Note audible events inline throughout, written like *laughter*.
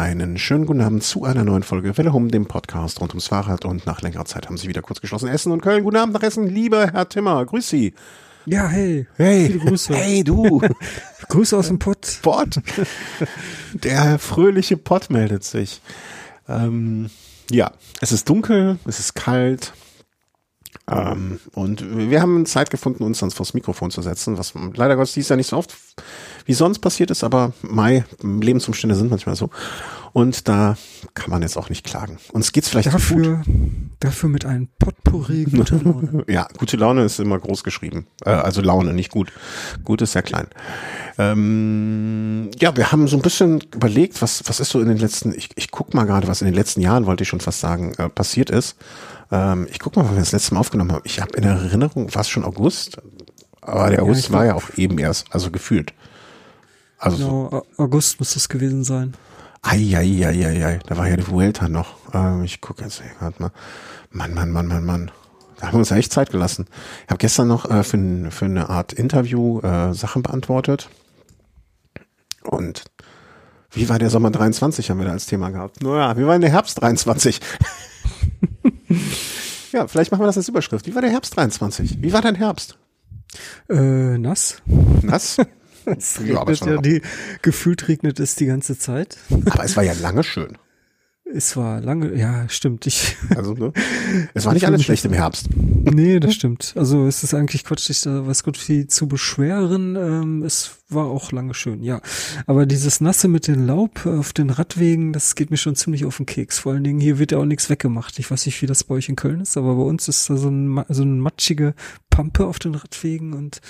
einen schönen guten Abend zu einer neuen Folge Welle Home, dem Podcast rund ums Fahrrad. Und nach längerer Zeit haben Sie wieder kurz geschlossen Essen und Köln. Guten Abend nach Essen, lieber Herr Timmer. Grüß Sie. Ja, hey. Hey. Viele Grüße. Hey, du. *laughs* Grüße aus dem Pott. Pott. Der fröhliche Pott meldet sich. Ähm, ja, es ist dunkel, es ist kalt. Ähm, und wir haben Zeit gefunden, uns ans vors Mikrofon zu setzen, was leider Gottes dies Jahr nicht so oft wie sonst passiert ist, aber Mai, Lebensumstände sind manchmal so. Und da kann man jetzt auch nicht klagen. Uns geht's vielleicht dafür, dafür mit einem Potpourri *laughs* guter Laune. ja, gute Laune ist immer groß geschrieben. Äh, also Laune, nicht gut. Gut ist sehr klein. Ähm, ja, wir haben so ein bisschen überlegt, was, was ist so in den letzten, ich, ich guck mal gerade, was in den letzten Jahren, wollte ich schon fast sagen, äh, passiert ist. Ähm, ich guck mal, wann wir das letzte Mal aufgenommen haben. Ich habe in Erinnerung, war es schon August? Aber der August ja, war ja auch eben erst, also gefühlt. Also genau, August muss das gewesen sein. Eieieiei, da war ja die Vuelta noch. Ähm, ich gucke jetzt gerade mal. Mann, Mann, Mann, Mann, Mann. Da haben wir uns echt Zeit gelassen. Ich habe gestern noch äh, für, für eine Art Interview äh, Sachen beantwortet. Und wie war der Sommer 23, haben wir da als Thema gehabt. Naja, wie war denn der Herbst 23? *laughs* ja, vielleicht machen wir das als Überschrift. Wie war der Herbst 23? Wie war dein Herbst? Äh, nass. Nass? *laughs* *laughs* Es regnet ja, die, gefühlt regnet es die ganze Zeit. Aber es war ja lange schön. Es war lange, ja, stimmt. Ich, *laughs* also, ne? Es war nicht alles schlecht im Herbst. Nee, das stimmt. Also es ist eigentlich Quatsch, sich da was gut viel zu beschweren. Ähm, es war auch lange schön, ja. Aber dieses Nasse mit dem Laub auf den Radwegen, das geht mir schon ziemlich auf den Keks. Vor allen Dingen, hier wird ja auch nichts weggemacht. Ich weiß nicht, wie das bei euch in Köln ist, aber bei uns ist da so, ein, so eine matschige Pampe auf den Radwegen und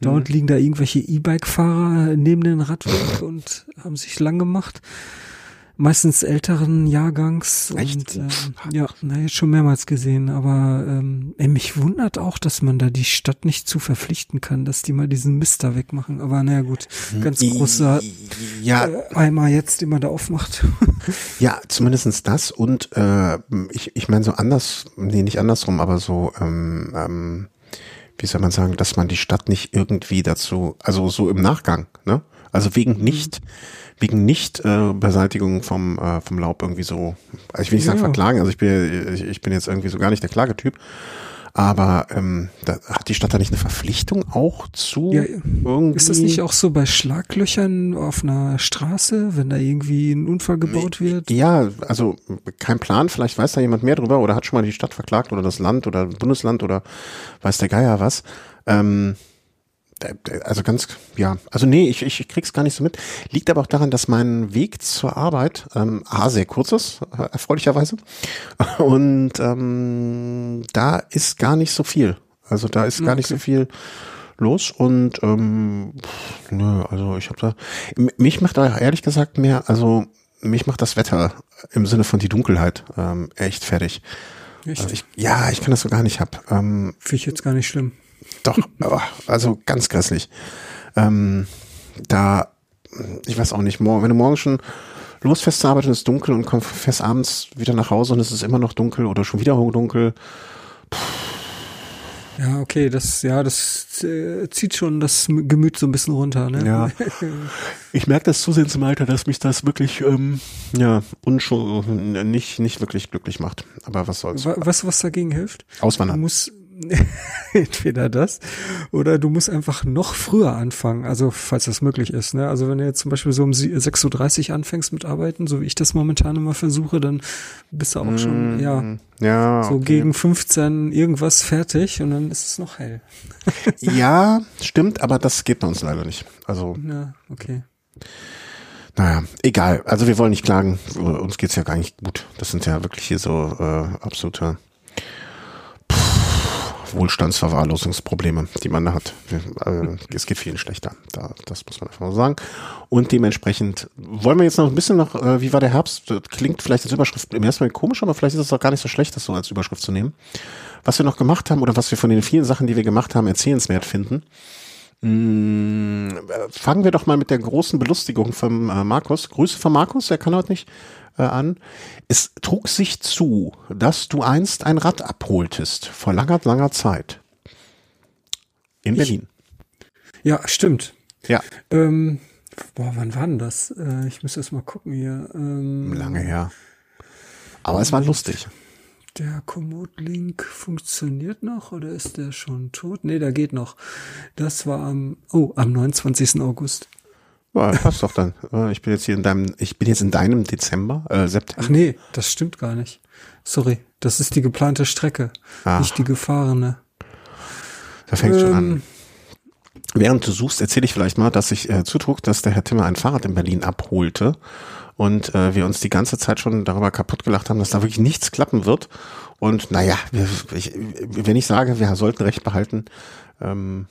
mhm. dauernd liegen da irgendwelche E-Bike-Fahrer neben den Radwegen und haben sich lang gemacht meistens älteren Jahrgangs. Echt? Und, ähm, ja, na, schon mehrmals gesehen. Aber ähm, ey, mich wundert auch, dass man da die Stadt nicht zu verpflichten kann, dass die mal diesen Mist da wegmachen. Aber naja gut, ganz großer ja. äh, Eimer jetzt, den man da aufmacht. *laughs* ja, zumindestens das und äh, ich, ich meine so anders, nee, nicht andersrum, aber so ähm, ähm, wie soll man sagen, dass man die Stadt nicht irgendwie dazu, also so im Nachgang, ne? Also wegen mhm. nicht, wegen Nicht-Beseitigung äh, vom, äh, vom Laub irgendwie so, also ich will nicht sagen ja. verklagen, also ich bin, ich, ich bin jetzt irgendwie so gar nicht der Klagetyp, aber ähm, da hat die Stadt da nicht eine Verpflichtung auch zu ja, irgendwie? Ist das nicht auch so bei Schlaglöchern auf einer Straße, wenn da irgendwie ein Unfall gebaut wird? Ja, also kein Plan, vielleicht weiß da jemand mehr drüber oder hat schon mal die Stadt verklagt oder das Land oder Bundesland oder weiß der Geier was. Ähm, also ganz, ja, also nee, ich, ich krieg's gar nicht so mit. Liegt aber auch daran, dass mein Weg zur Arbeit ähm, A, sehr kurz ist, äh, erfreulicherweise. *laughs* Und ähm, da ist gar nicht so viel. Also da ist gar okay. nicht so viel los und ähm, nö, also ich habe da mich macht da ehrlich gesagt mehr, also mich macht das Wetter im Sinne von die Dunkelheit ähm, echt fertig. Echt? Also ich, ja, ich kann das so gar nicht hab. Ähm, Finde ich jetzt gar nicht schlimm. Doch, also ganz grässlich. Ähm, da, ich weiß auch nicht, morgen, wenn du morgen schon losfährst zur Arbeit und es ist dunkel und kommst fest abends wieder nach Hause und es ist immer noch dunkel oder schon wieder dunkel. Puh. Ja, okay, das, ja, das äh, zieht schon das Gemüt so ein bisschen runter, ne? Ja. *laughs* Ich merke das zusehends im Alter, dass mich das wirklich, ähm, ja, unschuld, nicht, nicht wirklich glücklich macht. Aber was soll's. Was, was dagegen hilft? Auswandern. Du musst, *laughs* entweder das oder du musst einfach noch früher anfangen, also falls das möglich ist. Ne? Also wenn du jetzt zum Beispiel so um 6.30 Uhr anfängst mit Arbeiten, so wie ich das momentan immer versuche, dann bist du auch schon, mm, ja, ja so okay. gegen 15 irgendwas fertig und dann ist es noch hell. *laughs* ja, stimmt, aber das geht bei uns leider nicht. Also. Ja, okay. Naja, egal. Also wir wollen nicht klagen. Uns geht's ja gar nicht gut. Das sind ja wirklich hier so äh, absolute Wohlstandsverwahrlosungsprobleme, die man da hat. Äh, es geht vielen schlechter. Da, das muss man einfach mal sagen. Und dementsprechend wollen wir jetzt noch ein bisschen noch, äh, wie war der Herbst? Das klingt vielleicht als Überschrift im ersten Mal komisch, aber vielleicht ist es auch gar nicht so schlecht, das so als Überschrift zu nehmen. Was wir noch gemacht haben oder was wir von den vielen Sachen, die wir gemacht haben, erzählenswert finden. Äh, fangen wir doch mal mit der großen Belustigung von äh, Markus. Grüße von Markus, er kann heute nicht äh, an. Es trug sich zu, dass du einst ein Rad abholtest vor langer, langer Zeit. In Berlin. Ja, stimmt. Ja. Ähm, boah, wann war denn das? Äh, ich muss erst mal gucken hier. Ähm, Lange her. Aber es war lustig. Der Komoot-Link funktioniert noch oder ist der schon tot? Nee, der geht noch. Das war am, oh, am 29. August. Ja, passt doch dann. Ich bin jetzt hier in deinem, ich bin jetzt in deinem Dezember, äh, September. Ach nee, das stimmt gar nicht. Sorry, das ist die geplante Strecke, Ach. nicht die gefahrene. Da fängt schon an. Ähm, Während du suchst, erzähle ich vielleicht mal, dass ich äh, zutrug, dass der Herr Timmer ein Fahrrad in Berlin abholte und äh, wir uns die ganze Zeit schon darüber kaputt gelacht haben, dass da wirklich nichts klappen wird. Und naja, wir, ich, wenn ich sage, wir sollten Recht behalten, ähm,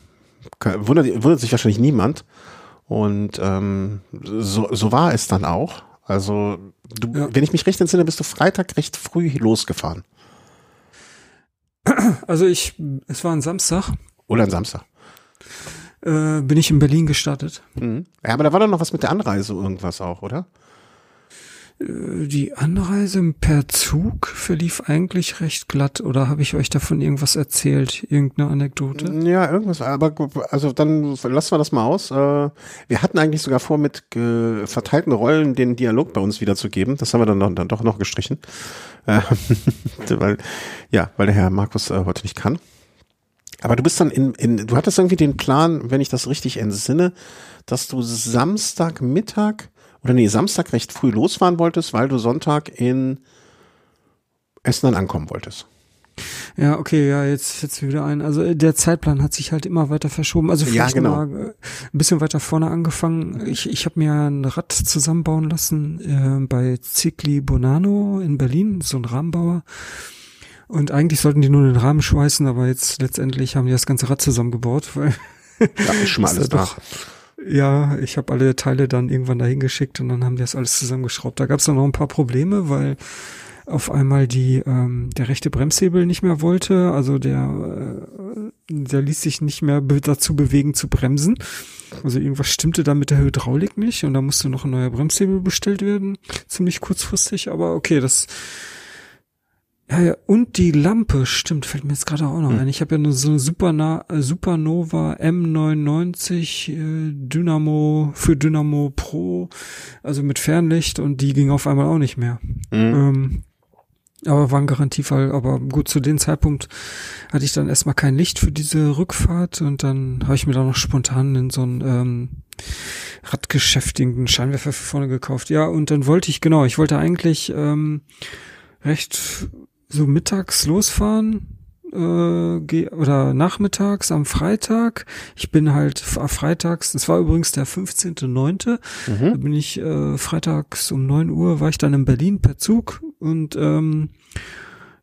wundert, wundert sich wahrscheinlich niemand. Und ähm, so, so war es dann auch. Also, du, Ja. wenn ich mich recht entsinne, bist du Freitag recht früh losgefahren. Also ich, es war ein Samstag, Oder ein Samstag. äh, bin ich in Berlin gestartet. Mhm. Ja, aber da war doch noch was mit der Anreise irgendwas auch, oder? Äh, Die Anreise per Zug verlief eigentlich recht glatt. Oder habe ich euch davon irgendwas erzählt? Irgendeine Anekdote? Ja, irgendwas. Aber also dann lassen wir das mal aus. Äh, Wir hatten eigentlich sogar vor, mit verteilten Rollen den Dialog bei uns wiederzugeben. Das haben wir dann, dann doch noch gestrichen. Äh, *laughs* weil, ja, weil der Herr Markus heute nicht kann. Aber du bist dann in, in, du hattest irgendwie den Plan, wenn ich das richtig entsinne, dass du Samstagmittag oder nee, Samstag recht früh losfahren wolltest, weil du Sonntag in Essen dann ankommen wolltest. Ja, okay, ja, jetzt jetzt wieder ein. Also äh, der Zeitplan hat sich halt immer weiter verschoben. Also Ja, vielleicht genau. mal äh, ein bisschen weiter vorne angefangen. Ich, ich habe mir ein Rad zusammenbauen lassen äh, bei Cicli Bonano in Berlin, so ein Rahmenbauer. Und eigentlich sollten die nur den Rahmen schweißen, aber jetzt letztendlich haben die das ganze Rad zusammengebaut, weil Ja, ist schon *laughs* alles ja da. doch- ja, ich habe alle Teile dann irgendwann dahin geschickt und dann haben die das alles zusammengeschraubt. Da gab es dann noch ein paar Probleme, weil auf einmal die ähm, der rechte Bremshebel nicht mehr wollte, also der äh, der ließ sich nicht mehr be dazu bewegen zu bremsen. Also irgendwas stimmte da mit der Hydraulik nicht und da musste noch ein neuer Bremshebel bestellt werden, ziemlich kurzfristig, aber okay, das ja, ja, und die Lampe, stimmt, fällt mir jetzt gerade auch noch Hm. ein. Ich habe ja nur so eine Superna äh, Supernova M99 äh, Dynamo für Dynamo Pro, also mit Fernlicht und die ging auf einmal auch nicht mehr. Mhm. Ähm, aber war ein Garantiefall. Aber gut, zu dem Zeitpunkt hatte ich dann erstmal kein Licht für diese Rückfahrt und dann habe ich mir da noch spontan in so ein ähm, radgeschäftigen Scheinwerfer für vorne gekauft. Ja, und dann wollte ich, genau, ich wollte eigentlich ähm, recht so mittags losfahren äh, geh- oder nachmittags am Freitag. Ich bin halt freitags, das war übrigens der 15.9., da Mhm. bin ich äh, freitags um 9 Uhr, war ich dann in Berlin per Zug und ähm,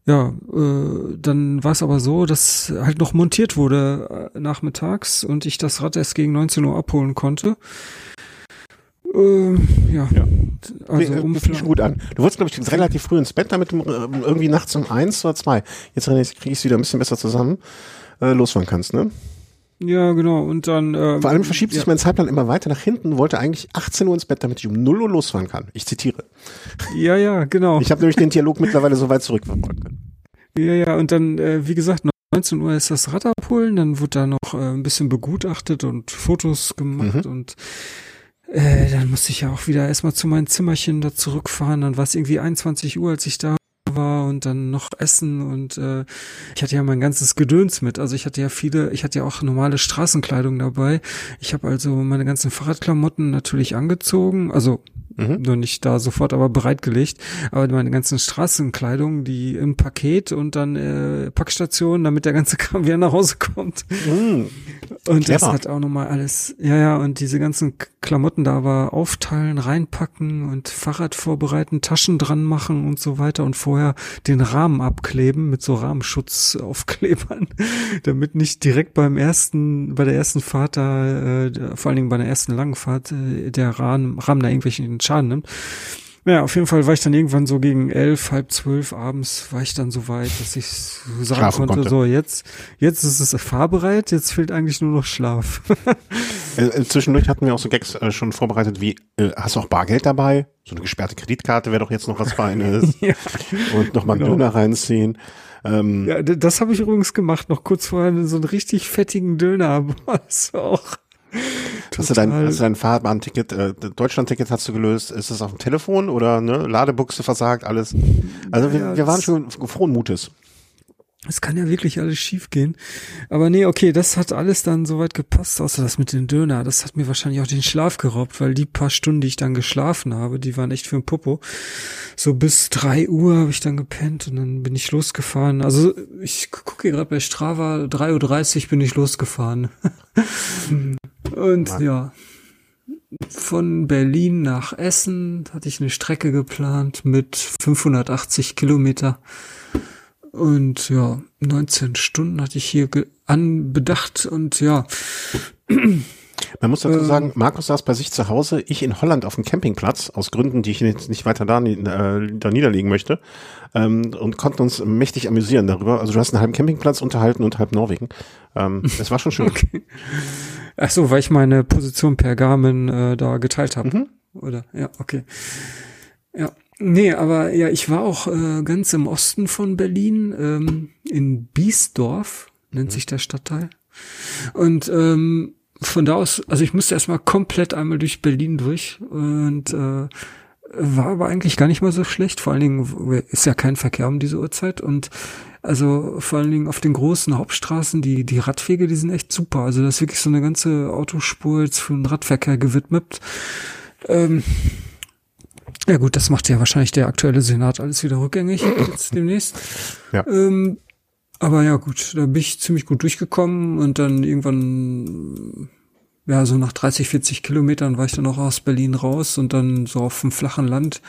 ja, äh, dann war es aber so, dass halt noch montiert wurde äh, nachmittags und ich das Rad erst gegen 19 Uhr abholen konnte. Äh, ja. Ja. Also nee, um das fängt schon gut an. Du wurdest, glaube ich, relativ früh ins Bett, damit du äh, irgendwie nachts um eins oder zwei, jetzt kriege ich es wieder ein bisschen besser zusammen, äh, losfahren kannst, ne? Ja, genau. Und dann äh, Vor allem verschiebt sich ja, mein Zeitplan immer weiter nach hinten, wollte eigentlich 18 Uhr ins Bett, damit ich um 0 Uhr losfahren kann. Ich zitiere. ja, ja, genau. Ich habe nämlich den Dialog mittlerweile so weit zurückverfolgt. Ja, ja, und dann, äh, wie gesagt, 19 Uhr ist das Rad abholen, dann wird da noch äh, ein bisschen begutachtet und Fotos gemacht Mhm. und äh, dann musste ich ja auch wieder erstmal zu meinem Zimmerchen da zurückfahren. Dann war es irgendwie 21 Uhr, als ich da war und dann noch essen und äh, ich hatte ja mein ganzes Gedöns mit. Also ich hatte ja viele, ich hatte ja auch normale Straßenkleidung dabei. Ich habe also meine ganzen Fahrradklamotten natürlich angezogen, also Mhm. nur nicht da sofort, aber bereitgelegt. Aber meine ganzen Straßenkleidung, die im Paket und dann äh, Packstation, damit der ganze *laughs* Kram wieder nach Hause kommt. Mhm. Und das Clever. hat auch nochmal alles, ja, ja, und diese ganzen Klamotten da war aufteilen, reinpacken und Fahrrad vorbereiten, Taschen dran machen und so weiter und vorher den Rahmen abkleben mit so Rahmenschutzaufklebern, *laughs* damit nicht direkt beim ersten, bei der ersten Fahrt da, äh, vor allen Dingen bei der ersten langen Fahrt, äh, der Rahmen, Rahmen da irgendwelchen Schaden nimmt. Ja, auf jeden Fall war ich dann irgendwann so gegen elf, halb zwölf abends war ich dann so weit, dass ich so sagen Schlafen konnte, konnte. so jetzt, jetzt ist es fahrbereit, jetzt fehlt eigentlich nur noch Schlaf. *laughs* Äh, äh, zwischendurch hatten wir auch so Gags äh, schon vorbereitet, wie, äh, hast du auch Bargeld dabei? So eine gesperrte Kreditkarte wäre doch jetzt noch was Feines. *laughs* ja. Und nochmal einen Genau. Döner reinziehen. Ähm, ja, das habe ich übrigens gemacht, noch kurz vorher so einen richtig fettigen Döner, aber *laughs* das auch *laughs* Hast du dein, hast du dein Fahrbahnticket, äh, Deutschlandticket hast du gelöst? Ist es auf dem Telefon oder ne, Ladebuchse versagt, alles? Also wir, Ja, wir waren das- schon frohen Mutes. Es kann ja wirklich alles schief gehen. Aber nee, okay, das hat alles dann soweit gepasst, außer das mit den Döner. Das hat mir wahrscheinlich auch den Schlaf geraubt, weil die paar Stunden, die ich dann geschlafen habe, die waren echt für ein Popo. So bis drei Uhr habe ich dann gepennt und dann bin ich losgefahren. Also ich gucke gerade bei Strava, 3.30 Uhr bin ich losgefahren. *laughs* und Mann. ja, von Berlin nach Essen hatte ich eine Strecke geplant mit 580 Kilometer. Und ja, 19 Stunden hatte ich hier anbedacht und ja, Man muss dazu Ähm. sagen, Markus saß bei sich zu Hause, ich in Holland auf dem Campingplatz, aus Gründen, die ich jetzt nicht weiter da, äh, da niederlegen möchte, ähm, und konnten uns mächtig amüsieren darüber. Also du hast einen halben Campingplatz unterhalten und halb Norwegen. Ähm, *laughs* das war schon schön. okay. Ach so, weil ich meine Position per Garmin äh, da geteilt habe. Mhm. Oder? Ja, okay. Ja. Nee, aber ja, ich war auch äh, ganz im Osten von Berlin, ähm, in Biesdorf, nennt sich der Stadtteil. Und ähm, von da aus, also ich musste erstmal komplett einmal durch Berlin durch und äh, war aber eigentlich gar nicht mal so schlecht. Vor allen Dingen ist ja kein Verkehr um diese Uhrzeit und also vor allen Dingen auf den großen Hauptstraßen, die, die Radwege, die sind echt super. Also das ist wirklich so eine ganze Autospur jetzt für den Radverkehr gewidmet. Ähm, ja gut, das macht ja wahrscheinlich der aktuelle Senat alles wieder rückgängig *clears throat* jetzt demnächst. Ja. Ähm, aber ja gut, da bin ich ziemlich gut durchgekommen und dann irgendwann, ja, so nach 30, 40 Kilometern war ich dann auch aus Berlin raus und dann so auf dem flachen Land.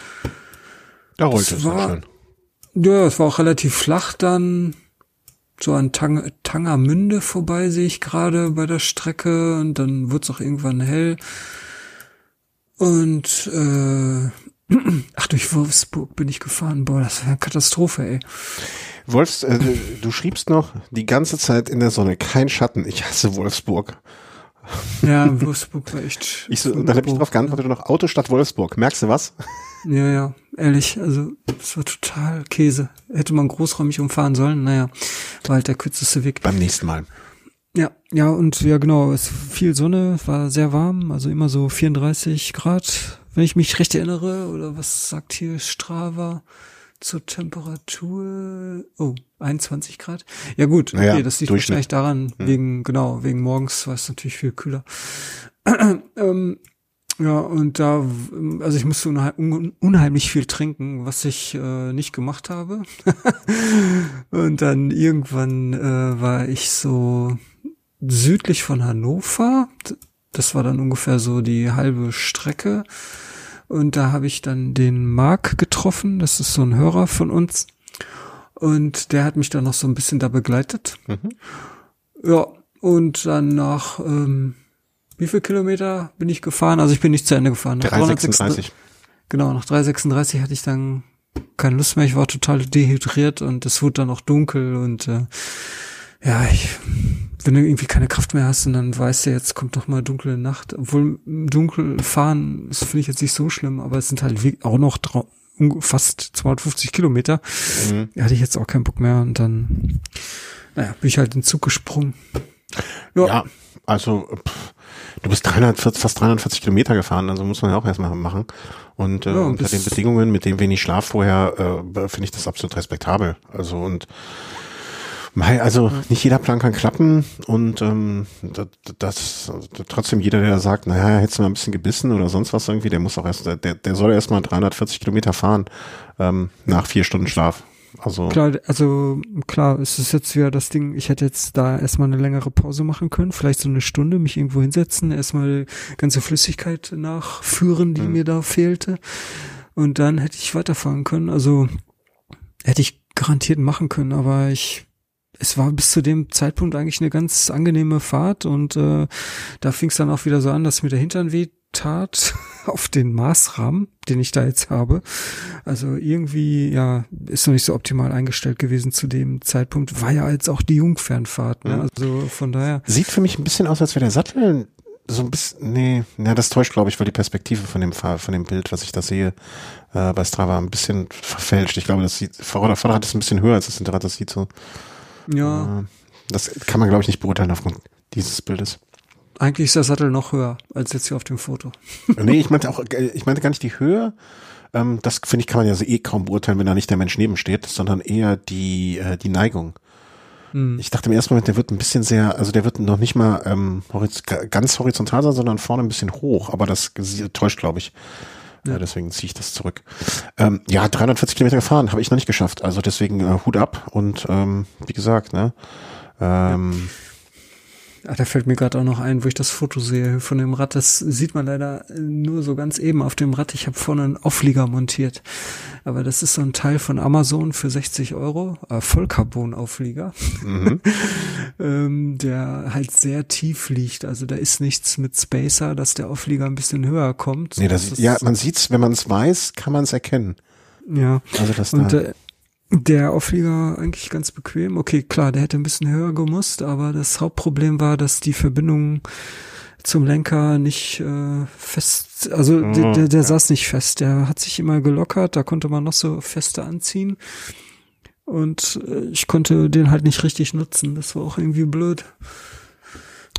Da rollte es war- schön. Ja, es war auch relativ flach dann. So an Tang Tangermünde vorbei sehe ich gerade bei der Strecke und dann wird es auch irgendwann hell. Und äh, *clears throat* ach, durch Wolfsburg bin ich gefahren. Boah, das war eine Katastrophe, ey. Wolfs, äh, du, schriebst noch die ganze Zeit in der Sonne, kein Schatten. Ich hasse Wolfsburg. Ja, *laughs* Wolfsburg war echt. Ich so, dann habe ich drauf geantwortet noch Auto statt Wolfsburg. Merkst du was? Ja, ja, ehrlich, also das war total Käse. Hätte man großräumig umfahren sollen, naja, war halt der kürzeste Weg. Beim nächsten Mal. Ja, ja, und ja, genau, es viel Sonne, war sehr warm, also immer so 34 Grad, wenn ich mich recht erinnere, oder was sagt hier Strava zur Temperatur? Oh, 21 Grad. Ja gut, okay, Naja, das liegt wahrscheinlich daran, wegen, genau, wegen morgens war es natürlich viel kühler. *clears throat* ähm, ja, und da, also ich musste unheim, un, unheimlich viel trinken, was ich äh, nicht gemacht habe. *laughs* und dann irgendwann äh, war ich so südlich von Hannover. Das war dann ungefähr so die halbe Strecke. Und da habe ich dann den Marc getroffen. Das ist so ein Hörer von uns. Und der hat mich dann noch so ein bisschen da begleitet. Mhm. Ja, und dann nach ähm, wie viel Kilometer bin ich gefahren? Also ich bin nicht zu Ende gefahren. Nach 336. Genau, nach 3,36 hatte ich dann keine Lust mehr. Ich war total dehydriert und es wurde dann auch dunkel und äh, ja, ich, wenn du irgendwie keine Kraft mehr hast und dann weißt du, jetzt kommt doch mal dunkle Nacht. Obwohl dunkel fahren, das finde ich jetzt nicht so schlimm, aber es sind halt auch noch fast 250 Kilometer. Mhm. Da hatte ich jetzt auch keinen Bock mehr und dann, naja, bin ich halt in den Zug gesprungen. Ja, Ja, also pff, du bist 340, fast 340 Kilometer gefahren, also muss man ja auch erstmal machen. Und äh, Ja, unter den Bedingungen, mit dem wenig Schlaf vorher, äh, finde ich das absolut respektabel. Also und also nicht jeder Plan kann klappen und ähm, das, das trotzdem jeder, der sagt, naja, hättest du mal ein bisschen gebissen oder sonst was irgendwie, der muss auch erst, der, der soll erst mal 340 Kilometer fahren ähm, nach vier Stunden Schlaf. Also Klar, also klar, es ist jetzt wieder das Ding, ich hätte jetzt da erstmal eine längere Pause machen können, vielleicht so eine Stunde, mich irgendwo hinsetzen, erstmal ganze Flüssigkeit nachführen, die Mhm. mir da fehlte. Und dann hätte ich weiterfahren können. Also hätte ich garantiert machen können, aber ich es war bis zu dem Zeitpunkt eigentlich eine ganz angenehme Fahrt und äh, da fing es dann auch wieder so an, dass mir der Hintern weh tat *laughs* auf den Maßrahmen, den ich da jetzt habe. Also irgendwie, ja, ist noch nicht so optimal eingestellt gewesen zu dem Zeitpunkt. War ja jetzt auch die Jungfernfahrt, ne? Also von daher. Sieht für mich ein bisschen aus, als wäre der Sattel so ein bisschen, nee, na, das täuscht, glaube ich, weil die Perspektive von dem Fahr von dem Bild, was ich da sehe, äh, bei Strava ein bisschen verfälscht. Ich glaube, das sieht, Vorder Vorderrad ist ein bisschen höher als das Hinterrad, das sieht so. Ja, Äh, das kann man, glaube ich, nicht beurteilen aufgrund dieses Bildes. Eigentlich ist der Sattel noch höher als jetzt hier auf dem Foto. *laughs* nee, ich meinte auch, äh, ich meinte gar nicht die Höhe. Ähm, das finde ich kann man ja so eh kaum beurteilen, wenn da nicht der Mensch neben steht, sondern eher die äh, die Neigung. Hm. Ich dachte im ersten Moment, der wird ein bisschen sehr, also der wird noch nicht mal ähm, ganz horizontal sein, sondern vorne ein bisschen hoch, aber das täuscht, glaube ich. Ja. deswegen ziehe ich das zurück. Ähm, ja, 340 Kilometer gefahren, habe ich noch nicht geschafft. Also deswegen äh, Hut ab und ähm, wie gesagt, ne? Ähm, ja. Ach, da fällt mir gerade auch noch ein, wo ich das Foto sehe von dem Rad. Das sieht man leider nur so ganz eben auf dem Rad. Ich habe vorne einen Auflieger montiert. Aber das ist so ein Teil von Amazon für 60 Euro, äh, Vollcarbon-Auflieger, mhm. *laughs* ähm, der halt sehr tief liegt. Also da ist nichts mit Spacer, dass der Auflieger ein bisschen höher kommt. Nee, das, das ja, man sieht's, wenn man es weiß, kann man es erkennen. Ja. Also das und, da, äh, der Auflieger eigentlich ganz bequem. Okay, klar, der hätte ein bisschen höher gemusst, aber das Hauptproblem war, dass die Verbindung zum Lenker nicht äh, fest, also oh, der, der, der ja. saß nicht fest. Der hat sich immer gelockert, da konnte man noch so feste anziehen. Und äh, ich konnte den halt nicht richtig nutzen. Das war auch irgendwie blöd.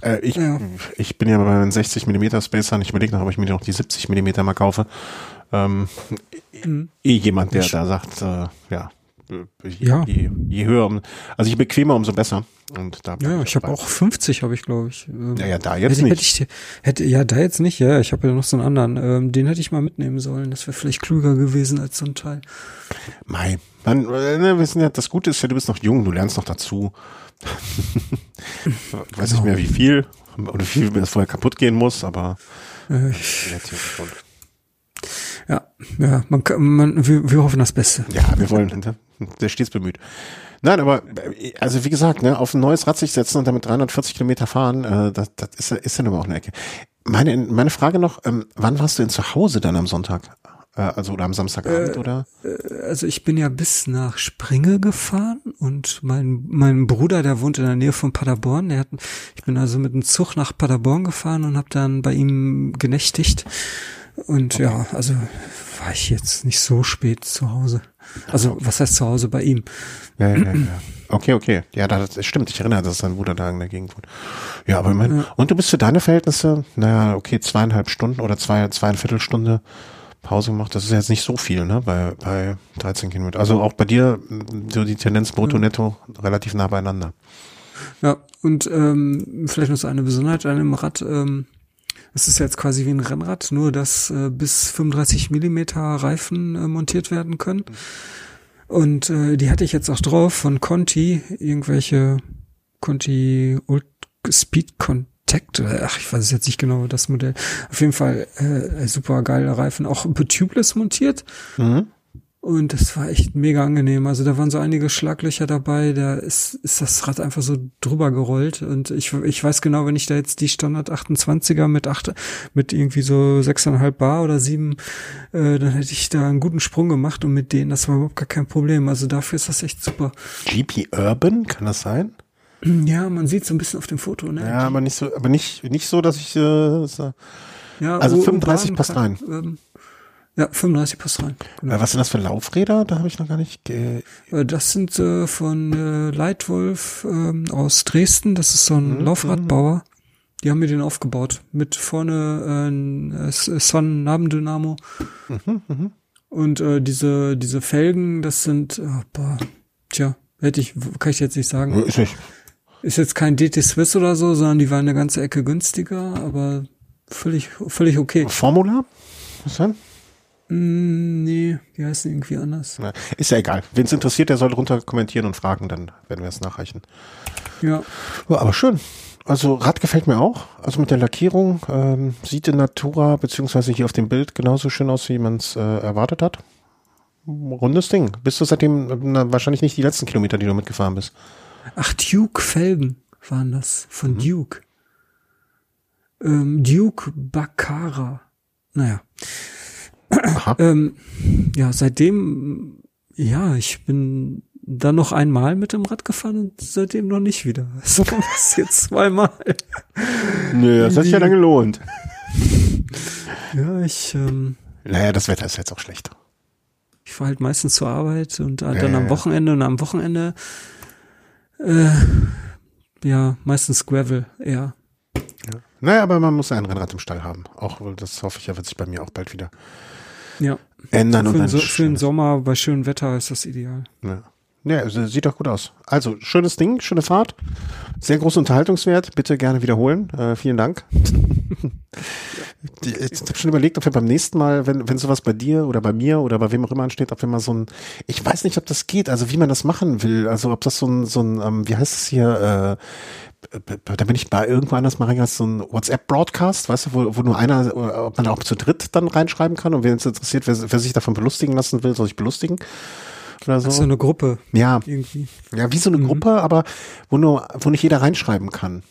Äh, ich, ja. ich bin ja bei meinen 60 mm Spacern. Ich überlege noch, ob ich mir noch die 70 mm mal kaufe. Ähm, mhm. Eh jemand, der ich, da sagt, äh, ja, je, ja. je, je höher, also je bequemer, umso besser. Und da ja, ich habe auch 50, habe ich glaube ich. Ähm, ja, ja, da jetzt hätte, nicht. Hätte ich, hätte, ja, da jetzt nicht. Ja, ich habe ja noch so einen anderen. Ähm, den hätte ich mal mitnehmen sollen. Das wäre vielleicht klüger gewesen als so ein Teil. Mei, man, äh, ne, wissen ja, das Gute ist ja, du bist noch jung, du lernst noch dazu. *laughs* Weiß genau. nicht mehr, wie viel oder wie viel das vorher kaputt gehen muss, aber äh, ja, ja, man, man wir, wir hoffen das Beste. Ja, wir wollen, ne? der stets bemüht. Nein, aber also wie gesagt, ne, auf ein neues Rad sich setzen und damit 340 Kilometer fahren, äh, das, das ist, ist ja nun mal auch eine Ecke. Meine, meine Frage noch, ähm, wann warst du denn zu Hause dann am Sonntag? Äh, also oder am Samstagabend, äh, oder? Äh, also ich bin ja bis nach Springe gefahren und mein, mein Bruder, der wohnt in der Nähe von Paderborn, der hat, ich bin also mit dem Zug nach Paderborn gefahren und habe dann bei ihm genächtigt. Und okay. ja, also war ich jetzt nicht so spät zu Hause. Also, was heißt zu Hause bei ihm? Ja, ja, ja. Okay, okay. Ja, das stimmt. Ich erinnere, dass sein Bruder da in der Gegend wohnt. Ja, aber ich meine, ja. und du bist für deine Verhältnisse, naja, okay, zweieinhalb Stunden oder zwei, zweieinviertel Stunde Pause gemacht. Das ist jetzt nicht so viel, ne, bei, bei 13 Kilometern. Also auch bei dir, so die Tendenz brutto netto relativ nah beieinander. Ja, und ähm, vielleicht noch so eine Besonderheit an dem Rad, ähm, es ist jetzt quasi wie ein Rennrad, nur dass äh, bis 35 Millimeter Reifen äh, montiert werden können. Und äh, die hatte ich jetzt auch drauf von Conti, irgendwelche Conti Ult Speed Contact, ach, ich weiß jetzt nicht genau das Modell. Auf jeden Fall äh, super geile Reifen, auch tubeless montiert. Mhm. Und das war echt mega angenehm. Also da waren so einige Schlaglöcher dabei, da ist, ist das Rad einfach so drüber gerollt. Und ich, ich weiß genau, wenn ich da jetzt die Standard 28er mit acht, mit irgendwie so sechseinhalb Bar oder sieben, äh, dann hätte ich da einen guten Sprung gemacht und mit denen, das war überhaupt gar kein Problem. Also dafür ist das echt super. GP Urban, kann das sein? Ja, man sieht so ein bisschen auf dem Foto, ne? Ja, aber nicht so, aber nicht, nicht so, dass ich, äh, so ja, also 35 passt rein. Ähm, ja, 35 passt rein. Genau. Äh, was sind das für Laufräder? Da habe ich noch gar nicht. Ge äh, das sind äh, von äh, Leitwolf ähm, aus Dresden. Das ist so ein mhm. Laufradbauer. Die haben mir den aufgebaut. Mit vorne äh, äh, Sonnennabendynamo. Mhm, mh. Und äh, diese diese Felgen, das sind, oh, boah, tja, hätte ich, kann ich jetzt nicht sagen. Ist, nicht. ist jetzt kein DT Swiss oder so, sondern die waren eine ganze Ecke günstiger, aber völlig völlig okay. Formula? Was denn? Mm, nee, die heißen irgendwie anders. Na, ist ja egal. Wen es interessiert, der soll runter kommentieren und fragen, dann werden wir es nachreichen. Ja. ja. Aber schön. Also Rad gefällt mir auch. Also mit der Lackierung ähm, sieht in Natura beziehungsweise hier auf dem Bild genauso schön aus, wie man es äh, erwartet hat. Rundes Ding. Bist du seitdem na, wahrscheinlich nicht die letzten Kilometer, die du mitgefahren bist? Ach, Duke Felgen waren das von mhm. Duke. Ähm, Duke Baccara. Naja. *clears throat* ähm, ja, seitdem, ja, ich bin dann noch einmal mit dem Rad gefahren und seitdem noch nicht wieder. *laughs* So was jetzt zweimal. Nö, das hat sich ja dann gelohnt. *laughs* Ja, ich. Ähm, naja, das Wetter ist jetzt auch schlecht. Ich fahre halt meistens zur Arbeit und äh, dann ja, am Wochenende und am Wochenende äh, ja, meistens Gravel eher. Ja. Naja, aber man muss ein Rennrad im Stall haben. Auch das hoffe ich ja, wird sich bei mir auch bald wieder Ja. ändern. Für, und so, für den Sommer bei schönem Wetter ist das ideal. Ja. Ja, also sieht doch gut aus. Also, schönes Ding, schöne Fahrt. Sehr großer Unterhaltungswert. Bitte gerne wiederholen. Äh, vielen Dank. *laughs* Ich habe schon überlegt, ob wir beim nächsten Mal, wenn, wenn sowas bei dir oder bei mir oder bei wem auch immer ansteht, ob wir mal so ein, ich weiß nicht, ob das geht, also wie man das machen will. Also ob das so ein, so ein ähm, wie heißt es hier, äh, da bin ich bei irgendwo anders mal reingegangen, so ein WhatsApp-Broadcast, weißt du, wo, wo nur einer, äh, ob man auch zu dritt dann reinschreiben kann und wen es interessiert, wer, wer sich davon belustigen lassen will, soll sich belustigen. Oder so. Das ist so eine Gruppe Ja, irgendwie. ja, wie so eine Gruppe, aber wo nur, wo nicht jeder reinschreiben kann.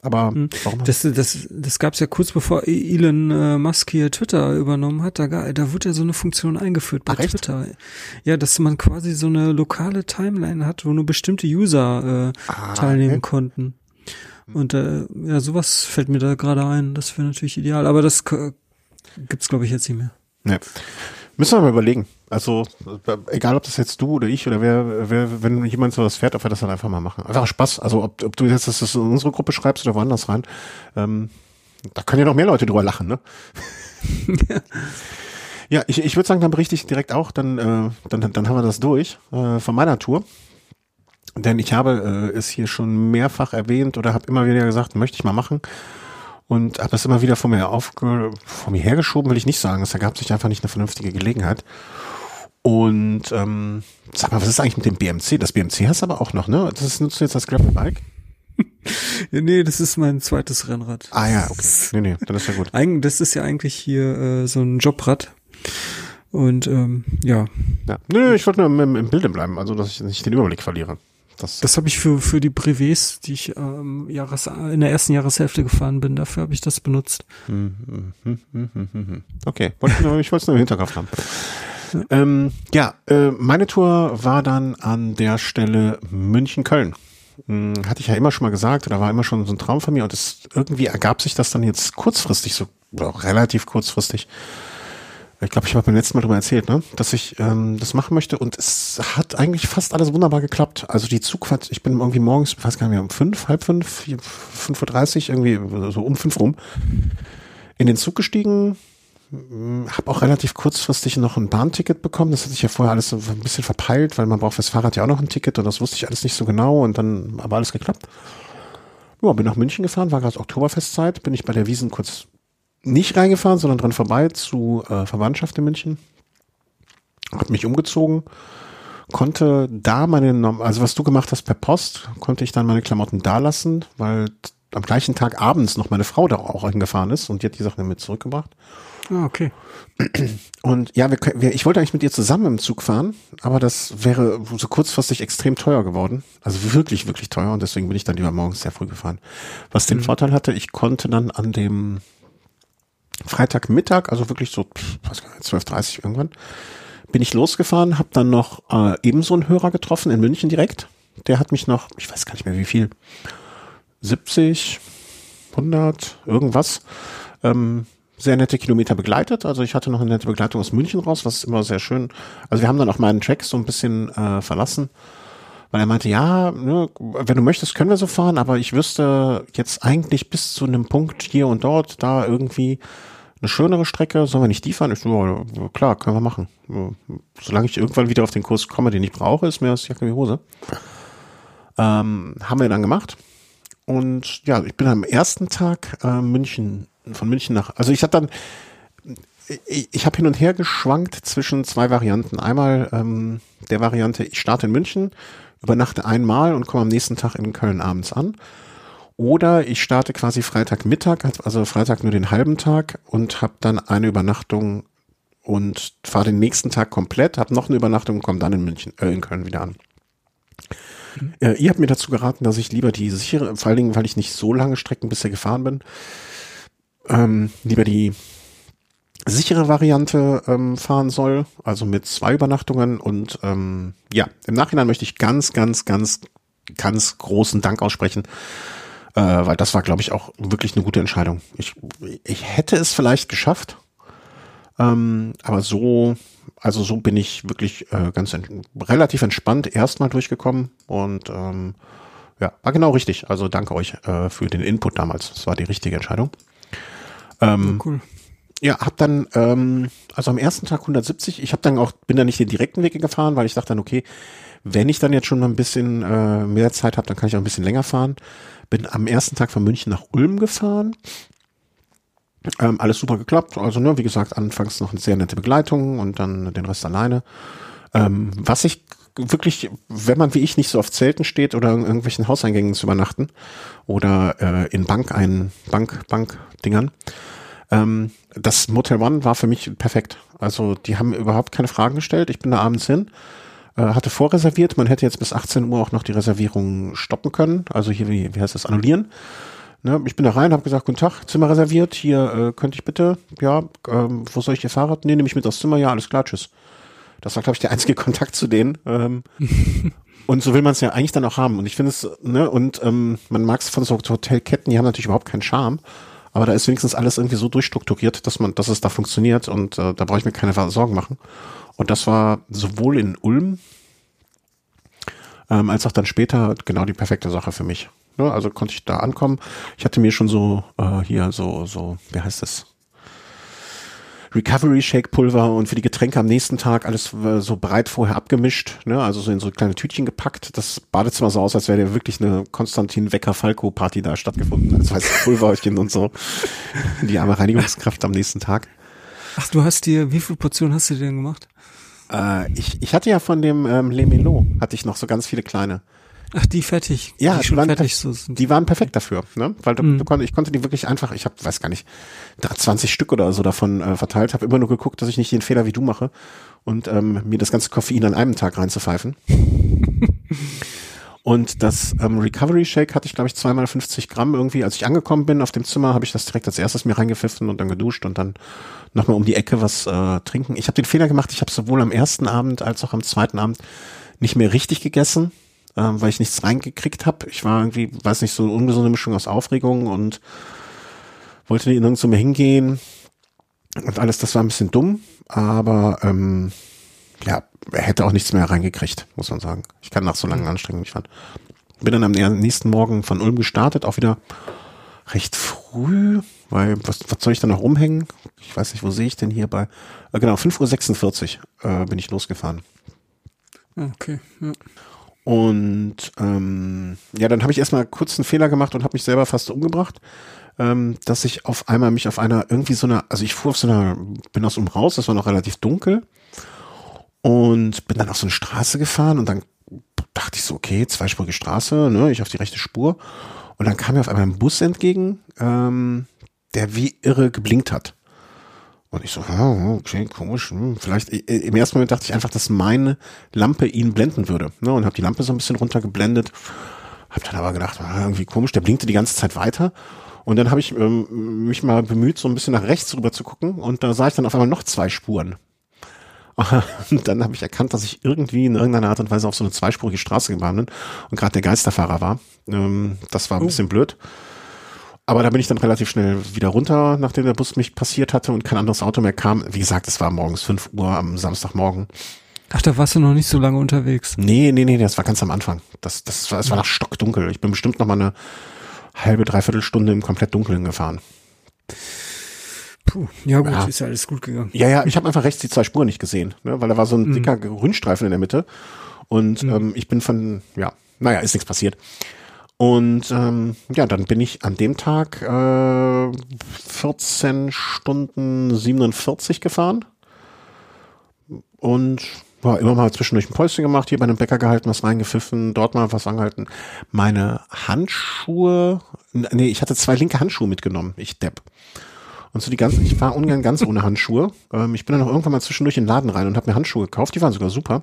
Aber warum? Das, das, das gab es ja kurz bevor Elon äh, Musk hier Twitter übernommen hat. Da, da wurde ja so eine Funktion eingeführt bei Ach, echt? Twitter. Ja, dass man quasi so eine lokale Timeline hat, wo nur bestimmte User äh, Ah, teilnehmen okay. konnten. Und äh, ja, sowas fällt mir da gerade ein. Das wäre natürlich ideal. Aber das k- gibt's glaube ich jetzt nicht mehr. Nee. Müssen wir mal überlegen. Also, äh, egal ob das jetzt du oder ich oder wer, wer wenn jemand sowas fährt, ob wir das dann einfach mal machen. Einfach Spaß. Also, ob, ob du jetzt das in unsere Gruppe schreibst oder woanders rein. Ähm, da können ja noch mehr Leute drüber lachen, ne? *laughs* ja, ich, ich würde sagen, dann berichte ich direkt auch, dann, äh, dann, dann haben wir das durch äh, von meiner Tour. Denn ich habe äh, es hier schon mehrfach erwähnt oder habe immer wieder gesagt, möchte ich mal machen. Und habe das immer wieder vor mir aufge vor mir hergeschoben, will ich nicht sagen. Es ergab sich einfach nicht eine vernünftige Gelegenheit. Und ähm, sag mal, was ist eigentlich mit dem BMC? Das BMC hast du aber auch noch, ne? Das ist, nutzt du jetzt als Gravelbike? *laughs* Ja, nee, das ist mein zweites Rennrad. Ah ja, okay. Nee, nee, dann ist ja gut. *laughs* Eigen, das ist ja eigentlich hier äh, so ein Jobrad. Und ähm, ja, Ja. Nö, nö, ich wollte nur im, im Bilde bleiben, also dass ich nicht den Überblick verliere. Das, Das habe ich für, für die Brevets, die ich ähm, Jahres, in der ersten Jahreshälfte gefahren bin, dafür habe ich das benutzt. Okay, wollte ich, nur, ich wollte es nur im Hinterkopf haben. Ähm, ja, äh, meine Tour war dann an der Stelle München-Köln. Hm, hatte ich ja immer schon mal gesagt, oder war immer schon so ein Traum von mir und es irgendwie ergab sich das dann jetzt kurzfristig, so oder auch relativ kurzfristig. Ich glaube, ich habe beim letzten Mal darüber erzählt, ne, dass ich ähm, das machen möchte und es hat eigentlich fast alles wunderbar geklappt. Also die Zugfahrt, ich bin irgendwie morgens, weiß gar nicht mehr, um fünf, halb fünf, fünf Uhr dreißig, irgendwie so um fünf rum, in den Zug gestiegen, habe auch relativ kurzfristig noch ein Bahnticket bekommen. Das hatte ich ja vorher alles so ein bisschen verpeilt, weil man braucht fürs Fahrrad ja auch noch ein Ticket und das wusste ich alles nicht so genau und dann aber alles geklappt. Ja, bin nach München gefahren, war gerade Oktoberfestzeit, bin ich bei der Wiesen kurz nicht reingefahren, sondern dran vorbei zu äh, Verwandtschaft in München. Hab mich umgezogen, konnte da meine, also was du gemacht hast per Post, konnte ich dann meine Klamotten da lassen, weil am gleichen Tag abends noch meine Frau da auch hingefahren ist und die hat die Sachen mit zurückgebracht. Ah, okay. Und ja, wir, wir, ich wollte eigentlich mit ihr zusammen im Zug fahren, aber das wäre so kurzfristig extrem teuer geworden. Also wirklich, wirklich teuer und deswegen bin ich dann lieber morgens sehr früh gefahren. Was den Vorteil hatte, ich konnte dann an dem Freitagmittag, also wirklich so, weiß gar nicht, 12.30 irgendwann, bin ich losgefahren, habe dann noch äh, ebenso einen Hörer getroffen in München direkt. Der hat mich noch, ich weiß gar nicht mehr wie viel, 70, 100, irgendwas, ähm, sehr nette Kilometer begleitet. Also ich hatte noch eine nette Begleitung aus München raus, was immer sehr schön. Also wir haben dann auch meinen Track so ein bisschen äh, verlassen, weil er meinte, ja, ne, wenn du möchtest, können wir so fahren, aber ich wüsste jetzt eigentlich bis zu einem Punkt hier und dort da irgendwie eine schönere Strecke, sollen wir nicht die fahren? Ich so, klar, können wir machen. Solange ich irgendwann wieder auf den Kurs komme, den ich brauche, ist mir das Jacke wie Hose. Ähm, haben wir dann gemacht. Und ja, ich bin am ersten Tag äh, München, von München nach, also ich hatte dann, ich, ich habe hin und her geschwankt zwischen zwei Varianten. Einmal ähm, der Variante, ich starte in München, übernachte einmal und komme am nächsten Tag in Köln abends an. Oder ich starte quasi Freitagmittag, also Freitag nur den halben Tag und habe dann eine Übernachtung und fahre den nächsten Tag komplett, habe noch eine Übernachtung und komme dann in München, äh, in Köln wieder an. Äh, ihr habt mir dazu geraten, dass ich lieber die sichere, vor allen Dingen, weil ich nicht so lange Strecken bisher gefahren bin, ähm, lieber die sichere Variante ähm, fahren soll, also mit zwei Übernachtungen und ähm, ja, im Nachhinein möchte ich ganz, ganz, ganz, ganz großen Dank aussprechen, äh, weil das war, glaube ich, auch wirklich eine gute Entscheidung. Ich, ich hätte es vielleicht geschafft, ähm, aber so, also so bin ich wirklich äh, ganz ent relativ entspannt erstmal durchgekommen und ähm, ja, war genau richtig. Also danke euch äh, für den Input damals. Das war die richtige Entscheidung. Ähm, Ja, cool. Ja, hab dann, ähm, also am ersten Tag 170, ich habe dann auch, bin dann nicht den direkten Weg gefahren, weil ich dachte dann, okay, wenn ich dann jetzt schon mal ein bisschen äh, mehr Zeit habe, dann kann ich auch ein bisschen länger fahren. Bin am ersten Tag von München nach Ulm gefahren. Ähm, alles super geklappt. Also, ne, wie gesagt, anfangs noch eine sehr nette Begleitung und dann den Rest alleine. Ähm, was ich wirklich, wenn man wie ich nicht so auf Zelten steht oder in irgendwelchen Hauseingängen zu übernachten oder äh, in Bank ein Bank Bank Dingern, ähm, das Motel One war für mich perfekt. Also die haben überhaupt keine Fragen gestellt. Ich bin da abends hin, hatte vorreserviert. Man hätte jetzt bis 18 Uhr auch noch die Reservierung stoppen können. Also hier, wie, wie heißt das, annullieren. Ne, ich bin da rein, habe gesagt, guten Tag, Zimmer reserviert. Hier äh, könnte ich bitte, ja, ähm, wo soll ich Ihr Fahrrad? Nee, nehme ich mit aufs Zimmer. Ja, alles klar, tschüss. Das war, glaube ich, der einzige *laughs* Kontakt zu denen. Ähm, *laughs* und so will man es ja eigentlich dann auch haben. Und ich finde es, ne, und ähm, man mag es von so Hotelketten, die haben natürlich überhaupt keinen Charme. Aber da ist wenigstens alles irgendwie so durchstrukturiert, dass man, dass es da funktioniert und äh, da brauche ich mir keine Sorgen machen. Und das war sowohl in Ulm ähm, als auch dann später genau die perfekte Sache für mich. Ja, also konnte ich da ankommen. Ich hatte mir schon so äh, hier so so wie heißt das Recovery Shake Pulver und für die Getränke am nächsten Tag alles äh, so breit vorher abgemischt, ne? also so in so kleine Tütchen gepackt. Das Badezimmer so aus, als wäre wirklich eine Konstantin Wecker Falco Party da stattgefunden. Also heißt *laughs* Pulverchen und so. Die arme Reinigungskraft am nächsten Tag. Ach, du hast dir, wie viele Portionen hast du dir denn gemacht? Äh, ich, ich hatte ja von dem ähm, Le Melo, hatte ich noch so ganz viele kleine. Ach, die fertig. Ja, die schon waren, fertig so sind. die waren perfekt dafür, ne? Weil du, Mhm. du konnt, ich konnte die wirklich einfach, ich habe, weiß gar nicht, 20 Stück oder so davon äh, verteilt, habe immer nur geguckt, dass ich nicht den Fehler wie du mache und ähm, mir das ganze Koffein an einem Tag reinzupfeifen. *laughs* und das ähm, Recovery Shake hatte ich, glaube ich, zweimal 50 Gramm irgendwie. Als ich angekommen bin auf dem Zimmer, habe ich das direkt als erstes mir reingepfiffen und dann geduscht und dann nochmal um die Ecke was äh, trinken. Ich habe den Fehler gemacht, ich habe sowohl am ersten Abend als auch am zweiten Abend nicht mehr richtig gegessen ähm, weil ich nichts reingekriegt habe. Ich war irgendwie, weiß nicht, so eine ungesunde Mischung aus Aufregung und wollte nirgendwo mehr hingehen und alles. Das war ein bisschen dumm, aber ähm, ja, er hätte auch nichts mehr reingekriegt, muss man sagen. Ich kann nach so langen Anstrengungen nicht fahren. Bin dann am nächsten Morgen von Ulm gestartet, auch wieder recht früh, weil was, was soll ich da noch rumhängen? Ich weiß nicht, wo sehe ich denn hier bei, äh, genau, 5.46 Uhr äh, bin ich losgefahren. Ah, Okay, ja. Und ähm, ja, dann habe ich erstmal kurz einen Fehler gemacht und habe mich selber fast umgebracht, ähm, dass ich auf einmal mich auf einer irgendwie so einer, also ich fuhr auf so einer, bin aus Ulm raus, das war noch relativ dunkel und bin dann auf so eine Straße gefahren und dann dachte ich so, okay, zweispurige Straße, ne, ich auf die rechte Spur und dann kam mir auf einmal ein Bus entgegen, ähm, der wie irre geblinkt hat. Und ich so, okay, komisch. Hm, vielleicht im ersten Moment dachte ich einfach, dass meine Lampe ihn blenden würde. Ne? Und habe die Lampe so ein bisschen runtergeblendet. Hab dann aber gedacht, ah, irgendwie komisch, der blinkte die ganze Zeit weiter. Und dann habe ich ähm, mich mal bemüht, so ein bisschen nach rechts rüber zu gucken. Und da sah ich dann auf einmal noch zwei Spuren. *laughs* Und dann habe ich erkannt, dass ich irgendwie in irgendeiner Art und Weise auf so eine zweispurige Straße gefahren bin und gerade der Geisterfahrer war. Ähm, das war ein Oh. bisschen blöd. Aber da bin ich dann relativ schnell wieder runter, nachdem der Bus mich passiert hatte und kein anderes Auto mehr kam. Wie gesagt, es war morgens 5 Uhr am Samstagmorgen. Ach, da warst du noch nicht so lange unterwegs. Nee, nee, nee, das war ganz am Anfang. Das, das war, es war noch stockdunkel. Ich bin bestimmt noch mal eine halbe, dreiviertel Stunde im komplett Dunkeln gefahren. Puh, ja gut, Ja. ist ja alles gut gegangen. Ja, ja, ich habe einfach rechts die zwei Spuren nicht gesehen, ne, weil da war so ein dicker Grünstreifen in der Mitte. Und ähm, ich bin von, ja, naja, ist nichts passiert. Und ähm, ja, dann bin ich an dem Tag äh, 14 Stunden 47 gefahren. Und war immer mal zwischendurch ein Päuschen gemacht, hier bei einem Bäcker gehalten, was reingepfiffen, dort mal was angehalten. Meine Handschuhe, nee, ich hatte zwei linke Handschuhe mitgenommen, ich Depp. Und so die ganzen, ich fahre ungern ganz ohne Handschuhe. *laughs* Ähm, ich bin dann auch irgendwann mal zwischendurch in den Laden rein und habe mir Handschuhe gekauft. Die waren sogar super.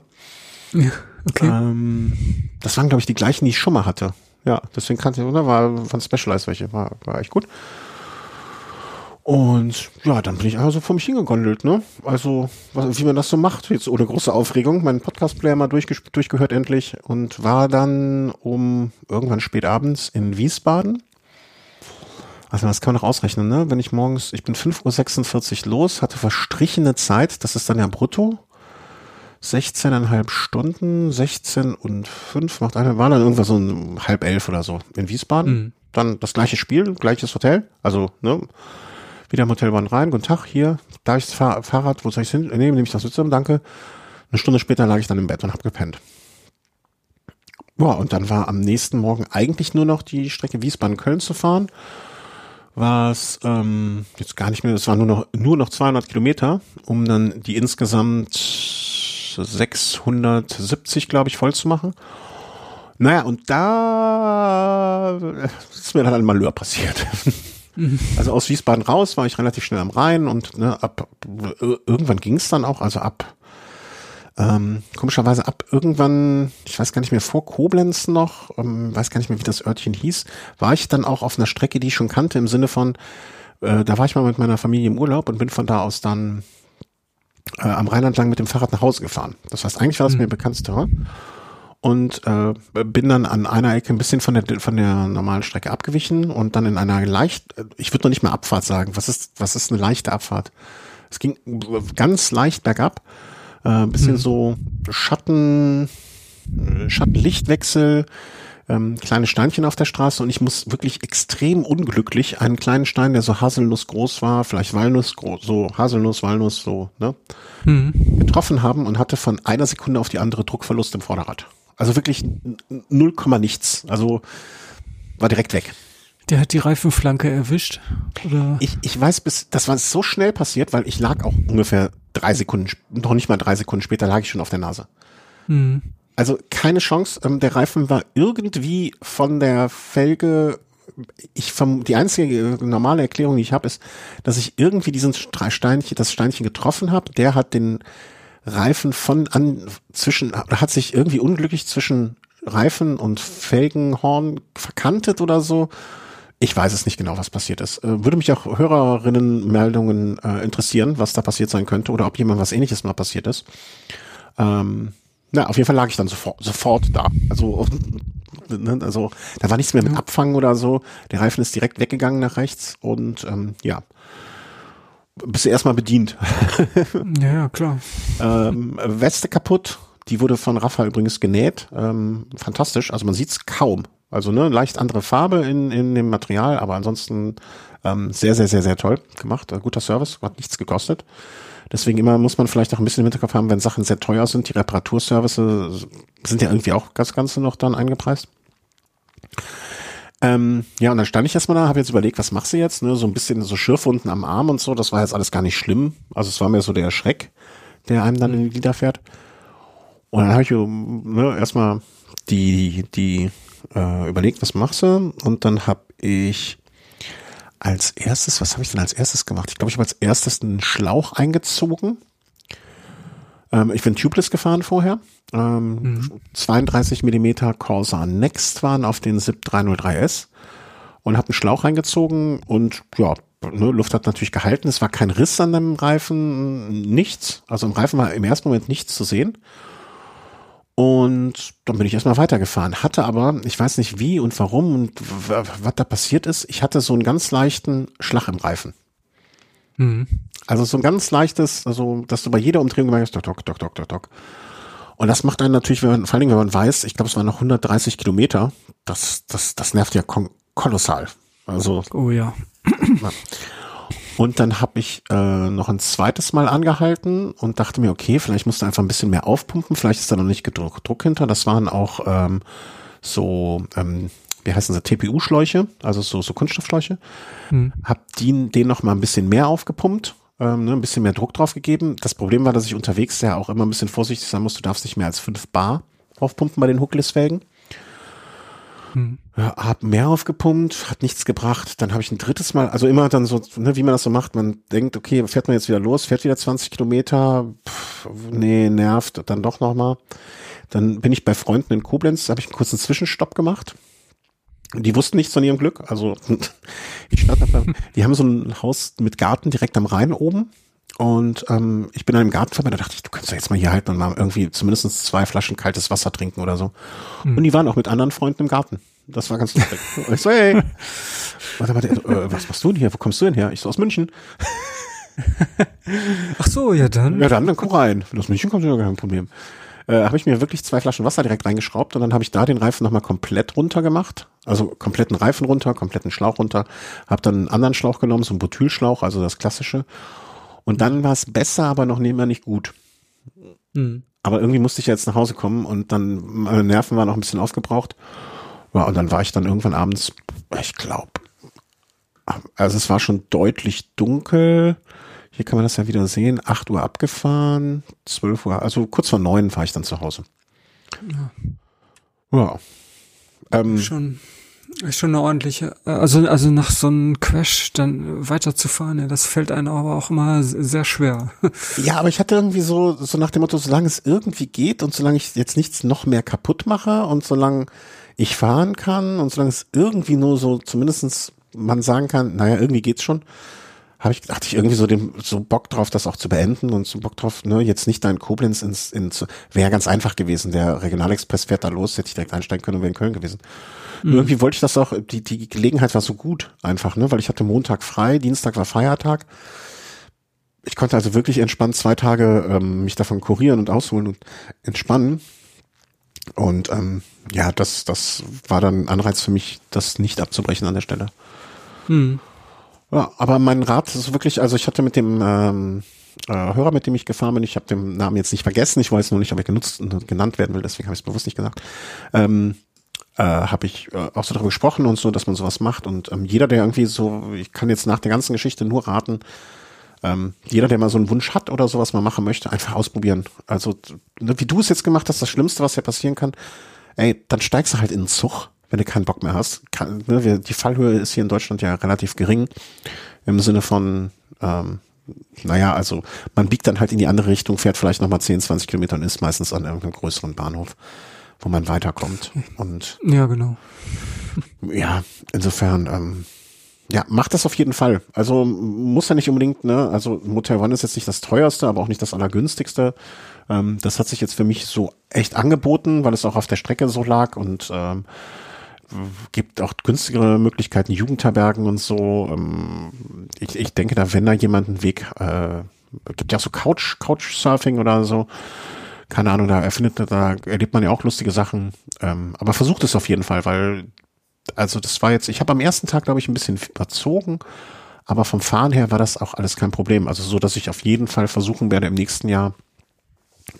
Ja, okay. Ähm, das waren, glaube ich, die gleichen, die ich schon mal hatte. Ja, deswegen kannte ich, oder? War von Specialized welche. War, war echt gut. Und ja, dann bin ich also vor mich hingegondelt, ne? Also, was, wie man das so macht, jetzt ohne große Aufregung. Meinen Podcast-Player mal durchgehört endlich und war dann um irgendwann spät abends in Wiesbaden. Also das kann man noch ausrechnen, ne? Wenn ich morgens, ich bin 5.46 Uhr los, hatte verstrichene Zeit, das ist dann ja brutto. 16,5 Stunden, 16 und 5 macht eine, war dann irgendwas so ein halb elf oder so in Wiesbaden. Mhm. Dann das gleiche Spiel, gleiches Hotel, also ne, wieder im Hotelbahn rein, guten Tag, hier, da ich das Fahr Fahrrad, wo soll ich hin? Nee, nehme ich das Sitzheim, danke. Eine Stunde später lag ich dann im Bett und habe gepennt. Ja, und dann war am nächsten Morgen eigentlich nur noch die Strecke Wiesbaden-Köln zu fahren was ähm, jetzt gar nicht mehr, es waren nur noch, nur noch 200 Kilometer, um dann die insgesamt 670, glaube ich, voll zu machen. Naja, und da ist mir dann ein Malheur passiert. Mhm. *laughs* Also aus Wiesbaden raus war ich relativ schnell am Rhein und ne, ab irgendwann ging es dann auch, also ab ähm, komischerweise ab irgendwann, ich weiß gar nicht mehr, vor Koblenz noch, ähm, weiß gar nicht mehr, wie das Örtchen hieß, war ich dann auch auf einer Strecke, die ich schon kannte, im Sinne von, äh, da war ich mal mit meiner Familie im Urlaub und bin von da aus dann äh, am Rheinland lang mit dem Fahrrad nach Hause gefahren. Das heißt, eigentlich war das mhm. mir bekannteste und äh, bin dann an einer Ecke ein bisschen von der von der normalen Strecke abgewichen und dann in einer leicht, ich würde noch nicht mal Abfahrt sagen. Was ist was ist eine leichte Abfahrt? Es ging ganz leicht bergab äh, bisschen hm. so Schatten, äh, Schattenlichtwechsel, ähm, kleine Steinchen auf der Straße und ich muss wirklich extrem unglücklich einen kleinen Stein, der so Haselnuss groß war, vielleicht Walnuss groß, so Haselnuss, Walnuss, so, ne, mhm. getroffen haben und hatte von einer Sekunde auf die andere Druckverlust im Vorderrad. Also wirklich null Komma nichts. Also war direkt weg. Der hat die Reifenflanke erwischt? Oder? Ich, ich weiß bis, das war so schnell passiert, weil ich lag auch ungefähr drei Sekunden, noch nicht mal drei Sekunden später lag ich schon auf der Nase. Hm. Also keine Chance. Ähm, der Reifen war irgendwie von der Felge. Ich vom, die einzige normale Erklärung, die ich habe, ist, dass ich irgendwie diesen Steinchen, das Steinchen getroffen habe. Der hat den Reifen von an zwischen, hat sich irgendwie unglücklich zwischen Reifen und Felgenhorn verkantet oder so ich weiß es nicht genau, was passiert ist. Äh, würde mich auch Hörerinnenmeldungen äh, interessieren, was da passiert sein könnte oder ob jemand was ähnliches mal passiert ist. Ähm, na, auf jeden Fall lag ich dann sofort, sofort da. Also, *laughs* ne, also da war nichts mehr mit Abfangen oder so. Der Reifen ist direkt weggegangen nach rechts und ähm, ja. Bist du erstmal bedient. *laughs* ja, ja, klar. ähm, Weste kaputt. Die wurde von Rafa übrigens genäht. Ähm, fantastisch. Also man sieht es kaum. Also ne, leicht andere Farbe in, in dem Material, aber ansonsten ähm, sehr, sehr, sehr, sehr toll gemacht. Äh, guter Service, hat nichts gekostet. Deswegen immer muss man vielleicht auch ein bisschen im Hinterkopf haben, wenn Sachen sehr teuer sind. Die Reparaturservice sind ja irgendwie auch das Ganze noch dann eingepreist. Ähm, ja, und dann stand ich erstmal da, habe jetzt überlegt, was machst du jetzt? Ne? So ein bisschen so Schürfwunden am Arm und so, das war jetzt alles gar nicht schlimm. Also es war mir so der Schreck, der einem dann in die Glieder fährt. Und dann habe ich ne, erstmal die, die äh, überlegt, was machst du? Und dann habe ich als erstes, was habe ich denn als erstes gemacht? Ich glaube, ich habe als erstes einen Schlauch eingezogen. Ähm, ich bin tubeless gefahren vorher. Ähm, mhm. 32 Millimeter Corsa Next waren auf den SIP 303S und habe einen Schlauch eingezogen und ja, ne, Luft hat natürlich gehalten. Es war kein Riss an dem Reifen, nichts. Also im Reifen war im ersten Moment nichts zu sehen. Und dann bin ich erstmal weitergefahren. Hatte aber, ich weiß nicht wie und warum und was da passiert ist, ich hatte so einen ganz leichten Schlag im Reifen. Mhm. Also so ein ganz leichtes, also dass du bei jeder Umdrehung merkst, dok, dok, dok, dok, dok. Und das macht einen natürlich, wenn man, vor allen Dingen, wenn man weiß, ich glaube, es waren noch 130 Kilometer, das, das, das nervt ja kolossal. Also. Oh ja. Und dann habe ich äh, noch ein zweites Mal angehalten und dachte mir, okay, vielleicht musst du einfach ein bisschen mehr aufpumpen, vielleicht ist da noch nicht Druck, Druck hinter. Das waren auch ähm, so, ähm, wie heißen sie, TPU-Schläuche, also so, so Kunststoffschläuche. Hm. Hab die, den noch mal ein bisschen mehr aufgepumpt, ähm, ne, ein bisschen mehr Druck drauf gegeben. Das Problem war, dass ich unterwegs ja auch immer ein bisschen vorsichtig sein muss. Du darfst nicht mehr als fünf Bar aufpumpen bei den Hookless-Felgen. Hm. Hab mehr aufgepumpt, hat nichts gebracht. Dann habe ich ein drittes Mal, also immer dann so, ne, wie man das so macht, man denkt, okay, fährt man jetzt wieder los, fährt wieder 20 Kilometer, Pff, nee, nervt, dann doch nochmal. Dann bin ich bei Freunden in Koblenz, habe ich einen kurzen Zwischenstopp gemacht. Die wussten nichts von ihrem Glück. Also *laughs* ich stand da, die haben so ein Haus mit Garten direkt am Rhein oben. Und ähm, ich bin dann im Garten vorbei, da dachte ich, du kannst ja jetzt mal hier halten und mal irgendwie zumindest zwei Flaschen kaltes Wasser trinken oder so. Mhm. Und die waren auch mit anderen Freunden im Garten. Das war ganz lustig. *laughs* ich so, hey, warte, warte, äh, was machst du denn hier? Wo kommst du denn her? Ich so, aus München. *laughs* Ach so, ja dann. Ja, dann, dann komm rein. Wenn du aus München kommst, ist ja kein Problem. Äh, habe ich mir wirklich zwei Flaschen Wasser direkt reingeschraubt und dann habe ich da den Reifen nochmal komplett runter gemacht. Also kompletten Reifen runter, kompletten Schlauch runter. Habe dann einen anderen Schlauch genommen, so einen Butylschlauch, also das klassische. Und dann war es besser, aber noch mehr nicht gut. Mhm. Aber irgendwie musste ich jetzt nach Hause kommen und dann, meine Nerven waren auch ein bisschen aufgebraucht. Ja, und dann war ich dann irgendwann abends, ich glaube, also es war schon deutlich dunkel. Hier kann man das ja wieder sehen. 8 Uhr abgefahren, 12 Uhr, also kurz vor neun war ich dann zu Hause. Ja. ja. Ähm, schon, schon eine ordentliche, also, also nach so einem Crash dann weiterzufahren, ja, das fällt einem aber auch immer sehr schwer. *laughs* Ja, aber ich hatte irgendwie so, so nach dem Motto, solange es irgendwie geht und solange ich jetzt nichts noch mehr kaputt mache und solange ich fahren kann und solange es irgendwie nur so zumindestens man sagen kann, naja, irgendwie geht's schon, habe ich, dachte ich irgendwie so dem, so Bock drauf, das auch zu beenden und so Bock drauf, ne, jetzt nicht da in Koblenz ins, ins, wäre ganz einfach gewesen. Der Regionalexpress fährt da los, hätte ich direkt einsteigen können und wäre in Köln gewesen. Mhm. Irgendwie wollte ich das auch, die, die Gelegenheit war so gut einfach, ne, weil ich hatte Montag frei, Dienstag war Feiertag. Ich konnte also wirklich entspannt zwei Tage ähm, mich davon kurieren und ausholen und entspannen. Und ähm, ja, das, das war dann ein Anreiz für mich, das nicht abzubrechen an der Stelle. Hm. Ja, aber mein Rat ist wirklich, also ich hatte mit dem ähm, äh, Hörer, mit dem ich gefahren bin, ich habe den Namen jetzt nicht vergessen, ich weiß nur nicht, ob er genutzt und genannt werden will, deswegen habe ich es bewusst nicht gesagt. Ähm, äh, habe ich äh, auch so darüber gesprochen und so, dass man sowas macht. Und ähm, jeder, der irgendwie so, ich kann jetzt nach der ganzen Geschichte nur raten, ähm, jeder, der mal so einen Wunsch hat oder sowas mal machen möchte, einfach ausprobieren. Also, ne, wie du es jetzt gemacht hast, das Schlimmste, was ja passieren kann, ey, dann steigst du halt in den Zug wenn du keinen Bock mehr hast. Kann, ne, die Fallhöhe ist hier in Deutschland ja relativ gering im Sinne von, ähm, naja, also man biegt dann halt in die andere Richtung, fährt vielleicht nochmal 10, 20 Kilometer und ist meistens an irgendeinem größeren Bahnhof, wo man weiterkommt. Und ja, genau. Ja, insofern, ähm, ja, macht das auf jeden Fall. Also muss ja nicht unbedingt, ne, also Motel One ist jetzt nicht das teuerste, aber auch nicht das allergünstigste. Ähm, das hat sich jetzt für mich so echt angeboten, weil es auch auf der Strecke so lag und ähm, gibt auch günstigere Möglichkeiten, Jugendherbergen und so. Ähm, ich, ich denke, da wenn da jemand einen Weg, äh, gibt ja so Couch, Couchsurfing oder so. Keine Ahnung, da erfindet, da erlebt man ja auch lustige Sachen. Ähm, aber versucht es auf jeden Fall, weil, also das war jetzt, ich habe am ersten Tag, glaube ich, ein bisschen überzogen, aber vom Fahren her war das auch alles kein Problem. Also so, dass ich auf jeden Fall versuchen werde, im nächsten Jahr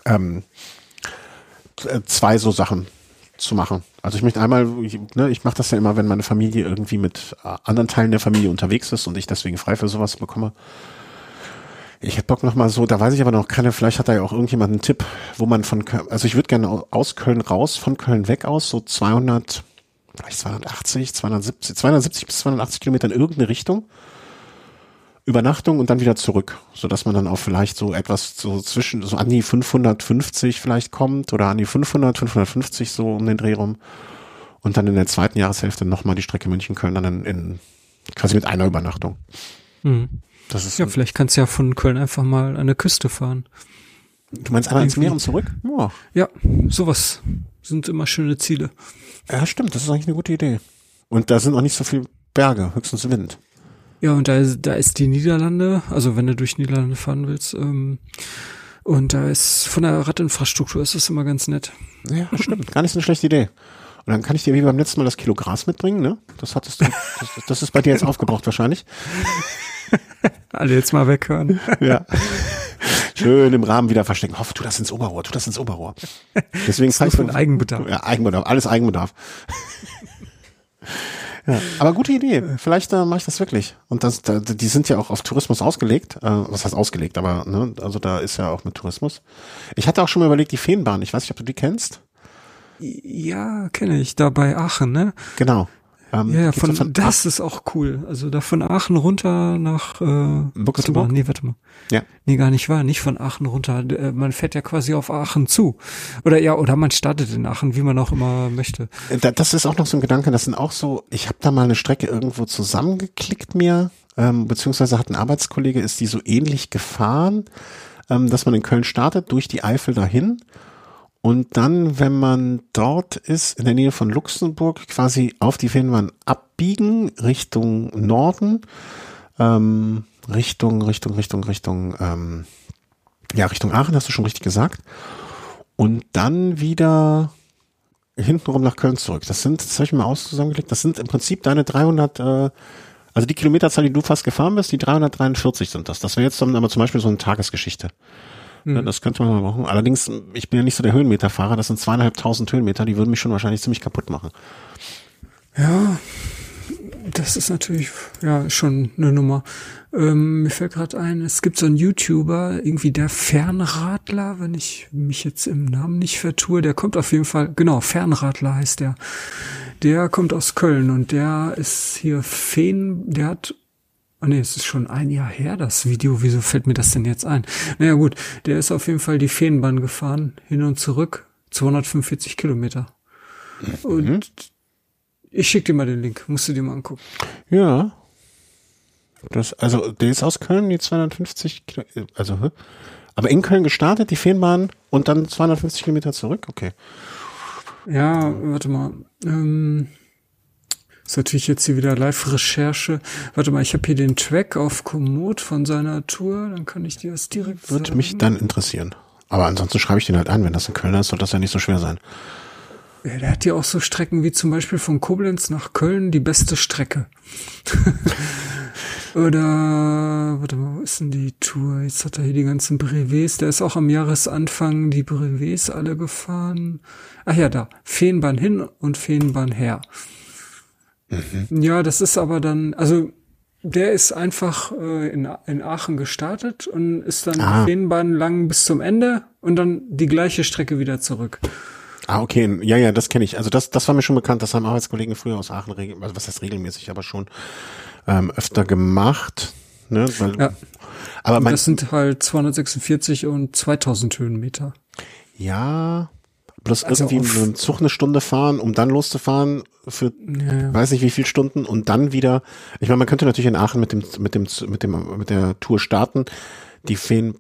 ähm, zwei so Sachen zu machen. Also ich möchte einmal, ich, ne, ich mache das ja immer, wenn meine Familie irgendwie mit äh, anderen Teilen der Familie unterwegs ist und ich deswegen frei für sowas bekomme. Ich hätte Bock noch mal so, da weiß ich aber noch keine, vielleicht hat da ja auch irgendjemand einen Tipp, wo man von, also ich würde gerne aus Köln raus, von Köln weg aus, so 200, vielleicht 280, 270, 270 bis 280 Kilometer in irgendeine Richtung. Übernachtung und dann wieder zurück, so dass man dann auch vielleicht so etwas so zwischen so an die 550 vielleicht kommt oder an die 500, 550 so um den Dreh rum und dann in der zweiten Jahreshälfte nochmal die Strecke München-Köln dann in, in, quasi mit einer Übernachtung. Mhm. Das ist ja, vielleicht kannst du ja von Köln einfach mal an der Küste fahren. Du meinst einmal ins Meer und zurück? Ja. ja, sowas sind immer schöne Ziele. Ja, stimmt, das ist eigentlich eine gute Idee. Und da sind auch nicht so viele Berge, höchstens Wind. Ja, und da, da ist die Niederlande, also wenn du durch Niederlande fahren willst, ähm, und da ist von der Radinfrastruktur ist das immer ganz nett. Ja, stimmt. Gar nicht so eine schlechte Idee. Und dann kann ich dir wie beim letzten Mal das Kilo Gras mitbringen, ne? Das hattest du, das, das ist bei dir jetzt aufgebraucht wahrscheinlich. *laughs* Alle jetzt mal weghören. Ja. Schön im Rahmen wieder verstecken. Hoff, tu das ins Oberrohr, tu das ins Oberrohr. Deswegen das ist von Eigenbedarf. Ja, Eigenbedarf, alles Eigenbedarf. Ja, aber gute Idee. Vielleicht äh, mache ich das wirklich. Und das, da, die sind ja auch auf Tourismus ausgelegt. Äh, was heißt ausgelegt? Aber ne, also da ist ja auch mit Tourismus. Ich hatte auch schon mal überlegt, die Feenbahn. Ich weiß nicht, ob du die kennst. Ja, kenne ich. Da bei Aachen, ne? Genau. Ähm, ja, von, von, das ist auch cool. Also da von Aachen runter nach äh, mal, nee, warte mal. Ja. Nee, gar nicht wahr, nicht von Aachen runter. Äh, man fährt ja quasi auf Aachen zu. Oder ja, oder man startet in Aachen, wie man auch immer möchte. Äh, das ist auch noch so ein Gedanke, das sind auch so, ich habe da mal eine Strecke irgendwo zusammengeklickt mir, ähm, beziehungsweise hat ein Arbeitskollege, ist die so ähnlich gefahren, ähm, dass man in Köln startet, durch die Eifel dahin und dann, wenn man dort ist, in der Nähe von Luxemburg, quasi auf die Fähnenbahn abbiegen Richtung Norden. Ähm, Richtung, Richtung, Richtung, Richtung, ähm, ja, Richtung Aachen, hast du schon richtig gesagt. Und dann wieder hintenrum nach Köln zurück. Das sind, das habe ich mal aus das sind im Prinzip deine 300, äh, also die Kilometerzahl, die du fast gefahren bist, die 343 sind das. Das wäre jetzt dann aber zum Beispiel so eine Tagesgeschichte. Mhm. Das könnte man mal machen. Allerdings, ich bin ja nicht so der Höhenmeterfahrer, das sind zweieinhalbtausend Höhenmeter, die würden mich schon wahrscheinlich ziemlich kaputt machen. Ja, das ist natürlich ja schon eine Nummer. Ähm, mir fällt gerade ein, es gibt so einen YouTuber, irgendwie der Fernradler, wenn ich mich jetzt im Namen nicht vertue, der kommt auf jeden Fall, genau, Fernradler heißt der. Der kommt aus Köln und der ist hier Feen, der hat Oh nee, es ist schon ein Jahr her, das Video. Wieso fällt mir das denn jetzt ein? Naja gut, der ist auf jeden Fall die Feenbahn gefahren, hin und zurück, 245 Kilometer. Mhm. Und ich schick dir mal den Link, musst du dir mal angucken. Ja. Das, also, der ist aus Köln, die 250 Kilometer, also, aber in Köln gestartet, die Feenbahn und dann 250 Kilometer zurück, okay. Ja, warte mal. Ähm, ist natürlich jetzt hier wieder Live-Recherche. Warte mal, ich habe hier den Track auf Komoot von seiner Tour, dann kann ich dir das direkt Würde mich dann interessieren. Aber ansonsten schreibe ich den halt ein, wenn das in Köln ist, soll das ja nicht so schwer sein. Ja, der hat ja auch so Strecken wie zum Beispiel von Koblenz nach Köln die beste Strecke. *laughs* Oder, warte mal, wo ist denn die Tour? Jetzt hat er hier die ganzen Brevets. Der ist auch am Jahresanfang die Brevets alle gefahren. Ach ja, da. Feenbahn hin und Feenbahn her. Mhm. Ja, das ist aber dann, also der ist einfach äh, in, in Aachen gestartet und ist dann ah. Feenbahn lang bis zum Ende und dann die gleiche Strecke wieder zurück. Ah, okay. Ja, ja, das kenne ich. Also das, das war mir schon bekannt. Das haben Arbeitskollegen früher aus Aachen, also was heißt regelmäßig, aber schon ähm, öfter gemacht. Ne? Weil, ja. Aber mein, das sind halt 246 und 2000 Höhenmeter. Ja, plus also irgendwie mit einem Zug eine Stunde fahren, um dann loszufahren für ja, weiß nicht wie viele Stunden und dann wieder. Ich meine, man könnte natürlich in Aachen mit dem mit dem mit dem mit der Tour starten. Die Feen,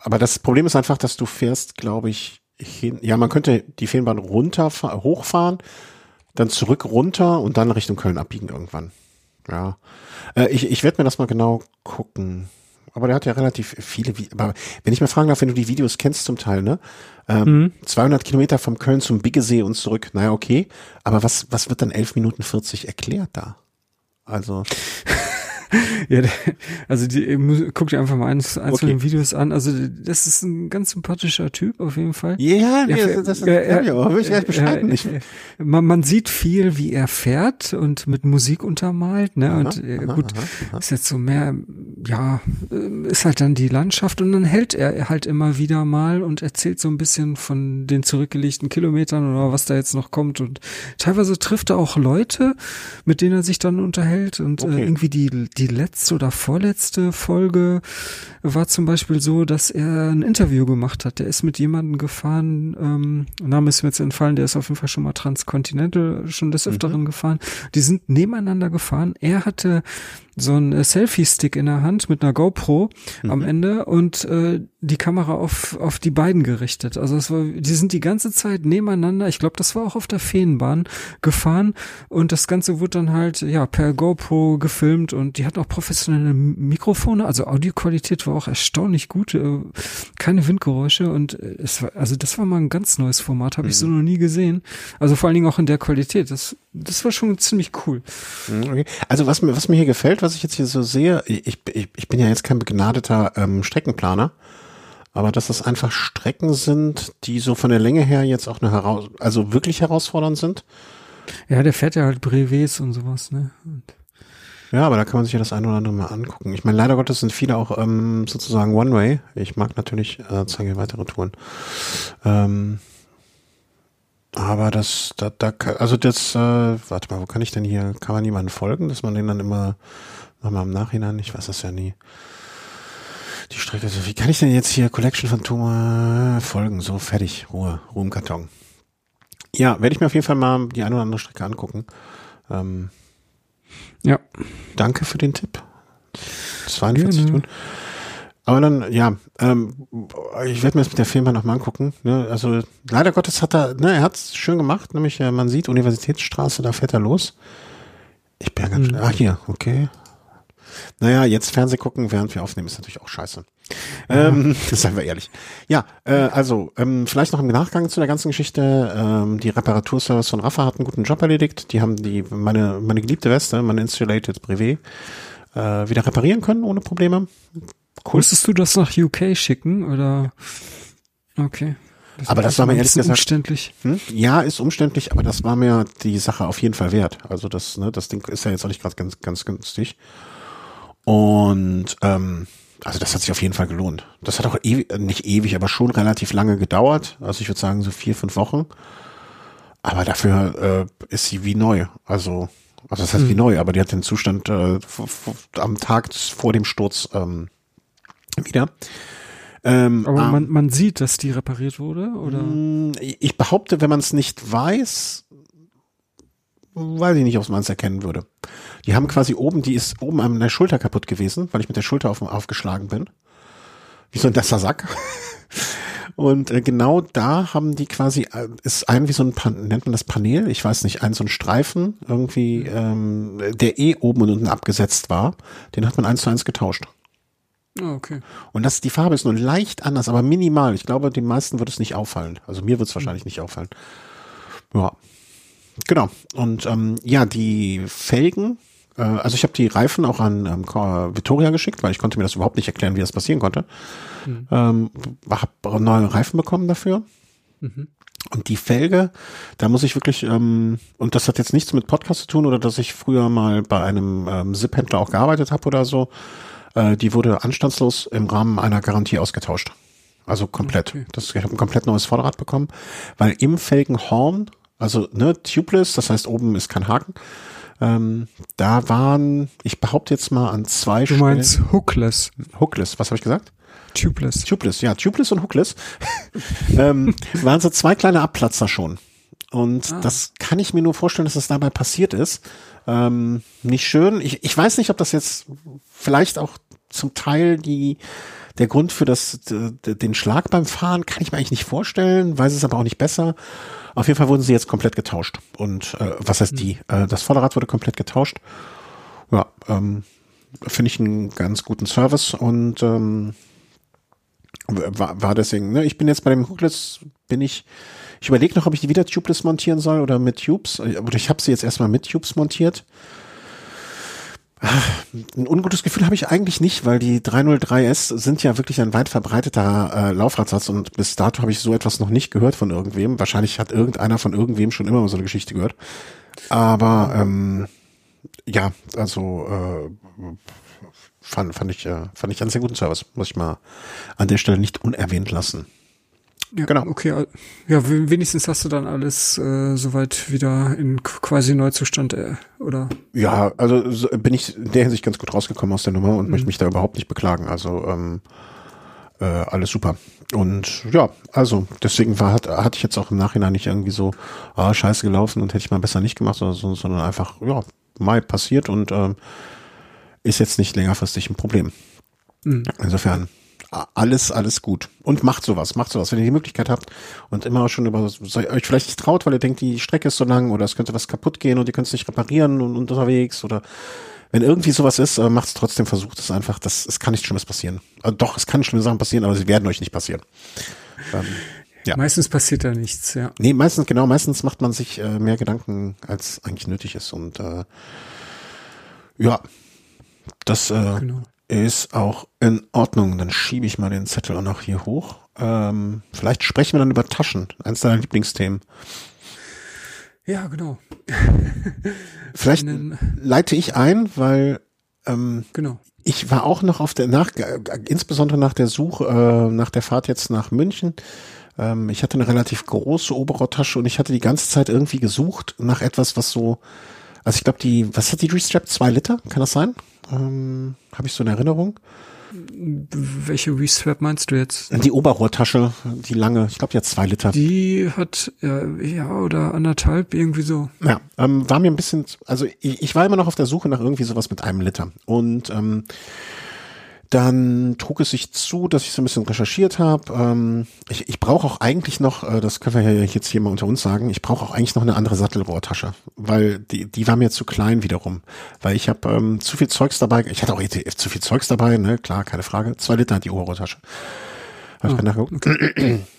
aber das Problem ist einfach, dass du fährst, glaube ich, hin, ja, man könnte die Feenbahn runter, hochfahren, dann zurück runter und dann Richtung Köln abbiegen irgendwann. Ja. Äh, ich ich werde mir das mal genau gucken. Aber der hat ja relativ viele, aber wenn ich mal fragen darf, wenn du die Videos kennst zum Teil, ne? Ähm, mhm. 200 Kilometer vom Köln zum Biggesee und zurück, naja, okay. Aber was, was wird dann 11 Minuten 40 erklärt da? Also. Ja, also die, guck dir einfach mal eins, eins okay. von den Videos an. Also das ist ein ganz sympathischer Typ auf jeden Fall. Ja, nee, er, das, das äh, ja, aber ich äh, Bescheid nicht. Man, man sieht viel, wie er fährt und mit Musik untermalt. Ne? Aha, und äh, gut, aha, aha. ist jetzt so mehr, ja, äh, ist halt dann die Landschaft und dann hält er halt immer wieder mal und erzählt so ein bisschen von den zurückgelegten Kilometern oder was da jetzt noch kommt. Und teilweise trifft er auch Leute, mit denen er sich dann unterhält und okay. äh, irgendwie die, die die letzte oder vorletzte Folge war zum Beispiel so, dass er ein Interview gemacht hat. Der ist mit jemandem gefahren, ähm, Name ist mir jetzt entfallen, der ist auf jeden Fall schon mal Transcontinental schon des mhm. Öfteren mhm. gefahren. Die sind nebeneinander gefahren. Er hatte so ein äh, Selfie-Stick in der Hand mit einer GoPro mhm. am Ende und äh, die Kamera auf, auf die beiden gerichtet. Also es war, die sind die ganze Zeit nebeneinander, ich glaube, das war auch auf der Feenbahn gefahren und das Ganze wurde dann halt ja per GoPro gefilmt und die hatten auch professionelle Mikrofone, also Audioqualität war auch erstaunlich gut, äh, keine Windgeräusche und äh, es war, also das war mal ein ganz neues Format, habe mhm. ich so noch nie gesehen. Also vor allen Dingen auch in der Qualität. Das, das war schon ziemlich cool. Mhm, okay. Also was mir, was mir hier gefällt, was ich jetzt hier so sehe, ich, ich, ich bin ja jetzt kein begnadeter ähm, Streckenplaner, aber dass das einfach Strecken sind, die so von der Länge her jetzt auch eine heraus, also wirklich herausfordernd sind. Ja, der fährt ja halt Brevets und sowas, ne? Und ja, aber da kann man sich ja das eine oder andere mal angucken. Ich meine, leider Gottes sind viele auch ähm, sozusagen One-Way. Ich mag natürlich äh, zeige weitere Touren. Ähm, aber das, da, da, also das, äh, warte mal, wo kann ich denn hier, kann man jemanden folgen, dass man den dann immer nochmal im Nachhinein, ich weiß das ja nie. Die Strecke, also wie kann ich denn jetzt hier Collection von Thomas folgen? So, fertig, Ruhe, Ruhe im Karton. Ja, werde ich mir auf jeden Fall mal die eine oder andere Strecke angucken. Ähm, ja. Danke für den Tipp. 42 Stunden. Aber dann, ja, ähm, ich werde mir das mit der Firma nochmal angucken. Ne? Also leider Gottes hat er, ne, er hat es schön gemacht, nämlich äh, man sieht Universitätsstraße, da fährt er los. Ich bin ja ganz, mhm. ah hier, okay. Naja, jetzt Fernseh gucken, während wir aufnehmen, ist natürlich auch scheiße. Ähm, *laughs* seien wir ehrlich. Ja, äh, also ähm, vielleicht noch im Nachgang zu der ganzen Geschichte. Ähm, die Reparaturservice von Rafa hat einen guten Job erledigt. Die haben die meine meine geliebte Weste, meine Insulated Privé, äh, wieder reparieren können ohne Probleme. Cool. Musstest du das nach UK schicken oder? Okay. Das aber das war mir ehrlich gesagt umständlich. Hm? Ja, ist umständlich, aber das war mir die Sache auf jeden Fall wert. Also das, ne, das Ding ist ja jetzt auch nicht gerade ganz, ganz günstig. Und ähm, also das hat sich auf jeden Fall gelohnt. Das hat auch ewig, nicht ewig, aber schon relativ lange gedauert. Also ich würde sagen so vier, fünf Wochen. Aber dafür äh, ist sie wie neu. Also, also das heißt hm. wie neu, aber die hat den Zustand äh, am Tag vor dem Sturz ähm, wieder. Ähm, aber man, man sieht, dass die repariert wurde, oder? Mm, ich behaupte, wenn man es nicht weiß, weiß ich nicht, ob man es erkennen würde. Die haben quasi oben, die ist oben an der Schulter kaputt gewesen, weil ich mit der Schulter auf, aufgeschlagen bin. Wie so ein nasser Sack. *laughs* Und äh, genau da haben die quasi, äh, ist ein wie so ein, Pan nennt man das Panel? Ich weiß nicht, ein so ein Streifen irgendwie, ähm, der eh oben und unten abgesetzt war, den hat man eins zu eins getauscht. Ah, okay. Und das, die Farbe ist nur leicht anders, aber minimal. Ich glaube, den meisten wird es nicht auffallen. Also mir wird es wahrscheinlich nicht auffallen. Ja. Genau. Und ähm, ja, die Felgen, äh, also ich habe die Reifen auch an ähm, Vittoria geschickt, weil ich konnte mir das überhaupt nicht erklären, wie das passieren konnte. Mhm. Ähm, habe neue Reifen bekommen dafür. Mhm. Und die Felge, da muss ich wirklich, ähm, und das hat jetzt nichts mit Podcast zu tun oder dass ich früher mal bei einem ähm, SIP-Händler auch gearbeitet habe oder so. Äh, die wurde anstandslos im Rahmen einer Garantie ausgetauscht. Also komplett. Okay. Das, ich habe ein komplett neues Vorderrad bekommen, weil im Felgenhorn, also ne, tubeless, das heißt oben ist kein Haken, ähm, da waren, ich behaupte jetzt mal an zwei du Stellen. Du meinst hookless. Hookless, was habe ich gesagt? Tubeless. Tubeless, ja, tubeless und hookless. *laughs* ähm, waren so zwei kleine Abplatzer schon. Und ah. das kann ich mir nur vorstellen, dass das dabei passiert ist. Ähm, nicht schön. Ich, ich weiß nicht, ob das jetzt vielleicht auch zum Teil die der Grund für das den Schlag beim Fahren kann ich mir eigentlich nicht vorstellen, weiß es aber auch nicht besser. Auf jeden Fall wurden sie jetzt komplett getauscht. Und äh, was heißt die? Äh, das Vorderrad wurde komplett getauscht. Ja, ähm, finde ich einen ganz guten Service und ähm, war, war deswegen, ne, ich bin jetzt bei dem Hookless, bin ich, ich überlege noch, ob ich die wieder tubeless montieren soll oder mit Tubes. Oder ich habe sie jetzt erstmal mit Tubes montiert. Ein ungutes Gefühl habe ich eigentlich nicht, weil die 303S sind ja wirklich ein weit verbreiteter äh, Laufradsatz und bis dato habe ich so etwas noch nicht gehört von irgendwem. Wahrscheinlich hat irgendeiner von irgendwem schon immer mal so eine Geschichte gehört. Aber ähm, ja, also äh, fand, fand ich äh, fand ich einen sehr guten Service, muss ich mal an der Stelle nicht unerwähnt lassen. Ja, genau. Okay, ja, wenigstens hast du dann alles äh, soweit wieder in quasi Neuzustand, äh, oder? Ja, also so bin ich in der Hinsicht ganz gut rausgekommen aus der Nummer und mhm. möchte mich da überhaupt nicht beklagen. Also ähm, äh, alles super. Und ja, also deswegen war, hat, hatte ich jetzt auch im Nachhinein nicht irgendwie so, ah, scheiße gelaufen und hätte ich mal besser nicht gemacht, oder so, sondern einfach, ja, mal passiert und ähm, ist jetzt nicht längerfristig ein Problem. Mhm. Insofern alles, alles gut. Und macht sowas, macht sowas. Wenn ihr die Möglichkeit habt und immer schon über, euch vielleicht nicht traut, weil ihr denkt, die Strecke ist so lang oder es könnte was kaputt gehen und ihr könnt es nicht reparieren und, unterwegs oder wenn irgendwie sowas ist, äh, macht es trotzdem, versucht es einfach. Das, es kann nichts Schlimmes passieren. Also doch, es kann schlimme Sachen passieren, aber sie werden euch nicht passieren. Ähm, ja. Meistens passiert da nichts, ja. Nee, meistens, genau, meistens macht man sich äh, mehr Gedanken, als eigentlich nötig ist. Und äh, ja, das äh, genau ist auch in Ordnung. Dann schiebe ich mal den Zettel auch noch hier hoch. Ähm, vielleicht sprechen wir dann über Taschen, eins deiner Lieblingsthemen. Ja, genau. *laughs* vielleicht leite ich ein, weil ähm, genau. ich war auch noch auf der nach, insbesondere nach der Suche, äh, nach der Fahrt jetzt nach München. Ähm, ich hatte eine relativ große Oberrohrtasche und ich hatte die ganze Zeit irgendwie gesucht nach etwas, was so, also ich glaube die, was hat die Restrap? Zwei Liter? Kann das sein? Ähm, Habe ich so eine Erinnerung? Welche Reswap meinst du jetzt? Die Oberrohrtasche, die lange, ich glaube, die hat zwei Liter. Die hat ja, ja oder anderthalb, irgendwie so. Ja, ähm, war mir ein bisschen, also ich, ich war immer noch auf der Suche nach irgendwie sowas mit einem Liter. Und ähm, dann trug es sich zu, dass ich so ein bisschen recherchiert habe. Ähm, ich ich brauche auch eigentlich noch, äh, das können wir ja jetzt hier mal unter uns sagen, ich brauche auch eigentlich noch eine andere Sattelrohrtasche, weil die, die war mir zu klein wiederum. Weil ich habe ähm, zu viel Zeugs dabei, ich hatte auch ETF zu viel Zeugs dabei, ne, klar, keine Frage. Zwei Liter hat die Oberrohrtasche. Hab ich oh, nachgeguckt. Okay. *clears throat*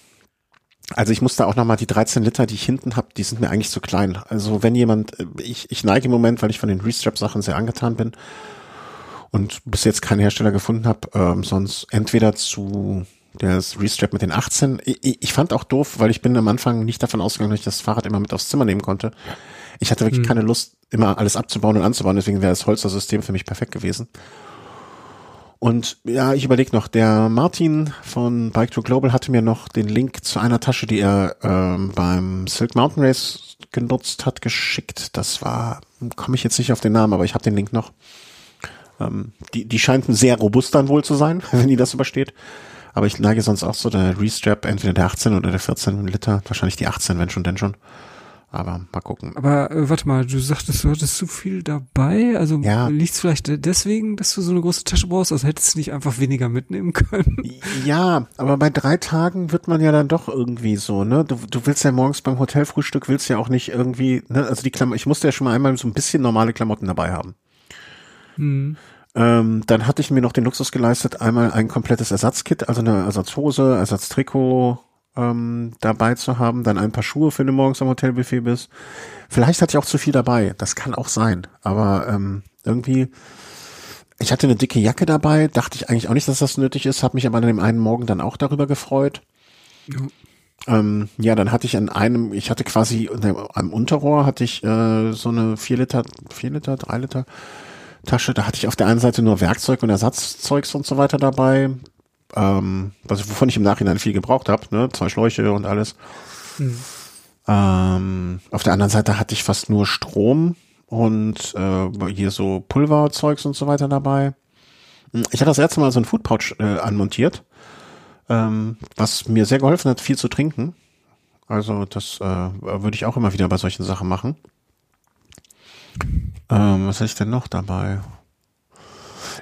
Also ich musste auch nochmal die 13 Liter, die ich hinten habe, die sind mir eigentlich zu klein. Also wenn jemand, äh, ich, ich neige im Moment, weil ich von den Restrap-Sachen sehr angetan bin, und bis jetzt keinen Hersteller gefunden habe, ähm, sonst entweder zu das Restrap mit den 18. Ich, ich, fand auch doof, weil ich bin am Anfang nicht davon ausgegangen, dass ich das Fahrrad immer mit aufs Zimmer nehmen konnte. Ich hatte wirklich hm. keine Lust, immer alles abzubauen und anzubauen, deswegen wäre das Holzer-System für mich perfekt gewesen. Und ja, ich überlege noch, der Martin von Bike to Global hatte mir noch den Link zu einer Tasche, die er ähm, beim Silk Mountain Race genutzt hat, geschickt. Das war, komme ich jetzt nicht auf den Namen, aber ich habe den Link noch. Ähm, die, die scheint sehr robust dann wohl zu sein, *laughs* wenn die das übersteht. Aber ich neige sonst auch so der Restrap, entweder der 18 oder der 14 Liter, wahrscheinlich die 18, wenn schon, denn schon. Aber mal gucken. Aber äh, warte mal, du sagtest, du hattest zu viel dabei. Also ja. liegt es vielleicht deswegen, dass du so eine große Tasche brauchst? Also hättest du nicht einfach weniger mitnehmen können? *laughs* Ja, aber bei drei Tagen wird man ja dann doch irgendwie so, ne? Du, du willst ja morgens beim Hotelfrühstück, willst ja auch nicht irgendwie, ne? Also die Klamotten, ich musste ja schon mal einmal so ein bisschen normale Klamotten dabei haben. Hm. Ähm, dann hatte ich mir noch den Luxus geleistet, einmal ein komplettes Ersatzkit, also eine Ersatzhose, Ersatztrikot ähm, dabei zu haben, dann ein paar Schuhe, wenn du morgens am Hotelbuffet bist. Vielleicht hatte ich auch zu viel dabei, das kann auch sein, aber ähm, irgendwie, ich hatte eine dicke Jacke dabei, dachte ich eigentlich auch nicht, dass das nötig ist, habe mich aber an dem einen Morgen dann auch darüber gefreut. Ja. Ähm, ja, dann hatte ich an einem, ich hatte quasi am Unterrohr hatte ich äh, so eine vier Liter, vier Liter, drei Liter Tasche. Da hatte ich auf der einen Seite nur Werkzeug und Ersatzzeugs und so weiter dabei, ähm, was, wovon ich im Nachhinein viel gebraucht habe, ne? zwei Schläuche und alles. Mhm. Ähm, auf der anderen Seite hatte ich fast nur Strom und äh, hier so Pulverzeugs und so weiter dabei. Ich hatte das erste Mal so ein Food Pouch äh, anmontiert, ähm, was mir sehr geholfen hat, viel zu trinken. Also das äh, würde ich auch immer wieder bei solchen Sachen machen. Ähm, was hatte ich denn noch dabei?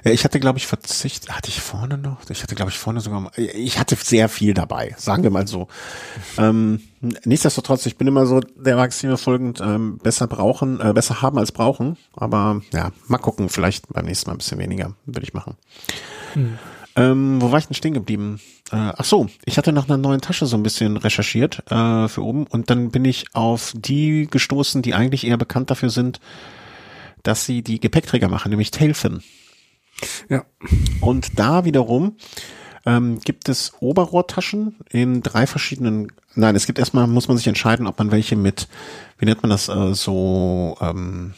Ja, ich hatte, glaube ich, verzicht. Hatte ich vorne noch? Ich hatte, glaube ich, vorne sogar. Ich hatte sehr viel dabei, sagen wir mal so. Ähm, nichtsdestotrotz, ich bin immer so der Maxime folgend: ähm, besser brauchen, äh, besser haben als brauchen. Aber ja, mal gucken. Vielleicht beim nächsten Mal ein bisschen weniger würde ich machen. Hm. Ähm, wo war ich denn stehen geblieben? Äh, ach so, ich hatte nach einer neuen Tasche so ein bisschen recherchiert äh, für oben und dann bin ich auf die gestoßen, die eigentlich eher bekannt dafür sind, dass sie die Gepäckträger machen, nämlich Tailfin. Ja. Und da wiederum ähm, gibt es Oberrohrtaschen in drei verschiedenen. Nein, es gibt erstmal, muss man sich entscheiden, ob man welche mit, wie nennt man das, äh, so, ähm,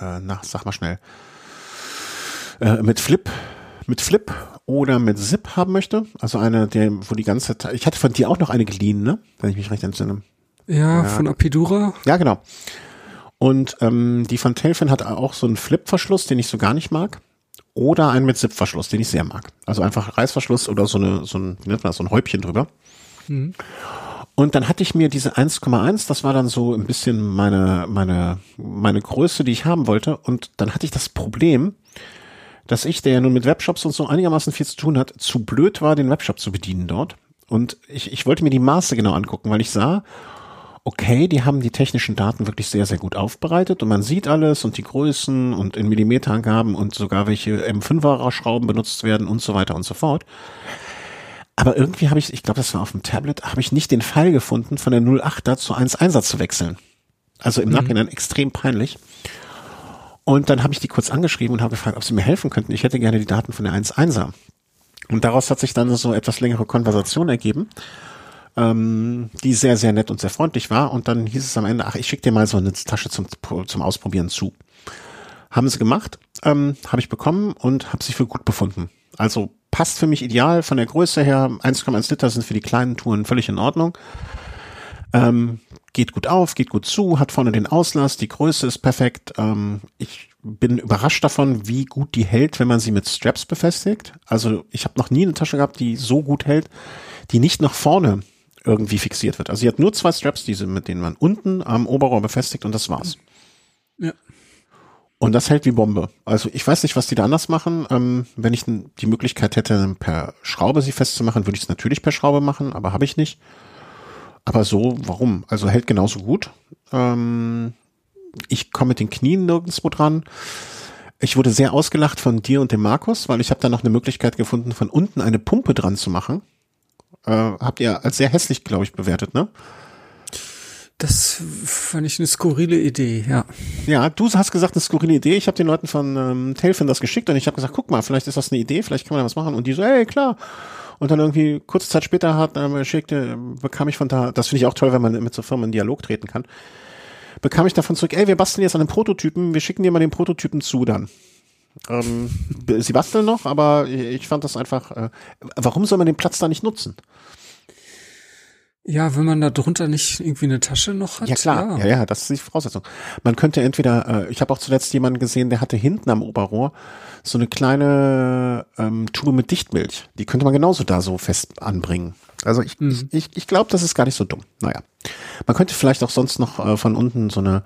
äh, na, sag mal schnell, äh, mit Flip mit Flip oder mit Zip haben möchte. Also eine, der, wo die ganze Zeit, ich hatte von dir auch noch eine geliehen, ne? Wenn ich mich recht entsinne. Ja, ja. von Apidura. Ja, genau. Und ähm, die von Tailfin hat auch so einen Flip-Verschluss, den ich so gar nicht mag. Oder einen mit Zip-Verschluss, den ich sehr mag. Also einfach Reißverschluss oder so eine, so ein, wie nennt man das, so ein Häubchen drüber. Mhm. Und dann hatte ich mir diese 1,1, das war dann so ein bisschen meine, meine, meine Größe, die ich haben wollte. Und dann hatte ich das Problem, dass ich, der ja nun mit Webshops und so einigermaßen viel zu tun hat, zu blöd war, den Webshop zu bedienen dort. Und ich, ich wollte mir die Maße genau angucken, weil ich sah, okay, die haben die technischen Daten wirklich sehr, sehr gut aufbereitet und man sieht alles und die Größen und in Millimeterangaben und sogar welche M5er Schrauben benutzt werden und so weiter und so fort. Aber irgendwie habe ich, ich glaube, das war auf dem Tablet, habe ich nicht den Fall gefunden, von der 08er zu 1.1er zu wechseln. Also im mhm. Nachhinein extrem peinlich. Und dann habe ich die kurz angeschrieben und habe gefragt, ob sie mir helfen könnten. Ich hätte gerne die Daten von der 1.1er. Und daraus hat sich dann so etwas längere Konversation ergeben, ähm, die sehr, sehr nett und sehr freundlich war. Und dann hieß es am Ende, ach, ich schicke dir mal so eine Tasche zum, zum Ausprobieren zu. Haben sie gemacht, ähm, habe ich bekommen und habe sie für gut befunden. Also passt für mich ideal von der Größe her. 1,1 Liter sind für die kleinen Touren völlig in Ordnung. Ähm, geht gut auf, geht gut zu, hat vorne den Auslass, die Größe ist perfekt. Ähm, ich bin überrascht davon, wie gut die hält, wenn man sie mit Straps befestigt. Also ich habe noch nie eine Tasche gehabt, die so gut hält, die nicht nach vorne irgendwie fixiert wird. Also sie hat nur zwei Straps, diese, mit denen man unten am Oberrohr befestigt und das war's. Ja. Und das hält wie Bombe. Also ich weiß nicht, was die da anders machen. Ähm, wenn ich die Möglichkeit hätte, per Schraube sie festzumachen, würde ich es natürlich per Schraube machen, aber habe ich nicht. Aber so, warum? Also hält genauso gut. Ähm, ich komme mit den Knien nirgendwo dran. Ich wurde sehr ausgelacht von dir und dem Markus, weil ich habe da noch eine Möglichkeit gefunden, von unten eine Pumpe dran zu machen. Äh, habt ihr als sehr hässlich, glaube ich, bewertet, ne? Das fand ich eine skurrile Idee, ja. Ja, du hast gesagt, eine skurrile Idee. Ich habe den Leuten von ähm, Tailfin das geschickt und ich habe gesagt, guck mal, vielleicht ist das eine Idee, vielleicht kann man da was machen. Und die so, ey, klar. Und dann irgendwie kurze Zeit später hat ähm, schickte, bekam ich von da, das finde ich auch toll, wenn man mit so Firmen in Dialog treten kann, bekam ich davon zurück, ey, wir basteln jetzt an einem Prototypen, wir schicken dir mal den Prototypen zu dann. Ähm, *laughs* sie basteln noch, aber ich fand das einfach, äh, warum soll man den Platz da nicht nutzen? Ja, wenn man da drunter nicht irgendwie eine Tasche noch hat. Ja klar, ja, ja, ja das ist die Voraussetzung. Man könnte entweder, äh, ich habe auch zuletzt jemanden gesehen, der hatte hinten am Oberrohr so eine kleine ähm, Tube mit Dichtmilch. Die könnte man genauso da so fest anbringen. Also ich, mhm. ich, ich glaube, das ist gar nicht so dumm. Naja. Man könnte vielleicht auch sonst noch äh, von unten so eine,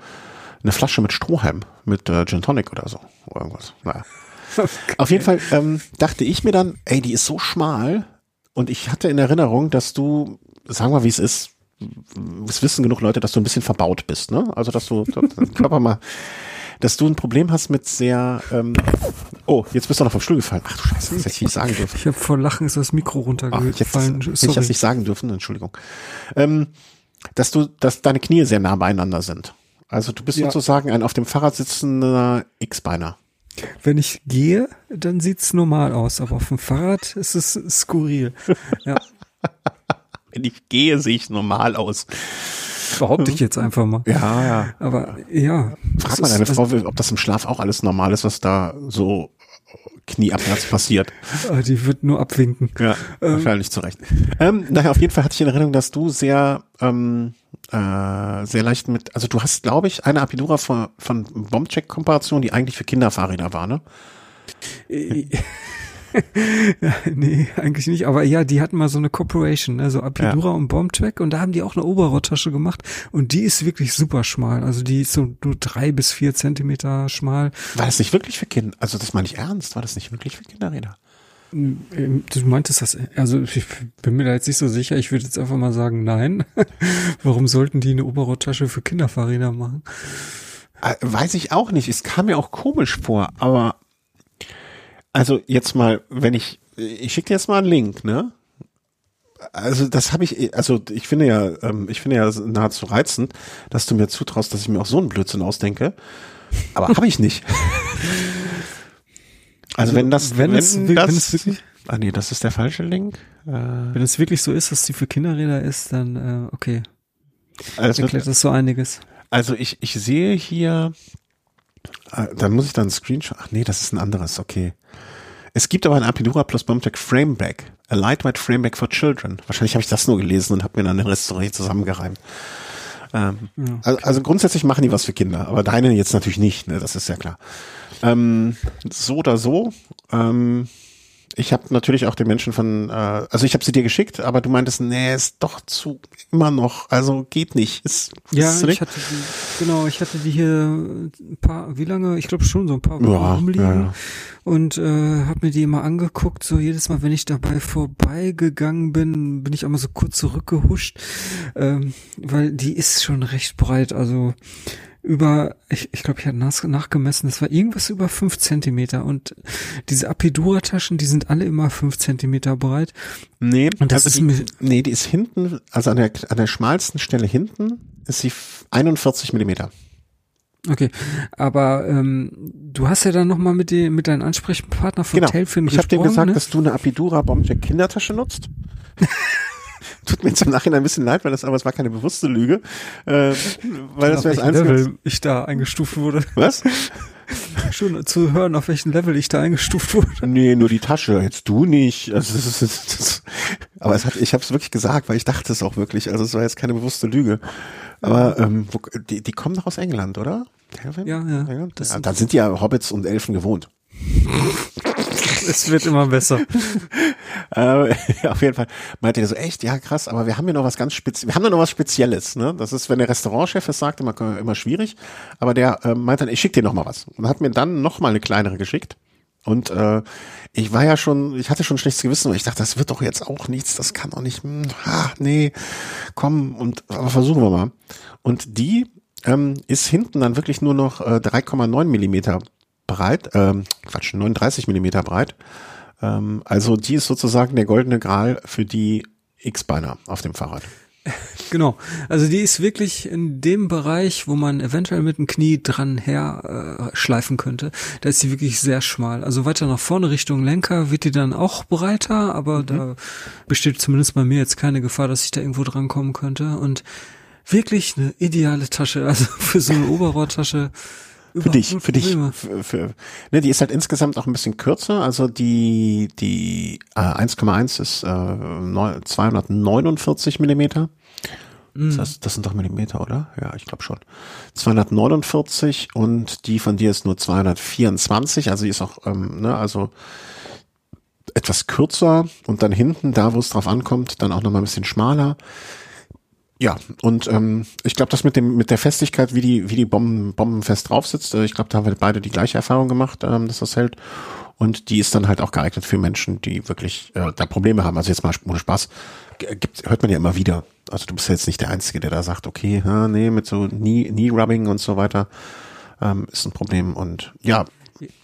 eine Flasche mit Strohhalm, mit äh, Gin Tonic oder so. Oder irgendwas. Naja. Okay. Auf jeden Fall ähm, dachte ich mir dann, ey, die ist so schmal. Und ich hatte in Erinnerung, dass du sagen wir, wie es ist, es wissen genug Leute, dass du ein bisschen verbaut bist, ne? Also dass du Körper mal, dass du ein Problem hast mit sehr. Ähm, oh, jetzt bist du noch vom Stuhl gefallen. Ach du Scheiße, das hätte ich nicht sagen dürfen. Ich habe vor Lachen ist das Mikro runtergefallen. Ach, jetzt hätte ich das nicht sagen dürfen, Entschuldigung. Ähm, dass du, dass deine Knie sehr nah beieinander sind. Also du bist ja. sozusagen ein auf dem Fahrrad sitzender X-Beiner. Wenn ich gehe, dann sieht's normal aus, aber auf dem Fahrrad ist es skurril. Ja. Wenn ich gehe, sehe ich normal aus. Behaupte ich jetzt einfach mal. Ja, ja. Aber ja. Frag mal deine Frau, ob das im Schlaf auch alles normal ist, was da so knieabwärts passiert. Ah, die wird nur abwinken. Ja, ähm. wahrscheinlich zu Recht. Ähm, naja, auf jeden Fall hatte ich in Erinnerung, dass du sehr, ähm, äh, sehr leicht mit, also du hast, glaube ich, eine Apidura von, von Bombcheck-Komparation, die eigentlich für Kinderfahrräder war, ne? Ja, *laughs* nee, eigentlich nicht. Aber ja, die hatten mal so eine Corporation, ne? so Apidura ja. und Bombtrack und da haben die auch eine Oberrohrtasche gemacht und die ist wirklich super schmal. Also die ist so nur drei bis vier Zentimeter schmal. War das nicht wirklich für Kinder? Also das meine ich ernst. War das nicht wirklich für Kinderräder? Ähm, du meintest das, also ich bin mir da jetzt nicht so sicher. Ich würde jetzt einfach mal sagen, nein. *laughs* Warum sollten die eine Oberrohrtasche für Kinderfahrräder machen? Äh, weiß ich auch nicht. Es kam mir auch komisch vor, aber also jetzt mal, wenn ich, ich schicke dir jetzt mal einen Link, ne? Also das habe ich, also ich finde ja, ähm, ich finde ja nahezu reizend, dass du mir zutraust, dass ich mir auch so einen Blödsinn ausdenke. Aber habe ich nicht. Also, *laughs* also, wenn das, wenn, wenn es, das, wenn es wirklich, ah nee, das ist der falsche Link. Äh, wenn es wirklich so ist, dass die für Kinderräder ist, dann äh, okay. Also, das so einiges. Also ich, ich sehe hier, äh, dann muss ich dann einen Screenshot, ach nee, das ist ein anderes, okay. Es gibt aber ein Apidura plus Bombtech Frameback. A lightweight Frameback for Children. Wahrscheinlich habe ich das nur gelesen und habe mir dann den Rest so zusammengereimt. Ähm, ja, okay. also, also, grundsätzlich machen die was für Kinder, aber deine jetzt natürlich nicht, ne? das ist ja klar. Ähm, so oder so. Ähm, ich habe natürlich auch den Menschen von, äh, also ich habe sie dir geschickt, aber du meintest, nee, ist doch zu immer noch, also geht nicht. Ist, ja, ist ich hatte die, genau, ich hatte die hier ein paar, wie lange? Ich glaube schon so ein paar Wochen ja, rumliegen ja, ja. und äh, habe mir die immer angeguckt. So jedes Mal, wenn ich dabei vorbeigegangen bin, bin ich einmal so kurz zurückgehuscht, ähm, weil die ist schon recht breit. Also über, ich, ich glaube, ich hatte nach, nachgemessen, das war irgendwas über fünf Zentimeter und diese Apidura-Taschen, die sind alle immer fünf Zentimeter breit. Nee, und das also ist die, nee, die ist hinten, also an der, an der schmalsten Stelle hinten ist sie 41 Millimeter. Okay, aber ähm, du hast ja dann nochmal mit, die, mit deinem Ansprechpartner von genau. Tailfin ich gesprochen. Ich habe dir gesagt, ne? dass du eine Apidura Bombjack Kindertasche nutzt. *laughs* Tut mir jetzt im Nachhinein ein bisschen leid, weil das aber es war keine bewusste Lüge. Äh, weil das wäre das Einzige. Level ich da eingestuft wurde. Was? *laughs* Schon zu hören, auf welchem Level ich da eingestuft wurde. Nee, nur die Tasche, jetzt du nicht. Also das ist, das, das, aber es hat, ich habe es wirklich gesagt, weil ich dachte es auch wirklich. Also es war jetzt keine bewusste Lüge. Aber ähm, wo, die, die kommen doch aus England, oder? Ja, ja. ja da sind ja Hobbits und Elfen gewohnt. Es wird immer besser. *laughs* äh, auf jeden Fall meinte er so, echt, ja krass, aber wir haben ja noch was ganz Spezielles, wir haben da noch was Spezielles, ne? Das ist, wenn der Restaurantchef es sagt, immer, immer schwierig, aber der äh, meinte dann, ich schicke dir noch mal was. Und hat mir dann noch mal eine kleinere geschickt. Und äh, ich war ja schon, ich hatte schon schlechtes Gewissen, weil ich dachte, das wird doch jetzt auch nichts, das kann doch nicht, hm, ha, nee, komm, und aber versuchen wir mal. Und die ähm, ist hinten dann wirklich nur noch äh, 3,9 Millimeter breit, ähm, Quatsch, 39 Millimeter breit. Ähm, also die ist sozusagen der goldene Gral für die X-Beiner auf dem Fahrrad. *laughs* Genau. Also die ist wirklich in dem Bereich, wo man eventuell mit dem Knie dran her äh, schleifen könnte. Da ist sie wirklich sehr schmal. Also weiter nach vorne Richtung Lenker wird die dann auch breiter, aber mhm. da besteht zumindest bei mir jetzt keine Gefahr, dass ich da irgendwo dran kommen könnte. Und wirklich eine ideale Tasche, *laughs* also für so eine Oberrohrtasche für dich, für dich. Für, für, ne, die ist halt insgesamt auch ein bisschen kürzer. Also die, die äh, 1,1 ist äh, 249 Millimeter. Das, heißt, mhm. das sind doch Millimeter, oder? Ja, ich glaube schon. 249 und die von dir ist nur 224. Also die ist auch, ähm, ne, also etwas kürzer und dann hinten, da wo es drauf ankommt, dann auch nochmal ein bisschen schmaler. Ja, und ähm, ich glaube, das mit dem mit der Festigkeit, wie die wie die Bomben bombenfest drauf sitzt, äh, ich glaube, da haben wir beide die gleiche Erfahrung gemacht, ähm, dass das hält. Und die ist dann halt auch geeignet für Menschen, die wirklich äh, da Probleme haben. Also jetzt mal ohne Spaß, gibt, hört man ja immer wieder. Also du bist ja jetzt nicht der Einzige, der da sagt, okay, ja, nee, mit so Knee, Knee Rubbing und so weiter ähm, ist ein Problem. Und ja.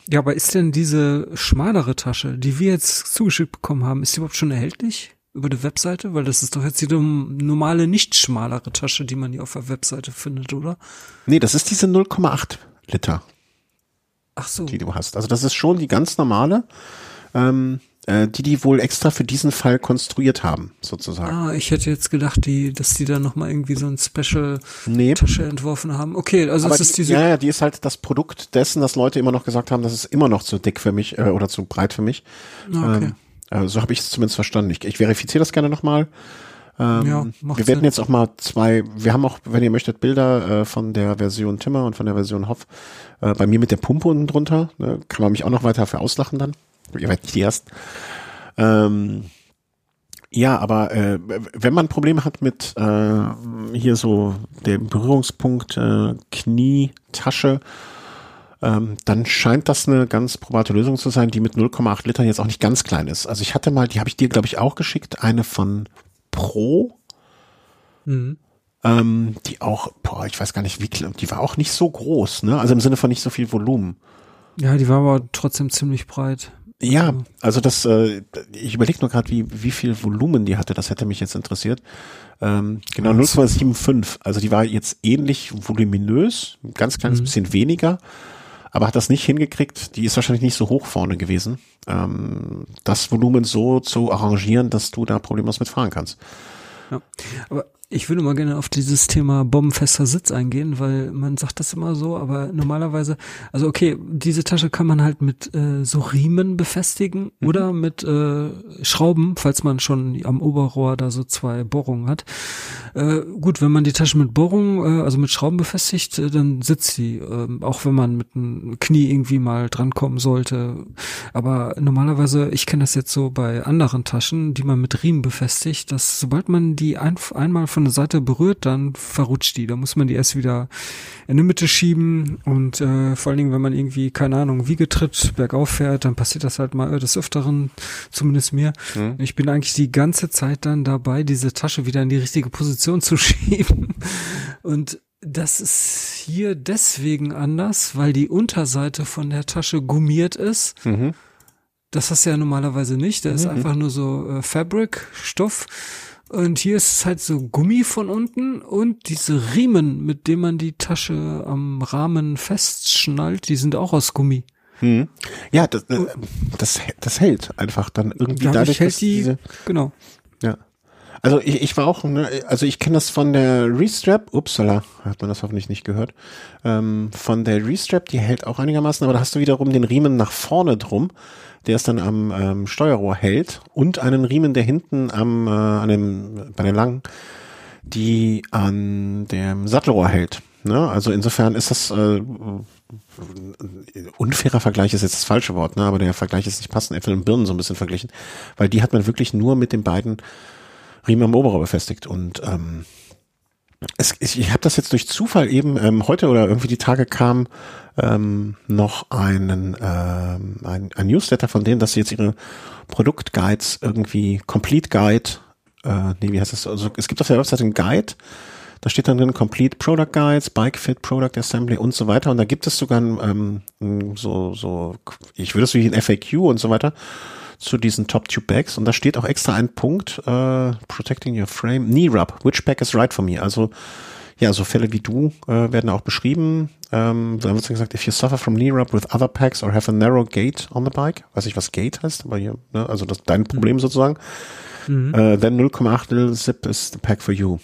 Ja, aber ist denn diese schmalere Tasche, die wir jetzt zugeschickt bekommen haben, ist die überhaupt schon erhältlich? Über die Webseite? Weil das ist doch jetzt die normale, nicht schmalere Tasche, die man hier auf der Webseite findet, oder? Nee, das ist diese 0,8 Liter. Ach so. Die du hast. Also das ist schon die ganz normale, ähm, äh, die die wohl extra für diesen Fall konstruiert haben, sozusagen. Ah, ich hätte jetzt gedacht, die, dass die da nochmal irgendwie so ein Special nee. Tasche entworfen haben. Okay, also es ist diese. Ja, ja, die ist halt das Produkt dessen, dass Leute immer noch gesagt haben, das ist immer noch zu dick für mich äh, oder zu breit für mich. Ah, okay. Ähm, äh, so habe ich es zumindest verstanden. Ich, ich verifiziere das gerne nochmal. Ähm, ja, wir werden Sinn. jetzt auch mal zwei, wir haben auch, wenn ihr möchtet, Bilder äh, von der Version Timmer und von der Version Hoff. Äh, bei mir mit der Pumpe unten drunter. Ne, kann man mich auch noch weiter für auslachen dann. Ihr werdet nicht die Ersten. Ähm, ja, aber äh, wenn man Probleme hat mit äh, hier so dem Berührungspunkt äh, Knie, Tasche, ähm, dann scheint das eine ganz probate Lösung zu sein, die mit 0,8 Litern jetzt auch nicht ganz klein ist. Also ich hatte mal, die habe ich dir, glaube ich, auch geschickt, eine von Pro. Mhm. Ähm, die auch, boah, ich weiß gar nicht, wie, die war auch nicht so groß, ne? Also im Sinne von nicht so viel Volumen. Ja, die war aber trotzdem ziemlich breit. Ja, also das, äh, ich überlege nur gerade, wie, wie viel Volumen die hatte, das hätte mich jetzt interessiert. Ähm, genau, 0,75. Also die war jetzt ähnlich voluminös, ein ganz kleines mhm. bisschen weniger, aber hat das nicht hingekriegt. Die ist wahrscheinlich nicht so hoch vorne gewesen, ähm, das Volumen so zu arrangieren, dass du da problemlos mitfahren kannst. Ja. Aber ich würde mal gerne auf dieses Thema bombenfester Sitz eingehen, weil man sagt das immer so, aber normalerweise, also okay, diese Tasche kann man halt mit äh, so Riemen befestigen mhm. oder mit äh, Schrauben, falls man schon am Oberrohr da so zwei Bohrungen hat. Äh, gut, wenn man die Tasche mit Bohrungen, äh, also mit Schrauben befestigt, äh, dann sitzt sie, äh, auch wenn man mit einem Knie irgendwie mal drankommen sollte. Aber normalerweise, ich kenne das jetzt so bei anderen Taschen, die man mit Riemen befestigt, dass sobald man die ein, einmal von der Seite berührt, dann verrutscht die. Da muss man die erst wieder in die Mitte schieben und äh, vor allen Dingen, wenn man irgendwie, keine Ahnung, Wiegetritt bergauf fährt, dann passiert das halt mal des Öfteren, zumindest mir. Mhm. Ich bin eigentlich die ganze Zeit dann dabei, diese Tasche wieder in die richtige Position zu *laughs* schieben. Und das ist hier deswegen anders, weil die Unterseite von der Tasche gummiert ist. Mhm. Das hast du ja normalerweise nicht. Da ist mhm. einfach nur so äh, Fabric, Stoff. Und hier ist es halt so Gummi von unten und diese Riemen, mit denen man die Tasche am Rahmen festschnallt, die sind auch aus Gummi. Hm. Ja, das, äh, das, das hält einfach dann irgendwie dadurch, dadurch hält die, diese, genau. Ja. Also ich, ich war auch, ne, also ich kenne das von der Restrap, upsala, hat man das hoffentlich nicht gehört, ähm, von der Restrap, die hält auch einigermaßen, aber da hast du wiederum den Riemen nach vorne drum der es dann am ähm, Steuerrohr hält und einen Riemen, der hinten am, äh, an dem, bei den langen, die an dem Sattelrohr hält. Ne? Also insofern ist das äh, unfairer Vergleich ist jetzt das falsche Wort, ne? aber der Vergleich ist nicht passend, Äpfel und Birnen so ein bisschen verglichen, weil die hat man wirklich nur mit den beiden Riemen am Oberrohr befestigt und ähm, es, ich, ich habe das jetzt durch Zufall eben ähm, heute oder irgendwie die Tage kam ähm, noch einen ähm, ein, ein Newsletter von denen, dass sie jetzt ihre Produktguides irgendwie Complete Guide, äh, nee, wie heißt das? Also es gibt auf der Webseite einen Guide, da steht dann drin Complete Product Guides, Bike Fit, Product Assembly und so weiter. Und da gibt es sogar ein, ähm, so, so, ich würde es wie ein FAQ und so weiter zu diesen Top Tube Bags. Und da steht auch extra ein Punkt, äh, Protecting Your Frame, Knee Rub, which bag is right for me? Also, ja, so Fälle wie du äh, werden auch beschrieben. Ähm, da wird gesagt, if you suffer from knee rub with other packs or have a narrow gate on the bike, weiß ich, was Gate heißt, aber hier, ne, also das dein Problem mhm. sozusagen, mhm. äh, then 0,8 Zip is the pack for you.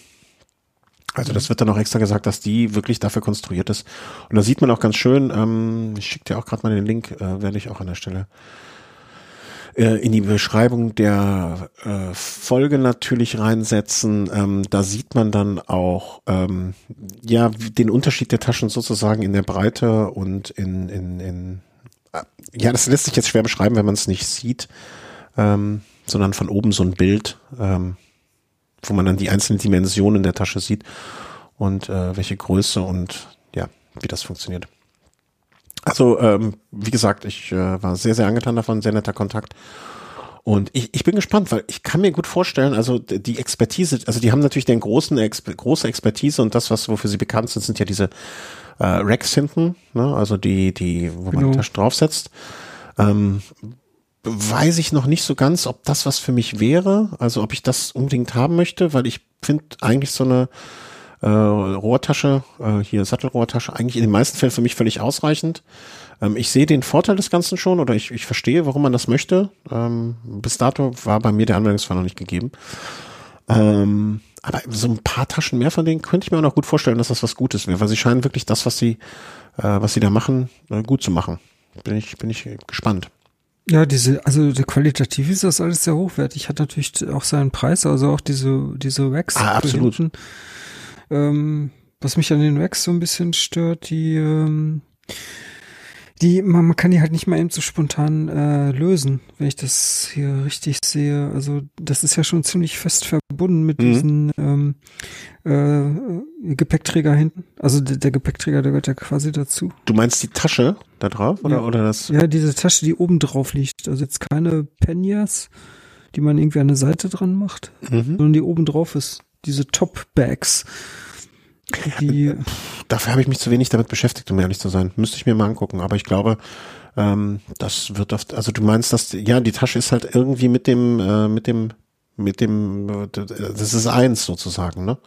Also das wird dann auch extra gesagt, dass die wirklich dafür konstruiert ist. Und da sieht man auch ganz schön, ähm, ich schicke dir auch gerade mal den Link, äh, werde ich auch an der Stelle äh, in die Beschreibung der äh, Folge natürlich reinsetzen. Ähm, da sieht man dann auch ähm, ja den Unterschied der Taschen sozusagen in der Breite und in, in, in äh, ja, das lässt sich jetzt schwer beschreiben, wenn man es nicht sieht, ähm, sondern von oben so ein Bild, ähm, wo man dann die einzelnen Dimensionen der Tasche sieht und äh, welche Größe und ja, wie das funktioniert. Also, ähm, wie gesagt, ich äh, war sehr, sehr angetan davon, sehr netter Kontakt. Und ich, ich bin gespannt, weil ich kann mir gut vorstellen, also die Expertise, also die haben natürlich den großen Exper große Expertise und das, was wofür sie bekannt sind, sind ja diese äh, Racks hinten, ne? also die, die, wo genau. man die Tasche draufsetzt. Ähm, weiß ich noch nicht so ganz, ob das was für mich wäre, also ob ich das unbedingt haben möchte, weil ich finde eigentlich so eine äh, Rohrtasche, äh, hier Sattelrohrtasche, eigentlich in den meisten Fällen für mich völlig ausreichend. Ähm, ich sehe den Vorteil des Ganzen schon oder ich, ich verstehe, warum man das möchte. Ähm, bis dato war bei mir der Anwendungsfall noch nicht gegeben. Ähm, aber so ein paar Taschen mehr von denen könnte ich mir auch noch gut vorstellen, dass das was Gutes wäre, weil sie scheinen wirklich das, was sie, äh, was sie da machen, äh, gut zu machen. Bin ich, bin ich gespannt. Ja, diese, also qualitativ ist das alles sehr hochwertig. Hat natürlich auch seinen Preis, also auch diese, diese Wax. Ah, absolut. Hinten. Ähm, was mich an den Wax so ein bisschen stört, die, ähm, die, man, man kann die halt nicht mal eben so spontan äh, lösen, wenn ich das hier richtig sehe. Also das ist ja schon ziemlich fest verbunden mit mhm. diesen ähm, äh, Gepäckträger hinten. Also der, der, Gepäckträger, der gehört ja quasi dazu. Du meinst die Tasche da drauf oder, ja. oder das? Ja, diese Tasche, die oben drauf liegt. Also jetzt keine Penyas, die man irgendwie an der Seite dran macht, mhm. sondern die oben drauf ist. Diese Top-Bags. Die Dafür habe ich mich zu wenig damit beschäftigt, um ehrlich zu sein. Müsste ich mir mal angucken. Aber ich glaube, ähm, das wird oft, also du meinst, dass, ja, die Tasche ist halt irgendwie mit dem, äh, mit dem, mit dem, äh, das ist eins sozusagen, ne?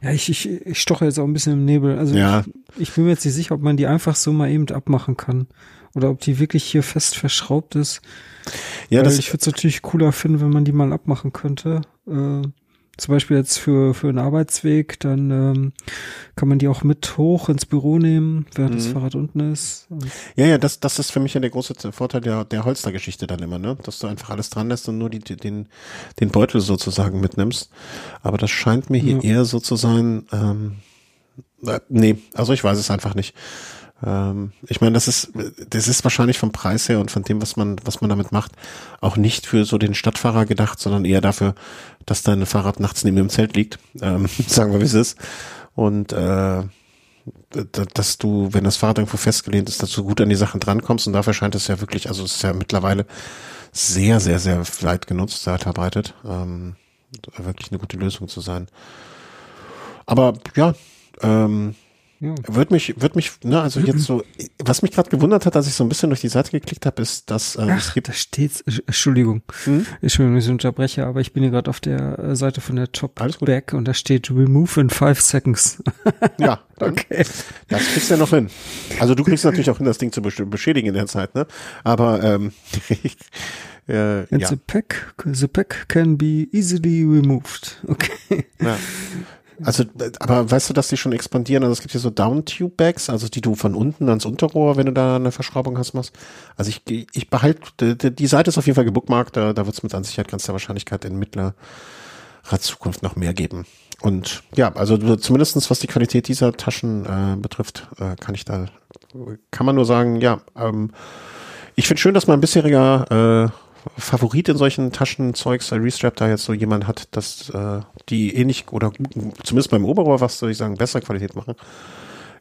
Ja, ich, ich, ich stoche jetzt auch ein bisschen im Nebel. Also ja. ich, ich bin mir jetzt nicht sicher, ob man die einfach so mal eben abmachen kann. Oder ob die wirklich hier fest verschraubt ist. Ja, Weil das ich würde es natürlich cooler finden, wenn man die mal abmachen könnte. Äh, zum Beispiel jetzt für, für einen Arbeitsweg, dann ähm, kann man die auch mit hoch ins Büro nehmen, während mhm. das Fahrrad unten ist. Ja, ja, das, das ist für mich ja der große Vorteil der, der Holstergeschichte dann immer, ne? Dass du einfach alles dran lässt und nur die, den, den Beutel sozusagen mitnimmst. Aber das scheint mir hier ja. eher so zu sein, ähm, äh, nee, also ich weiß es einfach nicht. Ähm, ich meine, das ist, das ist wahrscheinlich vom Preis her und von dem, was man, was man damit macht, auch nicht für so den Stadtfahrer gedacht, sondern eher dafür, dass dein Fahrrad nachts neben dem Zelt liegt. Ähm, *laughs* sagen wir, wie es ist. Und äh, dass du, wenn das Fahrrad irgendwo festgelehnt ist, dass du gut an die Sachen drankommst. Und dafür scheint es ja wirklich, also es ist ja mittlerweile sehr, sehr, sehr weit genutzt, sehr verbreitet. Ähm, wirklich eine gute Lösung zu sein. Aber ja, ähm, ja. Wird mich, wird mich, ne, also jetzt so, was mich gerade gewundert hat, als ich so ein bisschen durch die Seite geklickt habe, ist, dass äh, Ach, es gibt. Da steht's, Entschuldigung, hm? Entschuldigung, ich unterbreche, aber ich bin hier gerade auf der äh, Seite von der Top Back und da steht Remove in five seconds. ja, *laughs* okay. Das kriegst du ja noch hin. Also du kriegst natürlich auch hin, das Ding zu beschädigen in der Zeit, ne? Aber ähm, *laughs* äh, And ja. the pack, the pack can be easily removed. Okay. Ja. Also, aber weißt du, dass die schon expandieren? Also es gibt hier so Down-Tube-Bags, also die du von unten ans Unterrohr, wenn du da eine Verschraubung hast, machst. Also ich, ich behalte, die, die Seite ist auf jeden Fall gebookmarkt, da, da wird es mit an Sicherheit ganz der Wahrscheinlichkeit in mittlerer Zukunft noch mehr geben. und ja, also zumindestens was die Qualität dieser Taschen äh, betrifft, äh, kann ich da, kann man nur sagen, ja, ähm, ich finde schön, dass mein bisheriger äh, Favorit in solchen Taschenzeugs, Restrap, da jetzt so jemand hat, dass äh, die ähnlich oder zumindest beim Oberrohr, was soll ich sagen, bessere Qualität machen.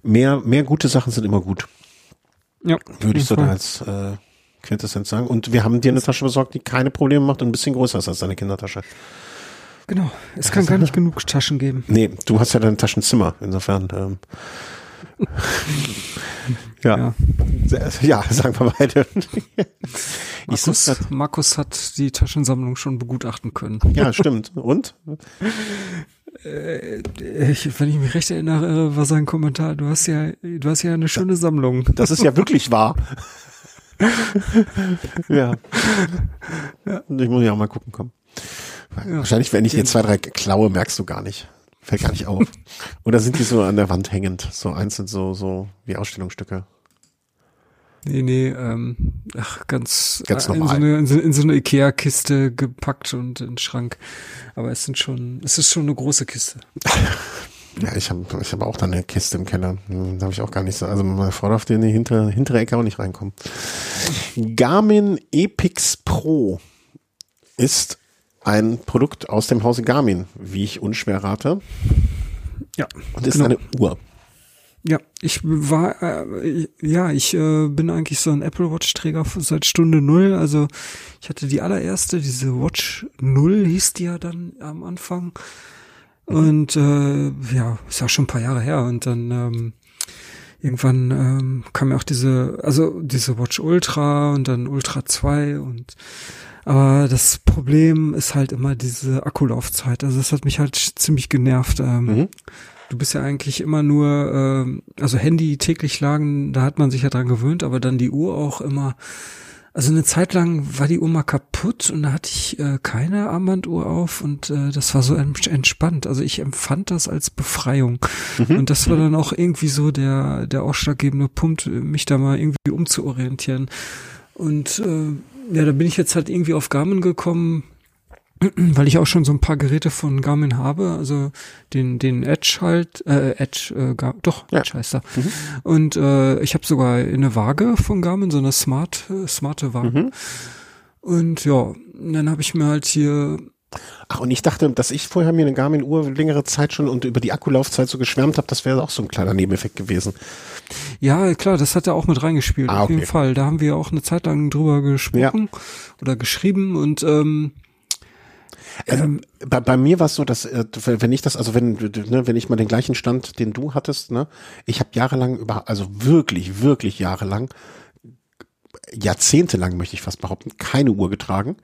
Mehr, mehr gute Sachen sind immer gut. Ja. Würde ich so da als äh, Quintessenz sagen. Und wir haben dir eine Tasche besorgt, die keine Probleme macht und ein bisschen größer ist als deine Kindertasche. Genau. Es kann gar nicht genug Taschen geben. Nee, du hast ja dein Taschenzimmer, insofern. Ähm, *laughs* ja. ja. *laughs* ja. sagen wir beide. *laughs* Markus, Markus hat die Taschensammlung schon begutachten können. Ja, stimmt. Und? Äh, ich, wenn ich mich recht erinnere, war sein Kommentar, du hast ja, du hast ja eine schöne Sammlung. Das ist ja wirklich wahr. ja. ja. Ich muss ja auch mal gucken kommen. Ja. Wahrscheinlich, wenn ich hier zwei, drei klaue, merkst du gar nicht. Fällt gar nicht auf. Oder sind die so an der Wand hängend? So einzeln so, so wie Ausstellungsstücke? Nee, nee, ähm, ach, ganz, ganz äh, in, so eine, in, so, in so eine Ikea-Kiste gepackt und in den Schrank. Aber es sind schon, es ist schon eine große Kiste. *laughs* Ja, ich habe ich hab auch da eine Kiste im Keller. Hm, da habe ich auch gar nicht so. Also meine Frau darf in die hintere, hintere Ecke auch nicht reinkommen. Garmin Epix Pro ist ein Produkt aus dem Hause Garmin, wie ich unschwer rate. Ja. Und ist genau. eine Uhr. Ja, ich war, äh, ja, ich äh, bin eigentlich so ein Apple Watch Träger seit Stunde Null. Also ich hatte die allererste, diese Watch Null hieß die ja dann am Anfang. Und äh, ja, ist ja schon ein paar Jahre her. Und dann ähm, irgendwann ähm, kam ja auch diese, also diese Watch Ultra und dann Ultra 2 und aber das Problem ist halt immer diese Akkulaufzeit. Also das hat mich halt ziemlich genervt. Ähm, mhm. Du bist ja eigentlich immer nur, äh, also Handy täglich lagen, da hat man sich ja dran gewöhnt, aber dann die Uhr auch immer. Also eine Zeit lang war die Uhr mal kaputt und da hatte ich äh, keine Armbanduhr auf und äh, das war so entspannt. Also ich empfand das als Befreiung. Mhm. Und das war dann auch irgendwie so der, der ausschlaggebende Punkt, mich da mal irgendwie umzuorientieren. Und äh, ja, da bin ich jetzt halt irgendwie auf Garmin gekommen, *clears throat* weil ich auch schon so ein paar Geräte von Garmin habe, also den den Edge halt, äh, Edge, äh, Gar doch ja. Edge heißt er. Mhm. Und äh, ich habe sogar eine Waage von Garmin, so eine smart äh, smarte Waage. Mhm. Und ja, dann habe ich mir halt hier Ach, und ich dachte, dass ich vorher mir eine Garmin-Uhr längere Zeit schon und über die Akkulaufzeit so geschwärmt habe, das wäre auch so ein kleiner Nebeneffekt gewesen. Ja, klar, das hat er auch mit reingespielt, ah, auf jeden Fall. Da haben wir auch eine Zeit lang drüber gesprochen ja. oder geschrieben und ähm, ähm, bei, bei mir war es so, dass äh, wenn ich das, also wenn ne, wenn ich mal den gleichen Stand, den du hattest, ne, ich habe jahrelang über, also wirklich, wirklich jahrelang, jahrzehntelang möchte ich fast behaupten, keine Uhr getragen.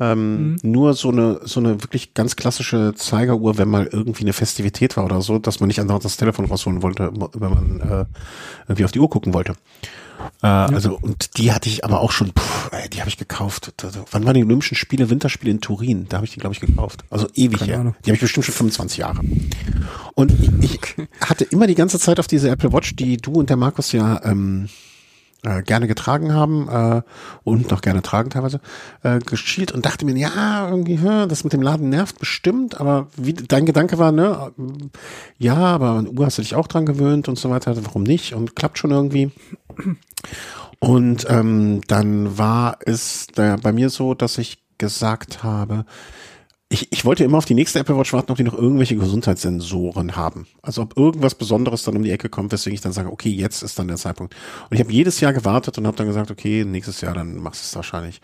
Ähm, mhm. Nur so eine, so eine wirklich ganz klassische Zeigeruhr, wenn mal irgendwie eine Festivität war oder so, dass man nicht andauernd das Telefon rausholen wollte, wenn man äh, irgendwie auf die Uhr gucken wollte. Äh, ja. Also, und die hatte ich aber auch schon, pff, ey, die habe ich gekauft. Wann waren die Olympischen Spiele, Winterspiele in Turin? Da habe ich die, glaube ich, gekauft. Also ewig her. Die habe ich bestimmt schon 25 Jahre. Und ich, ich hatte immer die ganze Zeit auf diese Apple Watch, die du und der Markus ja ähm, äh, gerne getragen haben äh, und noch gerne tragen teilweise, äh, geschielt und dachte mir, ja, irgendwie, das mit dem Laden nervt bestimmt, aber wie dein Gedanke war, ne, ja, aber an Uhr hast du dich auch dran gewöhnt und so weiter, warum nicht? Und klappt schon irgendwie. Und ähm, dann war es da bei mir so, dass ich gesagt habe, ich, ich wollte immer auf die nächste Apple Watch warten, ob die noch irgendwelche Gesundheitssensoren haben. Also ob irgendwas Besonderes dann um die Ecke kommt, weswegen ich dann sage, okay, jetzt ist dann der Zeitpunkt. Und ich habe jedes Jahr gewartet und habe dann gesagt, okay, nächstes Jahr, dann machst du es wahrscheinlich.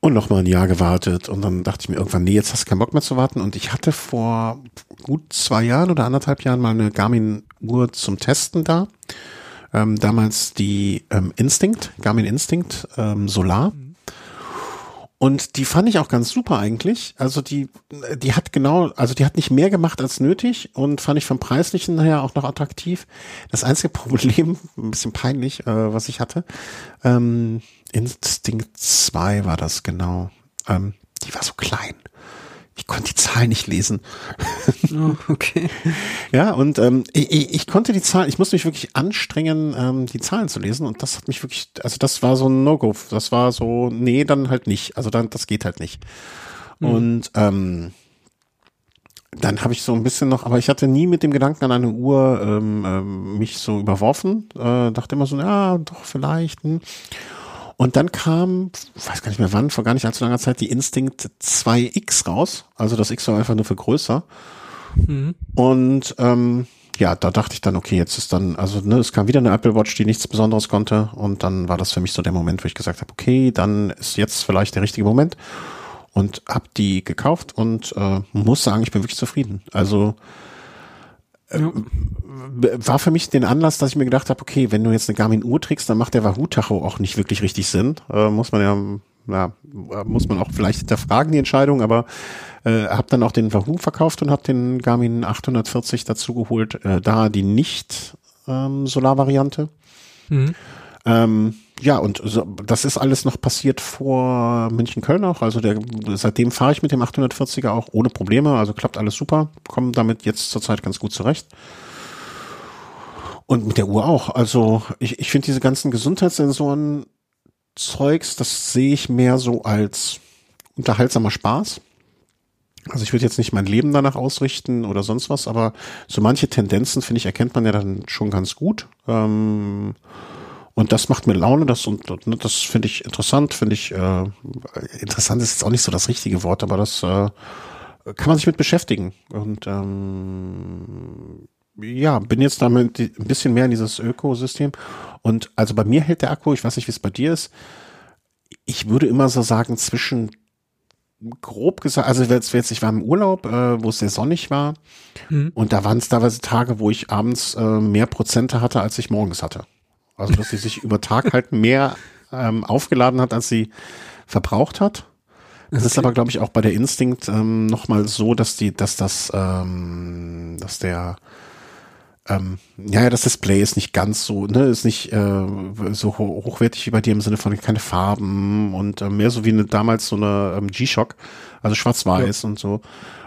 Und nochmal ein Jahr gewartet und dann dachte ich mir irgendwann, nee, jetzt hast du keinen Bock mehr zu warten. Und ich hatte vor gut zwei Jahren oder anderthalb Jahren mal eine Garmin-Uhr zum Testen da. Ähm, damals die ähm, Instinct, Garmin Instinct ähm, Solar. Und die fand ich auch ganz super eigentlich. Also die, die hat genau, also die hat nicht mehr gemacht als nötig und fand ich vom Preislichen her auch noch attraktiv. Das einzige *laughs* Problem, ein bisschen peinlich, äh, was ich hatte, ähm, Instinct 2 war das genau. Ähm, die war so klein ich konnte die Zahl nicht lesen. *laughs* Oh, okay. ja, und ähm, ich, ich konnte die Zahlen, ich musste mich wirklich anstrengen, ähm, die Zahlen zu lesen und das hat mich wirklich, also das war so ein No-Go. Das war so, nee, dann halt nicht. Also dann, das geht halt nicht. Mhm. Und ähm, dann habe ich so ein bisschen noch, aber ich hatte nie mit dem Gedanken an eine Uhr ähm, ähm, mich so überworfen. Äh, dachte immer so, ja, doch vielleicht. Hm. Und dann kam, weiß gar nicht mehr wann, vor gar nicht allzu langer Zeit, die Instinct 2X raus. Also das X war einfach nur für größer. Mhm. Und ähm, ja, da dachte ich dann, okay, jetzt ist dann, also ne, es kam wieder eine Apple Watch, die nichts Besonderes konnte. Und dann war das für mich so der Moment, wo ich gesagt habe, okay, dann ist jetzt vielleicht der richtige Moment. Und habe die gekauft und äh, muss sagen, ich bin wirklich zufrieden. Also ja. war für mich den Anlass, dass ich mir gedacht habe, okay, wenn du jetzt eine Garmin Uhr trägst, dann macht der Wahoo Tacho auch nicht wirklich richtig Sinn. Äh, muss man ja ja, muss man auch vielleicht hinterfragen, die Entscheidung, aber äh, habe dann auch den Wahoo verkauft und habe den Garmin 840 dazu geholt, äh, da die nicht ähm, Solar-Variante. Mhm. Ähm, ja, und so, das ist alles noch passiert vor München-Köln auch. Also der, seitdem fahre ich mit dem 840er auch ohne Probleme. Also klappt alles super. Komme damit jetzt zurzeit ganz gut zurecht. Und mit der Uhr auch. Also ich, ich finde diese ganzen Gesundheitssensoren Zeugs, das sehe ich mehr so als unterhaltsamer Spaß. Also ich würde jetzt nicht mein Leben danach ausrichten oder sonst was, aber so manche Tendenzen, finde ich, erkennt man ja dann schon ganz gut. Ähm, und das macht mir Laune, das und ne, das finde ich interessant, finde ich, äh, interessant ist jetzt auch nicht so das richtige Wort, aber das äh, kann man sich mit beschäftigen. Und ähm, ja, bin jetzt damit ein bisschen mehr in dieses Ökosystem. Und also bei mir hält der Akku, ich weiß nicht, wie es bei dir ist, ich würde immer so sagen, zwischen grob gesagt, also jetzt, jetzt ich war im Urlaub, äh, wo es sehr sonnig war mhm. und da waren es teilweise Tage, wo ich abends äh, mehr Prozente hatte, als ich morgens hatte. Also dass sie sich über Tag halt mehr ähm, aufgeladen hat, als sie verbraucht hat. Das okay. ist aber, glaube ich, auch bei der Instinct ähm, nochmal so, dass die, dass das, ähm, dass der ähm, ja, ja, das Display ist nicht ganz so, ne, ist nicht äh, so ho hochwertig wie bei dir im Sinne von keine Farben und äh, mehr so wie eine, damals so eine ähm, G-Shock, also schwarz-weiß ja. und so.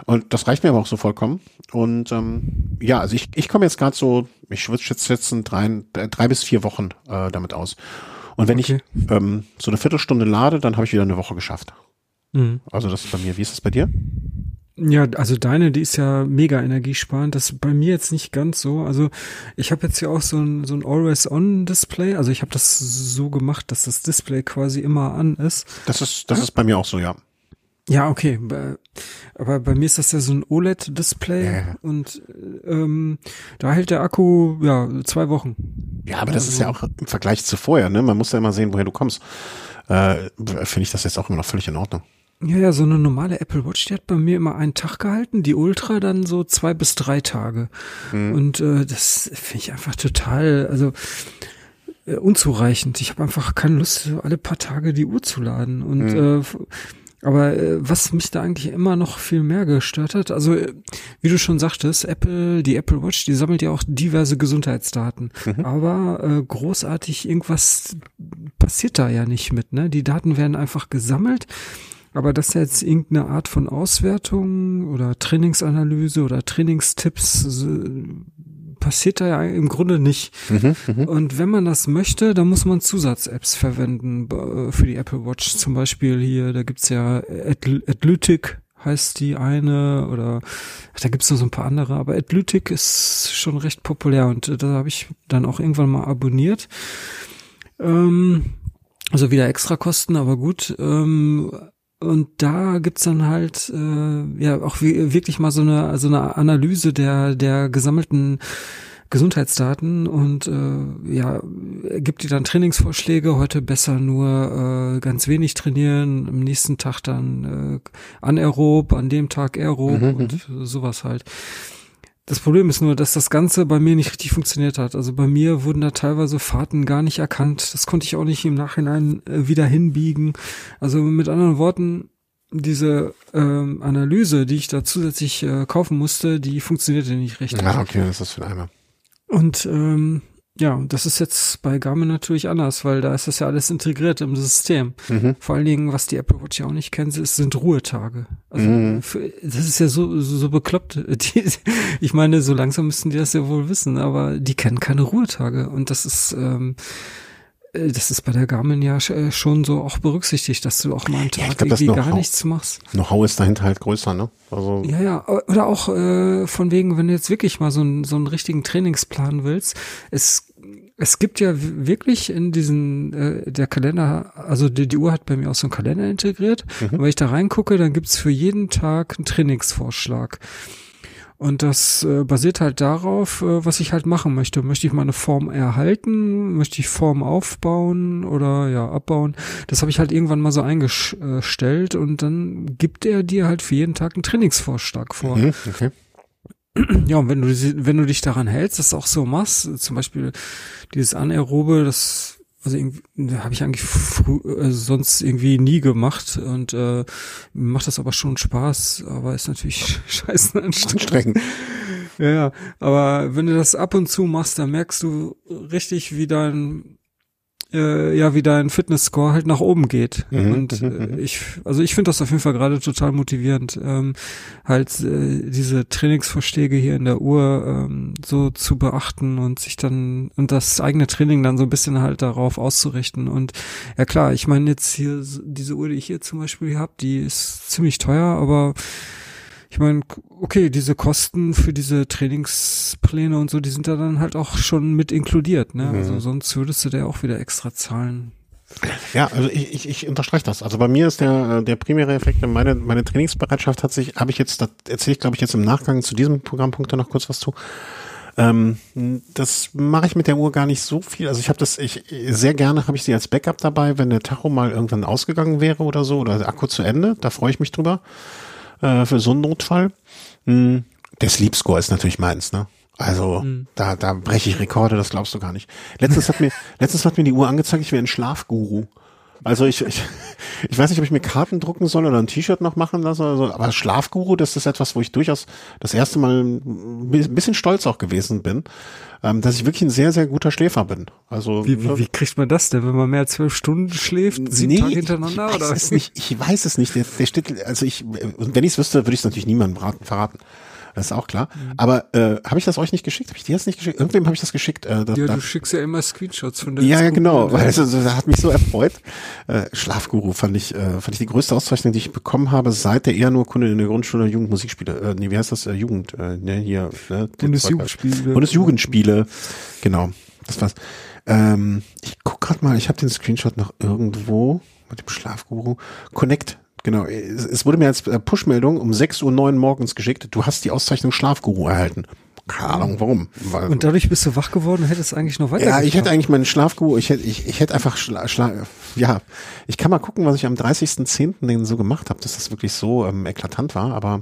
Und das reicht mir aber auch so vollkommen. Und ähm, ja, also ich, ich komme jetzt gerade so, ich würde schätzen, drei, drei bis vier Wochen äh, damit aus. Und wenn okay. ich ähm, so eine Viertelstunde lade, dann habe ich wieder eine Woche geschafft. Mhm. Also das ist bei mir. Wie ist es bei dir? Ja, also deine, die ist ja mega energiesparend. Das ist bei mir jetzt nicht ganz so. Also ich habe jetzt hier auch so ein, so ein Always-On-Display. Also ich habe das so gemacht, dass das Display quasi immer an ist. Das ist, das ist bei mir auch so, ja. Ja, okay. Aber bei mir ist das ja so ein OLED-Display ja. und ähm, da hält der Akku ja zwei Wochen. Ja, aber das also, ist ja auch im Vergleich zu vorher, ne? Man muss ja immer sehen, woher du kommst. Äh, Finde ich das jetzt auch immer noch völlig in Ordnung. Ja, ja, so eine normale Apple Watch, die hat bei mir immer einen Tag gehalten, die Ultra dann so zwei bis drei Tage. Mhm. Und äh, das finde ich einfach total, also äh, unzureichend. Ich habe einfach keine Lust, alle paar Tage die Uhr zu laden. Und mhm. äh, aber äh, was mich da eigentlich immer noch viel mehr gestört hat, also äh, wie du schon sagtest, Apple, die Apple Watch, die sammelt ja auch diverse Gesundheitsdaten. Mhm. Aber äh, großartig irgendwas passiert da ja nicht mit, ne? Die Daten werden einfach gesammelt aber dass jetzt irgendeine Art von Auswertung oder Trainingsanalyse oder Trainingstipps passiert da ja im Grunde nicht. Mhm, mh. Und wenn man das möchte, dann muss man Zusatz-Apps verwenden für die Apple Watch. Zum Beispiel hier, da gibt's ja Adlytic heißt die eine oder da gibt's noch so ein paar andere, aber Adlytic ist schon recht populär und da habe ich dann auch irgendwann mal abonniert. Ähm, also wieder extra Kosten, aber gut. Ähm, und da gibt's dann halt äh, ja auch wirklich mal so eine so eine Analyse der der gesammelten Gesundheitsdaten und äh, ja gibt die dann Trainingsvorschläge heute besser nur äh, ganz wenig trainieren am nächsten Tag dann äh, anaerob an dem Tag aerob mhm, und mhm. sowas halt das Problem ist nur, dass das Ganze bei mir nicht richtig funktioniert hat. Also bei mir wurden da teilweise Fahrten gar nicht erkannt. Das konnte ich auch nicht im Nachhinein äh, wieder hinbiegen. Also mit anderen Worten, diese ähm, Analyse, die ich da zusätzlich äh, kaufen musste, die funktionierte nicht richtig. Ja, okay, das ist für einmal. Und ähm, ja, das ist jetzt bei Garmin natürlich anders, weil da ist das ja alles integriert im System. Mhm. Vor allen Dingen, was die Apple Watch ja auch nicht kennt, sind Ruhetage. Also mhm. für, das ist ja so, so, so bekloppt. *laughs* Die, ich meine, so langsam müssten die das ja wohl wissen, aber die kennen keine Ruhetage. Und das ist, ähm, äh, das ist bei der Garmin ja äh, schon so auch berücksichtigt, dass du auch mal einen Tag Ja, irgendwie gar nichts machst. Know-how ist dahinter halt größer, ne? Also, Ja, ja, oder auch äh, von wegen, wenn du jetzt wirklich mal so, einen so einen richtigen Trainingsplan willst, es es gibt ja wirklich in diesen, äh, der Kalender, also die, die Uhr hat bei mir auch so einen Kalender integriert. Und wenn ich da reingucke, dann gibt's für jeden Tag einen Trainingsvorschlag. Und das äh, basiert halt darauf, äh, was ich halt machen möchte. Möchte ich meine Form erhalten? Möchte ich Form aufbauen oder ja abbauen? Das habe ich halt irgendwann mal so eingestellt und dann gibt er dir halt für jeden Tag einen Trainingsvorschlag vor. mhm, okay. *clears throat* Ja, und wenn du, wenn du dich daran hältst, das auch so machst, zum Beispiel dieses Anaerobe, das also irgendwie habe ich eigentlich frü äh, sonst irgendwie nie gemacht und äh, macht das aber schon Spaß, aber ist natürlich *laughs* scheiße anstrengend. Ja, aber wenn du das ab und zu machst, dann merkst du richtig, wie dein äh, ja, wie dein Fitnessscore halt nach oben geht. Mhm, und mhm, äh, mhm. ich, also ich finde das auf jeden Fall gerade total motivierend, ähm, halt äh, diese Trainingsvorschläge hier in der Uhr ähm, so zu beachten und sich dann und das eigene Training dann so ein bisschen halt darauf auszurichten. Und ja klar, ich meine jetzt hier diese Uhr, die ich hier zum Beispiel habe, die ist ziemlich teuer, aber ich meine, okay, diese Kosten für diese Trainingspläne und so, die sind da dann halt auch schon mit inkludiert, ne? Mhm. Also sonst würdest du da auch wieder extra zahlen. Ja, also ich, ich, ich unterstreiche das. Also bei mir ist der, äh, der primäre Effekt, meine, meine Trainingsbereitschaft hat sich, habe ich jetzt, das erzähle ich glaube ich jetzt im Nachgang zu diesem Programmpunkt da noch kurz was zu. Ähm, das mache ich mit der Uhr gar nicht so viel. Also ich habe das, ich sehr gerne habe ich sie als Backup dabei, wenn der Tacho mal irgendwann ausgegangen wäre oder so oder der Akku zu Ende. Da freue ich mich drüber äh, für so einen Notfall. Hm, Der Sleep Score ist natürlich meins, ne? Also da, da breche ich Rekorde, das glaubst du gar nicht. Letztens hat mir, *laughs* letztens hat mir die Uhr angezeigt, ich wäre ein Schlafguru. Also ich, ich, *laughs* ich weiß nicht, ob ich mir Karten drucken soll oder ein T-Shirt noch machen lasse oder so, aber Schlafguru, das ist etwas, wo ich durchaus das erste Mal ein bisschen stolz auch gewesen bin, ähm, dass ich wirklich ein sehr, sehr guter Schläfer bin. Also Wie, wie, wie kriegt man das denn, wenn man mehr als zwölf Stunden schläft, sieben Nee, Tage hintereinander? ich weiß oder? es nicht. Ich weiß es nicht. Der, der steht, also ich, und wenn ich es wüsste, würde ich es natürlich niemandem raten, verraten. Das ist auch klar. Mhm. Aber äh, habe ich das euch nicht geschickt? Habe ich dir das nicht geschickt? Irgendwem habe ich das geschickt. Äh, da, Ja, du schickst ja immer Screenshots von der ja, ja, genau. Scooter. Weil also, das hat mich so erfreut. Äh, Schlafguru fand ich, äh, fand ich die größte Auszeichnung, die ich bekommen habe, seit der eher nur Kunde in der Grundschule Jugendmusikspiele. Äh, nee, wie heißt das? Äh, Jugend, äh, ne, hier, ne? Bundesjugendspiele. Bundesjugendspiele. Genau. Das war's. Ähm, ich guck grad mal, ich habe den Screenshot noch irgendwo mit dem Schlafguru. Connect. Genau, es, wurde mir als äh, Push-Meldung um 6.09 Uhr morgens geschickt, du hast die Auszeichnung Schlafguru erhalten. Keine Ahnung, warum. Weil, Und dadurch bist du wach geworden und hättest eigentlich noch weiter. ja, ich hätte eigentlich meinen Schlafguru, ich hätte, ich, ich hätte einfach schla, schla, ja, ich kann mal gucken, was ich am 30.10. den so gemacht habe, dass das wirklich so ähm, eklatant war, aber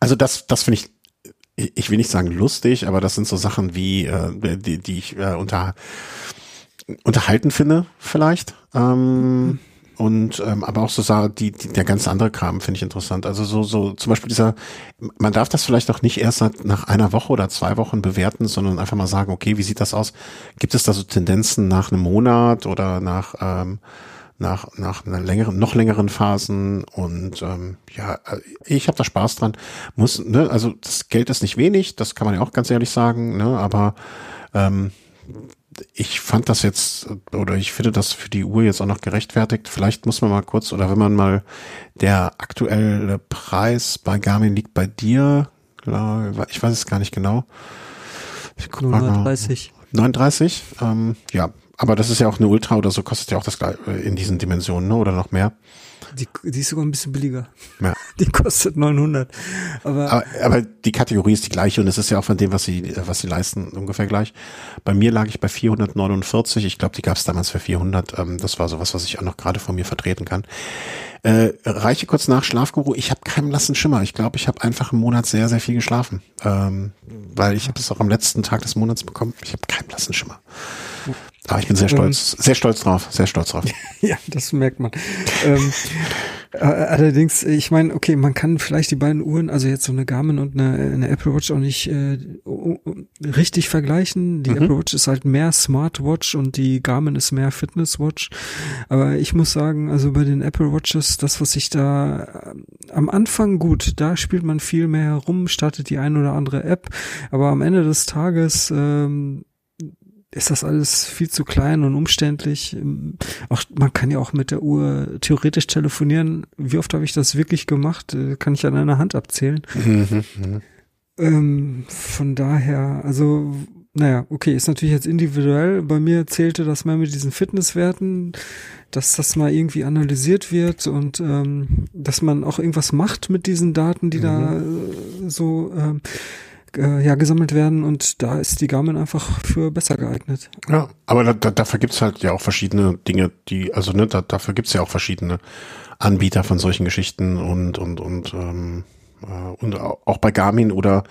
also das, das finde ich, ich ich will nicht sagen lustig, aber das sind so Sachen wie, äh, die, die ich äh, unter, unterhalten finde, vielleicht. Ähm, und ähm, aber auch so Sachen, die, die der ganz andere Kram finde ich interessant. Also so so zum Beispiel dieser, man darf das vielleicht auch nicht erst nach- einer Woche oder zwei Wochen bewerten, sondern einfach mal sagen, okay, wie sieht das aus? Gibt es da so Tendenzen nach einem Monat oder nach ähm, nach nach einer längeren noch längeren Phasen und ähm, ja, ich habe da Spaß dran. Muss ne, also das Geld ist nicht wenig, das kann man ja auch ganz ehrlich sagen, ne, aber ähm, ich fand das jetzt, oder ich finde das für die Uhr jetzt auch noch gerechtfertigt. Vielleicht muss man mal kurz, oder wenn man mal, der aktuelle Preis bei Garmin liegt bei dir, ich weiß es gar nicht genau. Ich guck mal. 930. 39, ähm, ja, aber das ist ja auch eine Ultra oder so, kostet ja auch das gleiche in diesen Dimensionen, ne, oder noch mehr. Die, die ist sogar ein bisschen billiger. Ja. *laughs* Die kostet 900. Aber, Aber, aber die Kategorie ist die gleiche und es ist ja auch von dem, was sie, was sie leisten, ungefähr gleich. Bei mir lag ich bei 449. Ich glaube, die gab es damals für 400. Ähm, das war sowas, was ich auch noch gerade von mir vertreten kann. Äh, reiche kurz nach Schlafguru. Ich habe keinen blassen Schimmer. Ich glaube, ich habe einfach im Monat sehr, sehr viel geschlafen, ähm, weil ich habe es auch am letzten Tag des Monats bekommen. Ich habe keinen blassen Schimmer. Aber ich bin sehr stolz, sehr stolz drauf, sehr stolz drauf. *laughs* ja, das merkt man. ähm, äh, allerdings, ich meine, okay, man kann vielleicht die beiden Uhren, also jetzt so eine Garmin und eine, eine Apple Watch auch nicht äh, richtig vergleichen. Die Apple Watch ist halt mehr Smartwatch und die Garmin ist mehr Fitnesswatch. Aber ich muss sagen, also bei den Apple Watches, das, was ich da äh, am Anfang gut, da spielt man viel mehr herum, startet die ein oder andere App, aber am Ende des Tages ähm, ist das alles viel zu klein und umständlich. Auch man kann ja auch mit der Uhr theoretisch telefonieren. Wie oft habe ich das wirklich gemacht? Äh, kann ich an einer Hand abzählen. Mhm, mhm. Ähm, von daher, also naja, okay, ist natürlich jetzt individuell. Bei mir zählte das mal mit diesen Fitnesswerten, dass das mal irgendwie analysiert wird und ähm, dass man auch irgendwas macht mit diesen Daten, die mhm. da äh, so ähm, äh, ja gesammelt werden und da ist die Garmin einfach für besser geeignet. Ja, aber da, da, dafür gibt's halt ja auch verschiedene Dinge, die, also ne, da, dafür gibt's ja auch verschiedene Anbieter von solchen Geschichten und und und ähm, äh, und auch bei Garmin oder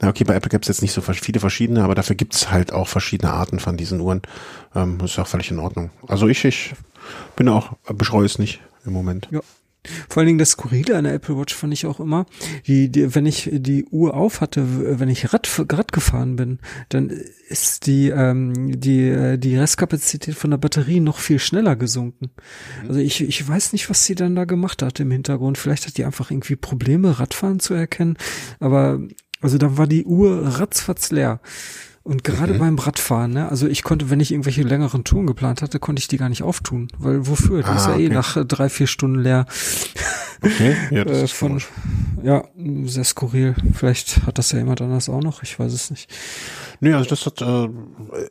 na okay, bei Apple gibt's jetzt nicht so viele verschiedene, aber dafür gibt's halt auch verschiedene Arten von diesen Uhren. Ähm, ist auch völlig in Ordnung. Also ich, ich bin auch, beschreue es nicht im Moment. Ja. Vor allen Dingen das Skurrile an der Apple Watch fand ich auch immer, die, die, wenn ich die Uhr auf hatte, wenn ich Rad, Rad gefahren bin, dann ist die, ähm, die, äh, die Restkapazität von der Batterie noch viel schneller gesunken. Mhm. Also ich, ich weiß nicht, was sie dann da gemacht hat im Hintergrund. Vielleicht hat die einfach irgendwie Probleme, Radfahren zu erkennen. Aber also da war die Uhr ratzfatz leer. Und gerade mhm. beim Radfahren, ne, also ich konnte, wenn ich irgendwelche längeren Touren geplant hatte, konnte ich die gar nicht auftun, weil wofür? Die ah, ist ja eh okay. eh nach drei, vier Stunden leer. Okay, ja, *laughs* das äh, ist von, ja, sehr skurril. Vielleicht hat das ja jemand anders auch noch, ich weiß es nicht. Nee, also das hat, äh,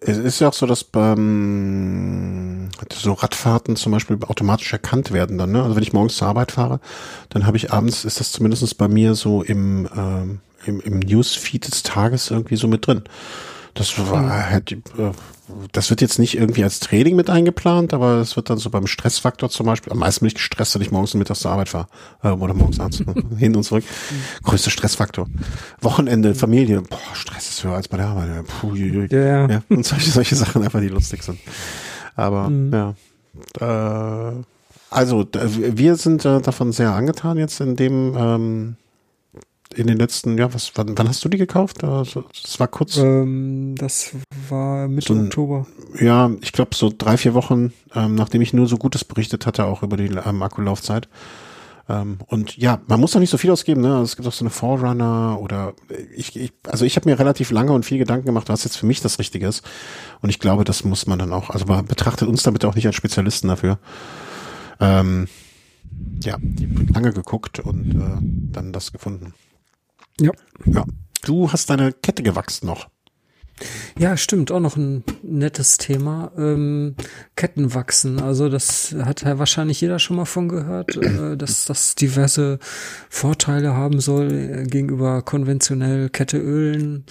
es ist ja auch so, dass beim so Radfahrten zum Beispiel automatisch erkannt werden dann, ne? Also wenn ich morgens zur Arbeit fahre, dann habe ich abends, ist das zumindestens bei mir so im, äh, im, im Newsfeed des Tages irgendwie so mit drin. Das war halt, das wird jetzt nicht irgendwie als Training mit eingeplant, aber es wird dann so beim Stressfaktor zum Beispiel, am meisten bin ich gestresst, wenn ich morgens und mittags zur Arbeit fahre, äh, oder morgens abends *laughs* *laughs* hin und zurück. Größter Stressfaktor. Wochenende, Familie, boah, Stress ist höher als bei der Arbeit. Puh, ja, ja. ja. Und solche, solche Sachen einfach, die lustig sind. Aber, mhm. ja. Äh, also, wir sind äh, davon sehr angetan jetzt in dem, ähm, in den letzten, ja, was, wann, wann hast du die gekauft? Also, das war kurz. Ähm, das war Mitte so ein, Oktober. Ja, ich glaube so drei, vier Wochen, ähm, nachdem ich nur so Gutes berichtet hatte, auch über die ähm, Akkulaufzeit. Ähm, und ja, man muss doch nicht so viel ausgeben, ne? Also es gibt auch so eine Forerunner oder ich, ich also ich habe mir relativ lange und viel Gedanken gemacht, was jetzt für mich das Richtige ist. Und ich glaube, das muss man dann auch, also man betrachtet uns damit auch nicht als Spezialisten dafür. Ähm, ja, lange geguckt und äh, dann das gefunden. Ja. Ja. Du hast deine Kette gewachsen noch. Ja, stimmt, auch noch ein nettes Thema. Ähm, Kettenwachsen, also das hat ja wahrscheinlich jeder schon mal von gehört, äh, *clears throat* dass das diverse Vorteile haben soll äh, gegenüber konventionell Ketteölen.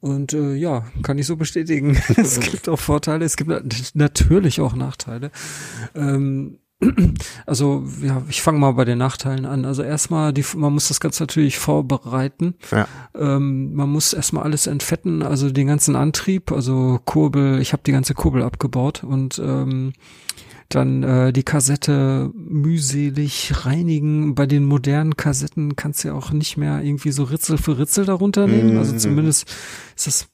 Und äh, ja, kann ich so bestätigen. *laughs* es gibt auch Vorteile, es gibt natürlich auch Nachteile. Ähm, *clears throat* also ja, ich fange mal bei den Nachteilen an. Also erstmal, die, man muss das Ganze natürlich vorbereiten. Ja. Ähm, man muss erstmal alles entfetten, also den ganzen Antrieb, also Kurbel, ich habe die ganze Kurbel abgebaut und ähm, dann äh, die Kassette mühselig reinigen. Bei den modernen Kassetten kannst du ja auch nicht mehr irgendwie so Ritzel für Ritzel darunter nehmen. Also mhm. zumindest ist das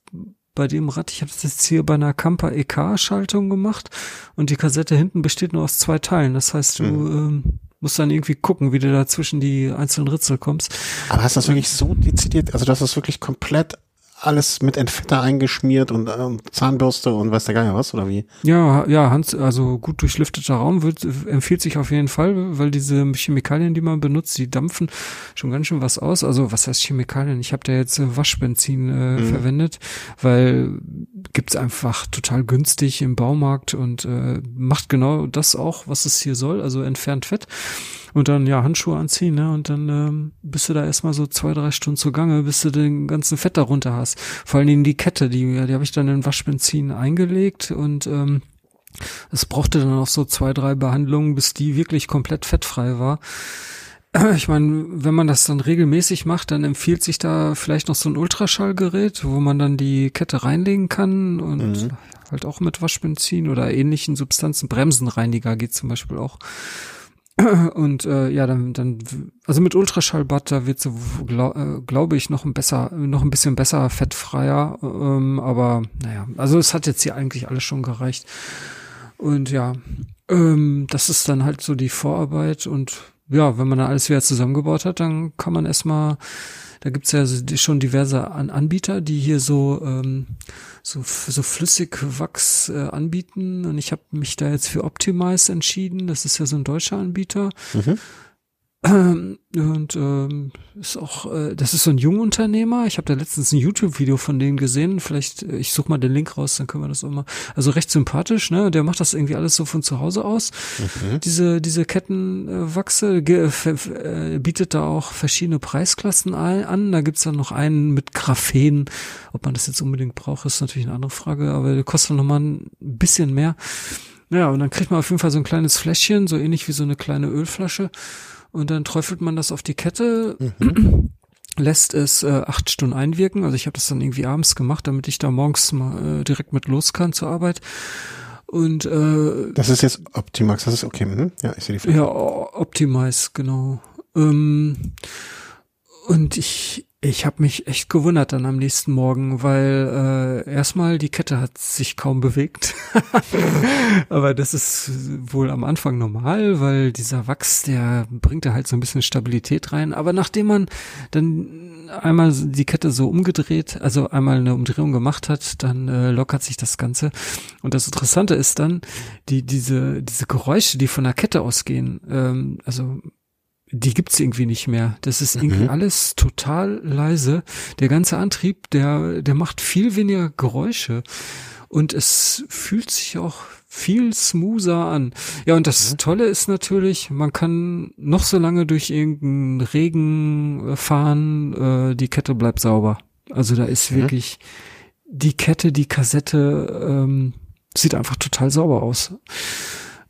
bei dem Rad. Ich habe das jetzt hier bei einer Kampa EK-Schaltung gemacht und die Kassette hinten besteht nur aus zwei Teilen. Das heißt, du mhm. ähm, musst dann irgendwie gucken, wie du da zwischen die einzelnen Ritzel kommst. Aber hast du das wirklich so dezidiert, also das ist wirklich komplett alles mit Entfetter eingeschmiert und, und Zahnbürste und weiß der Geier was, oder wie? Ja, ja, Hans, also gut durchlüfteter Raum wird, empfiehlt sich auf jeden Fall, weil diese Chemikalien, die man benutzt, die dampfen schon ganz schön was aus. Also was heißt Chemikalien? Ich habe da jetzt äh, Waschbenzin äh, mhm. verwendet, weil gibt's einfach total günstig im Baumarkt und äh, macht genau das auch, was es hier soll, also entfernt Fett. Und dann ja Handschuhe anziehen, ne? Und dann ähm, bist du da erstmal so zwei, drei Stunden zugange, bis du den ganzen Fett darunter hast. Vor allen Dingen die Kette, die, die habe ich dann in Waschbenzin eingelegt und ähm, es brauchte dann auch so zwei, drei Behandlungen, bis die wirklich komplett fettfrei war. *clears throat* Ich meine, wenn man das dann regelmäßig macht, dann empfiehlt sich da vielleicht noch so ein Ultraschallgerät, wo man dann die Kette reinlegen kann und mhm. halt auch mit Waschbenzin oder ähnlichen Substanzen. Bremsenreiniger geht zum Beispiel auch. *clears throat* Und äh, ja, dann, dann, also mit Ultraschallbad, da wird so, glaub, äh, glaube ich, noch ein besser, noch ein bisschen besser fettfreier. Ähm, aber naja, also es hat jetzt hier eigentlich alles schon gereicht. Und ja, ähm, das ist dann halt so die Vorarbeit. Und ja, wenn man da alles wieder zusammengebaut hat, dann kann man erstmal, da gibt's ja schon diverse An Anbieter, die hier so ähm, so, so Flüssigwachs äh, anbieten. Und ich habe mich da jetzt für Optimize entschieden. Das ist ja so ein deutscher Anbieter. Mhm. Ähm, und ähm, ist auch, äh, das ist so ein Jungunternehmer. Ich habe da letztens ein YouTube-Video von denen gesehen. Vielleicht, äh, ich suche mal den Link raus, dann können wir das auch mal. Also recht sympathisch, ne? Der macht das irgendwie alles so von zu Hause aus. Mhm. Diese, diese Kettenwachse, äh, äh, bietet da auch verschiedene Preisklassen an. Da gibt's dann noch einen mit Graphen. Ob man das jetzt unbedingt braucht, ist natürlich eine andere Frage, aber der kostet nochmal ein bisschen mehr. Ja, und dann kriegt man auf jeden Fall so ein kleines Fläschchen, so ähnlich wie so eine kleine Ölflasche und dann träufelt man das auf die Kette. Mhm. lässt es äh, acht Stunden einwirken. Also ich habe das dann irgendwie abends gemacht, damit ich da morgens mal äh, direkt mit los kann zur Arbeit. Und äh, das ist jetzt Optimax, das ist okay. Hm? Ja, ich sehe die Frage. Ja, Optimize, genau. Ähm, und ich ich habe mich echt gewundert dann am nächsten Morgen, weil äh, erstmal die Kette hat sich kaum bewegt. *laughs* Aber das ist wohl am Anfang normal, weil dieser Wachs, der bringt da halt so ein bisschen Stabilität rein. Aber nachdem man dann einmal die Kette so umgedreht, also einmal eine Umdrehung gemacht hat, dann äh, lockert sich das Ganze. Und das Interessante ist dann, die diese diese Geräusche, die von der Kette ausgehen. Ähm, also die gibt's irgendwie nicht mehr. Das ist irgendwie mhm. alles total leise. Der ganze Antrieb, der, der macht viel weniger Geräusche. Und es fühlt sich auch viel smoother an. Ja, und das mhm. Tolle ist natürlich, man kann noch so lange durch irgendeinen Regen äh, fahren, äh, die Kette bleibt sauber. Also da ist mhm. wirklich die Kette, die Kassette ähm, sieht einfach total sauber aus.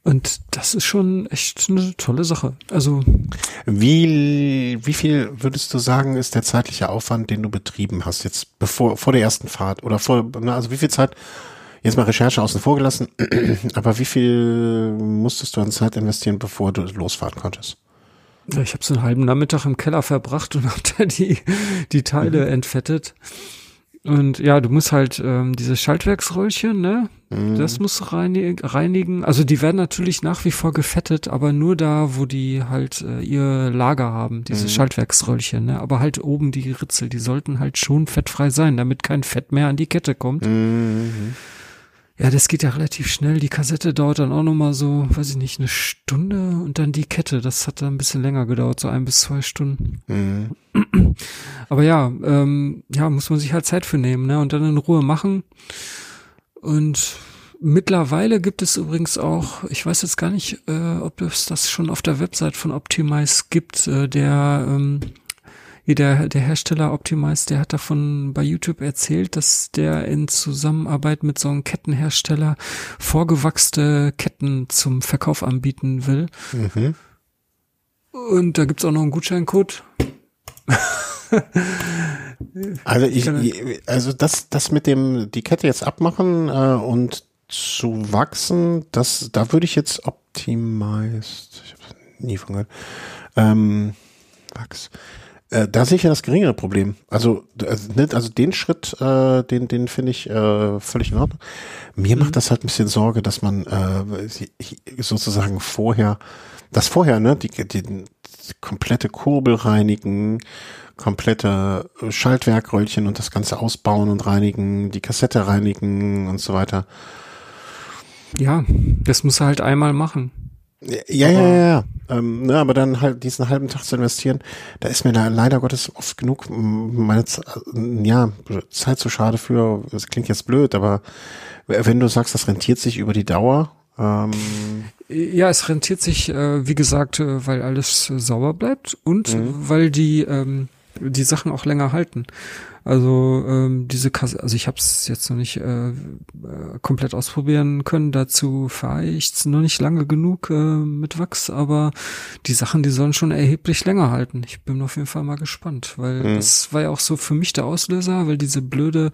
Und das ist schon echt eine tolle Sache. Also wie wie viel würdest du sagen ist der zeitliche Aufwand, den du betrieben hast jetzt bevor vor der ersten Fahrt oder vor also wie viel Zeit jetzt mal Recherche außen vor gelassen, *clears throat* aber wie viel musstest du an Zeit investieren, bevor du losfahren konntest? Ich habe so einen halben Nachmittag im Keller verbracht und habe da die die Teile mhm. entfettet. Und ja, du musst halt ähm, diese Schaltwerksröllchen, ne? Mhm. Das musst du reinigen. Also die werden natürlich nach wie vor gefettet, aber nur da, wo die halt äh, ihr Lager haben, diese mhm. Schaltwerksröllchen, ne? Aber halt oben die Ritzel, die sollten halt schon fettfrei sein, damit kein Fett mehr an die Kette kommt. Mhm. Ja, das geht ja relativ schnell. Die Kassette dauert dann auch nochmal so, weiß ich nicht, eine Stunde und dann die Kette. Das hat dann ein bisschen länger gedauert, so ein bis zwei Stunden. Mhm. *clears throat* Aber ja, ähm, ja, muss man sich halt Zeit für nehmen, ne? Und dann in Ruhe machen. Und mittlerweile gibt es übrigens auch, ich weiß jetzt gar nicht, äh, ob es das schon auf der Website von Optimize gibt, äh, der ähm, wie der, der Hersteller Optimize, der hat davon bei YouTube erzählt, dass der in Zusammenarbeit mit so einem Kettenhersteller vorgewachste Ketten zum Verkauf anbieten will. Mhm. Und da gibt's auch noch einen Gutscheincode. *laughs* also ich, also das, das mit dem, die Kette jetzt abmachen äh, und zu wachsen, das, da würde ich jetzt Optimized, ich habe nie von gehört, ähm, Wachs. Äh, da sehe ich ja das geringere Problem. Also, also, also den Schritt, äh, den, den finde ich äh, völlig in Ordnung. Mir mhm. macht das halt ein bisschen Sorge, dass man äh, sozusagen vorher, das vorher, ne, die, die, die komplette Kurbel reinigen, komplette Schaltwerkröllchen und das Ganze ausbauen und reinigen, die Kassette reinigen und so weiter. Ja, das muss er halt einmal machen. Ja, ja, ja, ja. Ähm, ne, aber dann halt diesen halben Tag zu investieren, da ist mir da leider Gottes oft genug meine ja, Zeit zu schade für. Das klingt jetzt blöd, aber wenn du sagst, das rentiert sich über die Dauer. Ähm ja, es rentiert sich, äh, wie gesagt, äh, weil alles äh, sauber bleibt und mhm. weil die ähm, die Sachen auch länger halten. Also ähm, diese Kasse, also ich habe es jetzt noch nicht äh, äh, komplett ausprobieren können. Dazu fahre ich noch nicht lange genug äh, mit Wachs, aber die Sachen, die sollen schon erheblich länger halten. Ich bin auf jeden Fall mal gespannt, weil mhm. das war ja auch so für mich der Auslöser, weil diese blöde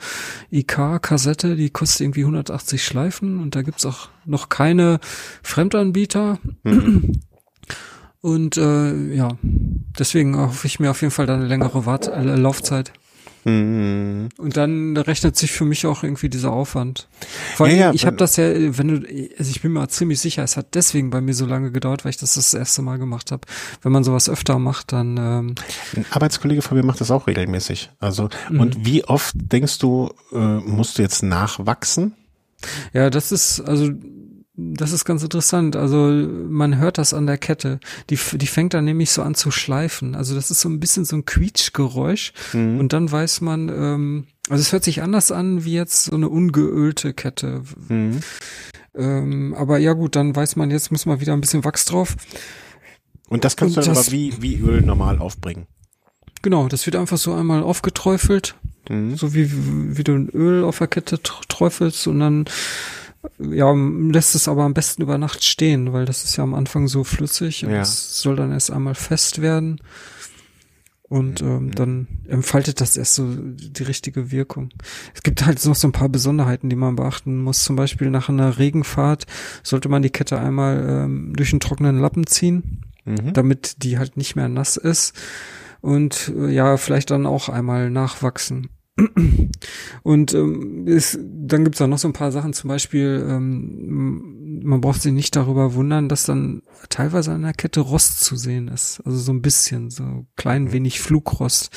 IK-Kassette, die kostet irgendwie 180 Schleifen und da gibt's auch noch keine Fremdanbieter. Mhm. *clears throat* Und äh, ja, deswegen hoffe ich mir auf jeden Fall dann eine längere Wart äh, Laufzeit. Mhm. Und dann rechnet sich für mich auch irgendwie dieser Aufwand. Vor allem, ja, ja, ich habe das ja, wenn du, also ich bin mir ziemlich sicher, es hat deswegen bei mir so lange gedauert, weil ich das das erste Mal gemacht habe. Wenn man sowas öfter macht, dann. Ähm, Ein Arbeitskollege von mir macht das auch regelmäßig. Also mhm. und wie oft denkst du, äh, musst du jetzt nachwachsen? Ja, das ist also das ist ganz interessant. Also man hört das an der Kette. Die, die fängt dann nämlich so an zu schleifen. Also das ist so ein bisschen so ein Quietschgeräusch. Mhm. Und dann weiß man, ähm, also es hört sich anders an wie jetzt so eine ungeölte Kette. Mhm. Ähm, aber ja gut, dann weiß man, jetzt muss man wieder ein bisschen Wachs drauf. Und das kannst Und du dann aber wie, wie Öl normal aufbringen. Genau, das wird einfach so einmal aufgeträufelt. Mhm. So wie, wie du ein Öl auf der Kette träufelst und dann ja, lässt es aber am besten über Nacht stehen, weil das ist ja am Anfang so flüssig und ja. es soll dann erst einmal fest werden. Und ähm, dann entfaltet das erst so die richtige Wirkung. Es gibt halt noch so ein paar Besonderheiten, die man beachten muss. Zum Beispiel nach einer Regenfahrt sollte man die Kette einmal ähm, durch einen trockenen Lappen ziehen, mhm. damit die halt nicht mehr nass ist. Und äh, ja, vielleicht dann auch einmal nachwachsen. Und ähm, ist, dann gibt's auch noch so ein paar Sachen, zum Beispiel, ähm, man braucht sich nicht darüber wundern, dass dann teilweise an der Kette Rost zu sehen ist. Also so ein bisschen, so klein wenig Flugrost.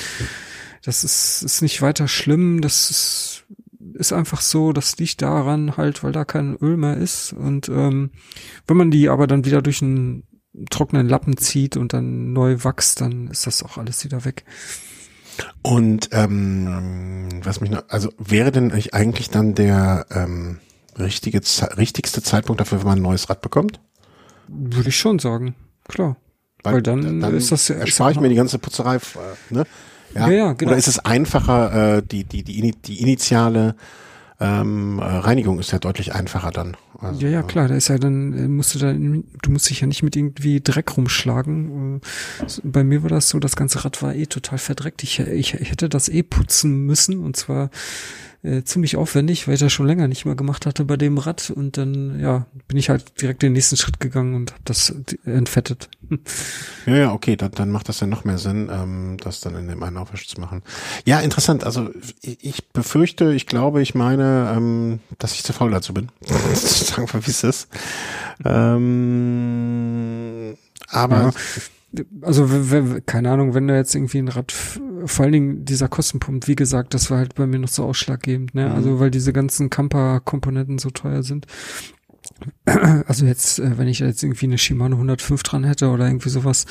Das ist, ist nicht weiter schlimm, das ist, ist einfach so, das liegt daran halt, weil da kein Öl mehr ist. Und ähm, wenn man die aber dann wieder durch einen trockenen Lappen zieht und dann neu wächst, dann ist das auch alles wieder weg. Und ähm, was mich noch, also wäre denn eigentlich dann der ähm, richtige, richtigste Zeitpunkt dafür, wenn man ein neues Rad bekommt? Würde ich schon sagen, klar. Weil, Weil dann, dann ist das ja. Erspare ich mir die ganze Putzerei, äh, ne? Ja, ja, ja genau. Oder ist es einfacher, äh, die, die, die, die initiale ähm, äh, Reinigung ist ja deutlich einfacher dann. Also, ja, ja, klar, da ist ja dann, äh, musst du da, du musst dich ja nicht mit irgendwie Dreck rumschlagen. Äh, bei mir war das so, das ganze Rad war eh total verdreckt. Ich, ich, ich hätte das eh putzen müssen und zwar äh, ziemlich aufwendig, weil ich das schon länger nicht mehr gemacht hatte bei dem Rad und dann ja bin ich halt direkt den nächsten Schritt gegangen und habe das entfettet. Ja, ja, okay, dann, dann macht das ja noch mehr Sinn, ähm, das dann in dem einen Aufwasch zu machen. Ja, interessant. Also ich befürchte, ich glaube, ich meine, ähm, dass ich zu faul dazu bin. *laughs* Sagen wir, wie es ist. Ähm, aber ja also keine Ahnung, wenn du jetzt irgendwie ein Rad, vor allen Dingen dieser Kostenpunkt, wie gesagt, das war halt bei mir noch so ausschlaggebend, ne? Mhm. Also weil diese ganzen Camper-Komponenten so teuer sind. *clears throat* Also jetzt, äh, wenn ich jetzt irgendwie eine Shimano 105 dran hätte oder irgendwie sowas,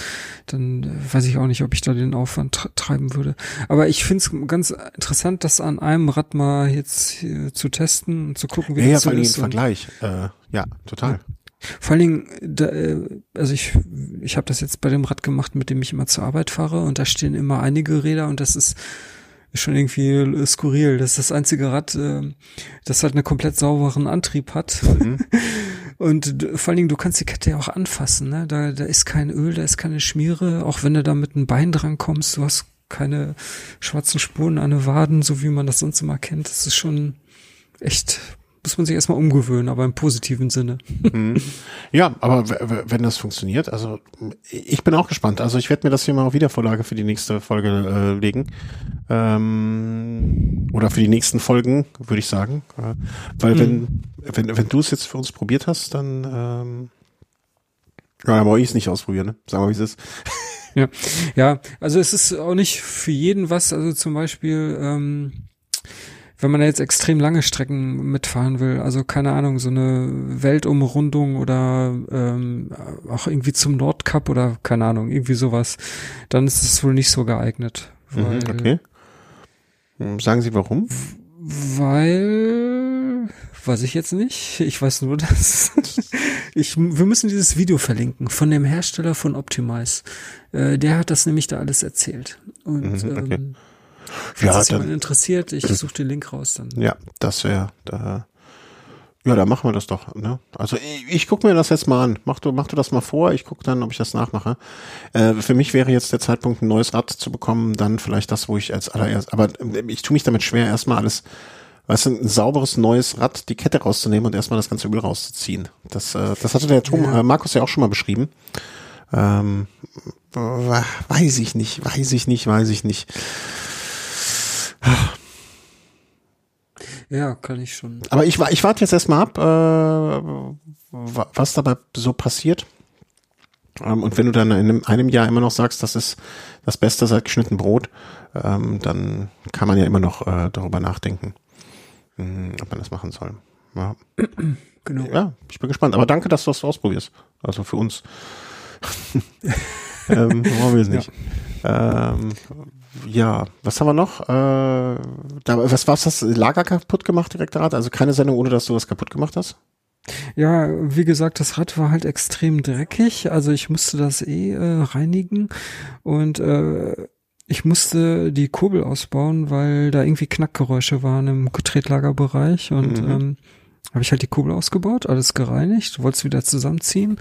dann äh, weiß ich auch nicht, ob ich da den Aufwand treiben würde. Aber ich finde es ganz interessant, das an einem Rad mal jetzt zu testen und zu gucken, wie ja, das ja, so ist. Ja, Vergleich. Äh, ja, total. Ja. Vor allen Dingen, da, äh, also ich, ich habe das jetzt bei dem Rad gemacht, mit dem ich immer zur Arbeit fahre und da stehen immer einige Räder und das ist schon irgendwie skurril. Das ist das einzige Rad, äh, das halt einen komplett sauberen Antrieb hat. Mhm. *laughs* Und vor allen Dingen, du kannst die Kette ja auch anfassen, ne? Da, da ist kein Öl, da ist keine Schmiere, auch wenn du da mit einem Bein dran kommst, du hast keine schwarzen Spuren an den Waden, so wie man das sonst immer kennt. Das ist schon echt muss man sich erstmal umgewöhnen, aber im positiven Sinne. Mhm. Ja, aber wenn das funktioniert, also ich bin auch gespannt. Also ich werde mir das hier mal auf Wiedervorlage für die nächste Folge äh, legen. Ähm, oder für die nächsten Folgen, würde ich sagen. Äh, weil mhm. wenn, wenn, wenn du es jetzt für uns probiert hast, dann ähm, ja, dann brauche ich es nicht ausprobieren, ne? Sagen wir, wie es ist. Ja, ja, also es ist auch nicht für jeden was. Also zum Beispiel ähm, wenn man jetzt extrem lange Strecken mitfahren will, also keine Ahnung, so eine Weltumrundung oder ähm, auch irgendwie zum Nordkap oder keine Ahnung, irgendwie sowas, dann ist es wohl nicht so geeignet. Mhm, weil, okay. Hm, sagen Sie warum? Weil weiß ich jetzt nicht. Ich weiß nur, *laughs* dass ich wir müssen dieses Video verlinken von dem Hersteller von Optimize. Äh, der hat das nämlich da alles erzählt. Und mhm, okay. ähm, wenn ja, sich jemand interessiert, ich *clears throat* suche den Link raus dann. Ja, das wäre da. Ja, da machen wir das doch. Ne? Also ich, ich gucke mir das jetzt mal an. Mach du, mach du das mal vor. Ich gucke dann, ob ich das nachmache. Äh, für mich wäre jetzt der Zeitpunkt, ein neues Rad zu bekommen. Dann vielleicht das, wo ich als allererst. Aber äh, ich tue mich damit schwer, erstmal alles, weißt du, ein sauberes neues Rad, die Kette rauszunehmen und erstmal das ganze Öl rauszuziehen. Das, äh, das hatte der Tom, ja. äh, Markus ja auch schon mal beschrieben. Ähm, weiß ich nicht, weiß ich nicht, weiß ich nicht. Ja, kann ich schon. Aber ich, ich warte jetzt erstmal ab, äh, was dabei so passiert. Ähm, und wenn du dann in einem, einem, Jahr immer noch sagst, das ist das Beste seit geschnitten Brot, ähm, dann kann man ja immer noch äh, darüber nachdenken, mh, hm, ob man das machen soll. Ja. *clears throat* Genau. Ja, ich bin gespannt. Aber danke, dass du das ausprobierst. Also für uns. *laughs* ähm, wollen wir es nicht. Ja. Ähm, ja, was haben wir noch? Äh, da, was war's das Lager kaputt gemacht, Direktorat? Also keine Sendung, ohne dass du was kaputt gemacht hast? Ja, wie gesagt, das Rad war halt extrem dreckig. Also ich musste das eh äh, reinigen und äh, ich musste die Kurbel ausbauen, weil da irgendwie Knackgeräusche waren im Tretlagerbereich und mhm. ähm, habe ich halt die Kurbel ausgebaut, alles gereinigt, wollte es wieder zusammenziehen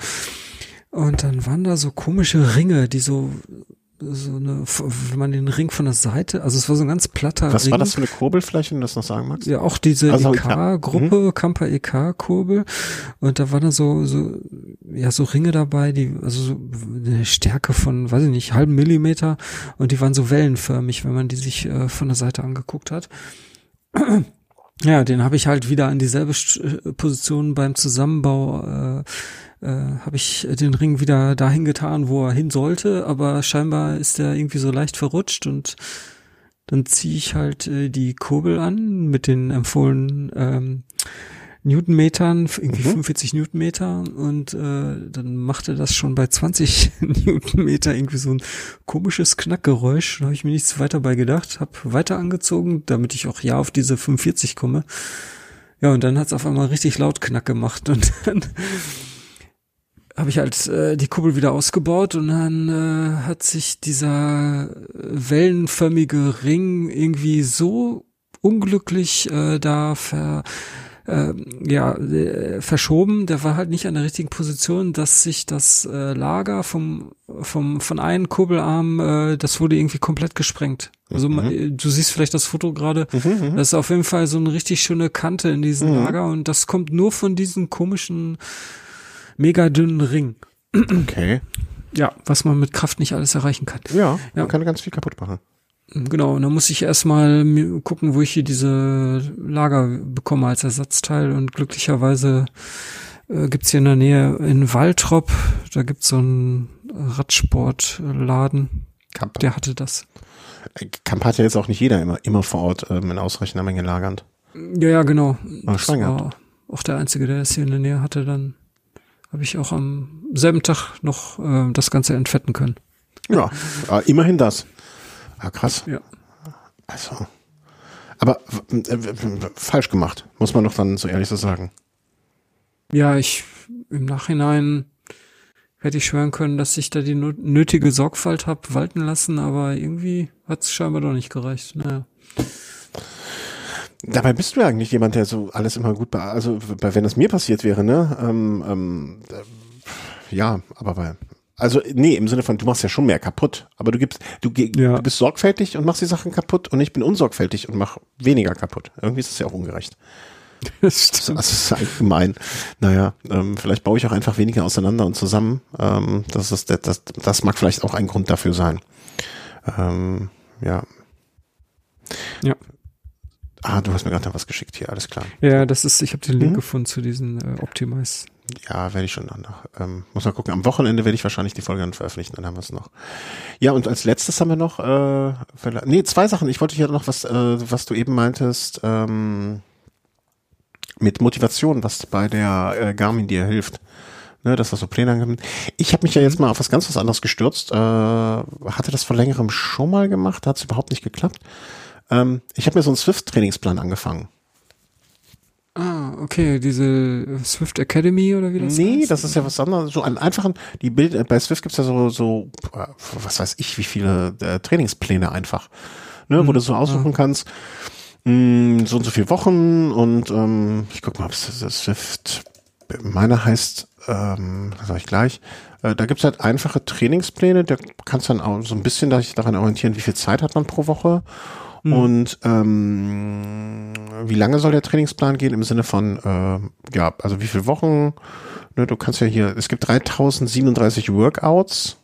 und dann waren da so komische Ringe, die so so eine, wenn man den Ring von der Seite, also es war so ein ganz platter Was Ring. war das für eine Kurbel vielleicht, wenn du das noch sagen magst? Ja, auch diese also, EK-Gruppe, mhm. Kamper EK-Kurbel. Und da waren da so, so, ja, so Ringe dabei, die, also so eine Stärke von, weiß ich nicht, halben Millimeter. Und die waren so wellenförmig, wenn man die sich äh, von der Seite angeguckt hat. *clears throat* Ja, den habe ich halt wieder an dieselbe äh, Position beim Zusammenbau äh, äh, habe ich den Ring wieder dahin getan, wo er hin sollte, aber scheinbar ist er irgendwie so leicht verrutscht und dann ziehe ich halt äh, die Kurbel an mit den empfohlenen ähm, Newtonmetern, irgendwie mhm. 45 Newtonmeter und äh, dann machte das schon bei 20 *laughs* Newtonmeter irgendwie so ein komisches Knackgeräusch. Da habe ich mir nichts weiter bei gedacht, habe weiter angezogen, damit ich auch ja auf diese 45 komme. Ja, und dann hat es auf einmal richtig laut Knack gemacht und *laughs* dann habe ich halt äh, die Kuppel wieder ausgebaut und dann äh, hat sich dieser wellenförmige Ring irgendwie so unglücklich äh, da ver äh, ja äh, verschoben. Der war halt nicht an der richtigen Position, dass sich das äh, Lager vom vom von einem Kurbelarm, äh, das wurde irgendwie komplett gesprengt. Also mhm. du siehst vielleicht das Foto gerade. Mhm, mhm, das ist auf jeden Fall so eine richtig schöne Kante in diesem mhm. Lager und das kommt nur von diesen komischen mega dünnen Ring. Okay. Ja, was man mit Kraft nicht alles erreichen kann. Ja, man ja. kann ganz viel kaputt machen. Genau, und dann muss ich erstmal gucken, wo ich hier diese Lager bekomme als Ersatzteil und glücklicherweise äh, gibt's hier in der Nähe in Waltrop, da gibt's so einen Radsportladen. Kamp. Der hatte das. Kamp hat ja jetzt auch nicht jeder immer, immer vor Ort ähm, in ausreichender Menge lagernd. Ja, ja, genau. Das war auch der Einzige, der das hier in der Nähe hatte dann habe ich auch am selben Tag noch äh, das Ganze entfetten können. Ja, äh, immerhin das. Ah, krass. Ja. Also. Aber äh, falsch gemacht, muss man doch dann so ehrlich so sagen. Ja, ich im Nachhinein hätte ich schwören können, dass ich da die nötige Sorgfalt habe walten lassen, aber irgendwie hat es scheinbar doch nicht gereicht. Naja. Dabei bist du ja eigentlich jemand, der so alles immer gut, also wenn das mir passiert wäre, ne? Ähm, ähm, äh, ja, aber weil, also nee, im Sinne von, du machst ja schon mehr kaputt, aber du gibst, du, ja. du bist sorgfältig und machst die Sachen kaputt und ich bin unsorgfältig und mach weniger kaputt. Irgendwie ist das ja auch ungerecht. *laughs* Das, stimmt. das ist allgemein. Naja, ähm, vielleicht baue ich auch einfach weniger auseinander und zusammen. Ähm, das, ist, das, das mag vielleicht auch ein Grund dafür sein. Ähm, ja. Ja. Ah, du hast mir gerade was geschickt hier, alles klar. Ja, das ist, ich habe den Link hm? gefunden zu diesen äh, Optimize. Ja, werde ich schon dann noch. Ähm, muss mal gucken. Am Wochenende werde ich wahrscheinlich die Folge dann veröffentlichen, dann haben wir es noch. Ja, und als letztes haben wir noch, äh, nee, zwei Sachen. Ich wollte hier noch was, äh, was du eben meintest, ähm, mit Motivation, was bei der äh, Garmin dir hilft. Ne, dass das so Pläne angibt. Ich habe mich ja jetzt mal auf was ganz was anderes gestürzt. Äh, hatte das vor längerem schon mal gemacht, hat es überhaupt nicht geklappt. Ähm, ich habe mir so einen Swift-Trainingsplan angefangen. Ah, okay, diese Swift Academy oder wie das Nee, heißt? das ist ja was anderes. So einen einfachen, die Bild, bei Swift gibt's ja so, so, äh, was weiß ich, wie viele äh, Trainingspläne einfach, ne, mhm. wo du so aussuchen ah. kannst, mh, hm, so und so viele Wochen und ähm, ich guck mal, ob es Swift, meiner heißt, ähm, das sag ich gleich, äh, da gibt's halt einfache Trainingspläne, da kannst dann auch so ein bisschen daran orientieren, wie viel Zeit hat man pro Woche Mhm. Und ähm, wie lange soll der Trainingsplan gehen im Sinne von, äh, ja, also wie viele Wochen? Ne, du kannst ja hier, es gibt 3037 Workouts.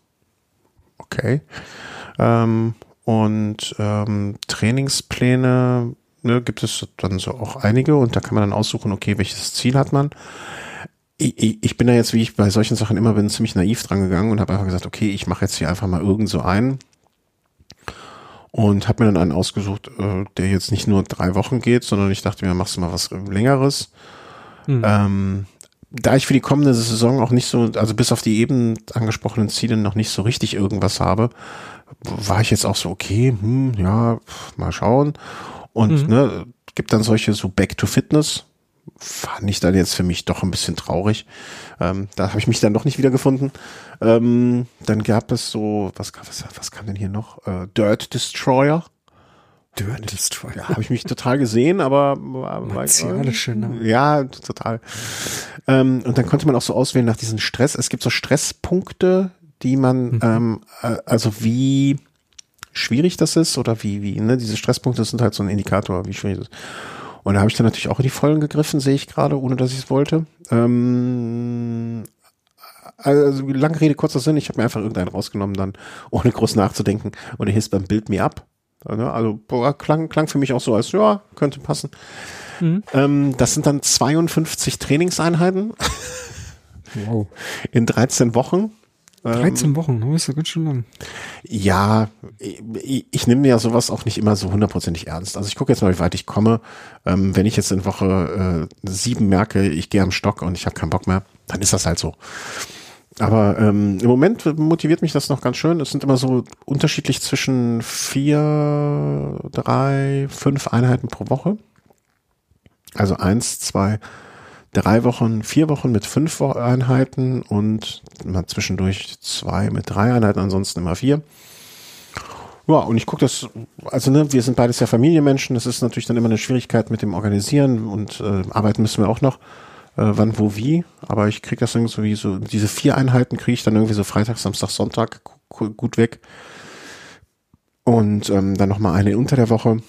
Okay. Ähm, und ähm, Trainingspläne ne, gibt es dann so auch einige und da kann man dann aussuchen, okay, welches Ziel hat man. Ich, ich bin da jetzt, wie ich bei solchen Sachen immer bin, ziemlich naiv dran gegangen und habe einfach gesagt, okay, ich mache jetzt hier einfach mal irgend so einen und habe mir dann einen ausgesucht, äh, der jetzt nicht nur drei Wochen geht, sondern ich dachte mir, machst du mal was längeres. Mhm. Ähm, da ich für die kommende Saison auch nicht so, also bis auf die eben angesprochenen Ziele noch nicht so richtig irgendwas habe, war ich jetzt auch so, okay, hm, ja, mal schauen. Und mhm. ne, gibt dann solche so Back to Fitness, fand ich dann jetzt für mich doch ein bisschen traurig. Ähm, da habe ich mich dann doch nicht wiedergefunden. Ähm, dann gab es so, was, was, was kam denn hier noch? Äh, Dirt Destroyer. Dirt Destroyer. Ja, habe ich mich total gesehen, aber Martialische, ne? ja, total. Ähm, und dann konnte man auch so auswählen nach diesen Stress. Es gibt so Stresspunkte, die man, mhm. ähm, äh, also wie schwierig das ist oder wie, wie, ne, diese Stresspunkte sind halt so ein Indikator, wie schwierig das ist. Und da habe ich dann natürlich auch in die Vollen gegriffen, sehe ich gerade, ohne dass ich es wollte. Ähm, also lange Rede, kurzer Sinn, ich habe mir einfach irgendeinen rausgenommen, dann ohne groß nachzudenken. Und er hieß beim Bild Me Up. Also boah, klang, klang für mich auch so, als ja, könnte passen. Mhm. Ähm, das sind dann 52 Trainingseinheiten. Wow. In 13 Wochen. 13 ähm, Wochen, das ist ja ganz schön lang. Ja, ich, ich nehme ja sowas auch nicht immer so hundertprozentig ernst. Also ich gucke jetzt mal, wie weit ich komme. Ähm, wenn ich jetzt in Woche äh, sieben merke, ich gehe am Stock und ich habe keinen Bock mehr, dann ist das halt so. Aber ähm, im Moment motiviert mich das noch ganz schön. Es sind immer so unterschiedlich zwischen vier, drei, fünf Einheiten pro Woche. Also eins, zwei, drei Wochen, vier Wochen mit fünf Einheiten und mal zwischendurch zwei mit drei Einheiten, ansonsten immer vier. Ja, und ich gucke das, also ne, wir sind beides ja Familienmenschen, das ist natürlich dann immer eine Schwierigkeit mit dem Organisieren und äh, arbeiten müssen wir auch noch, äh, wann, wo, wie, aber ich kriege das irgendwie so, diese vier Einheiten kriege ich dann irgendwie so Freitag, Samstag, Sonntag gut weg. Und ähm, dann nochmal eine unter der Woche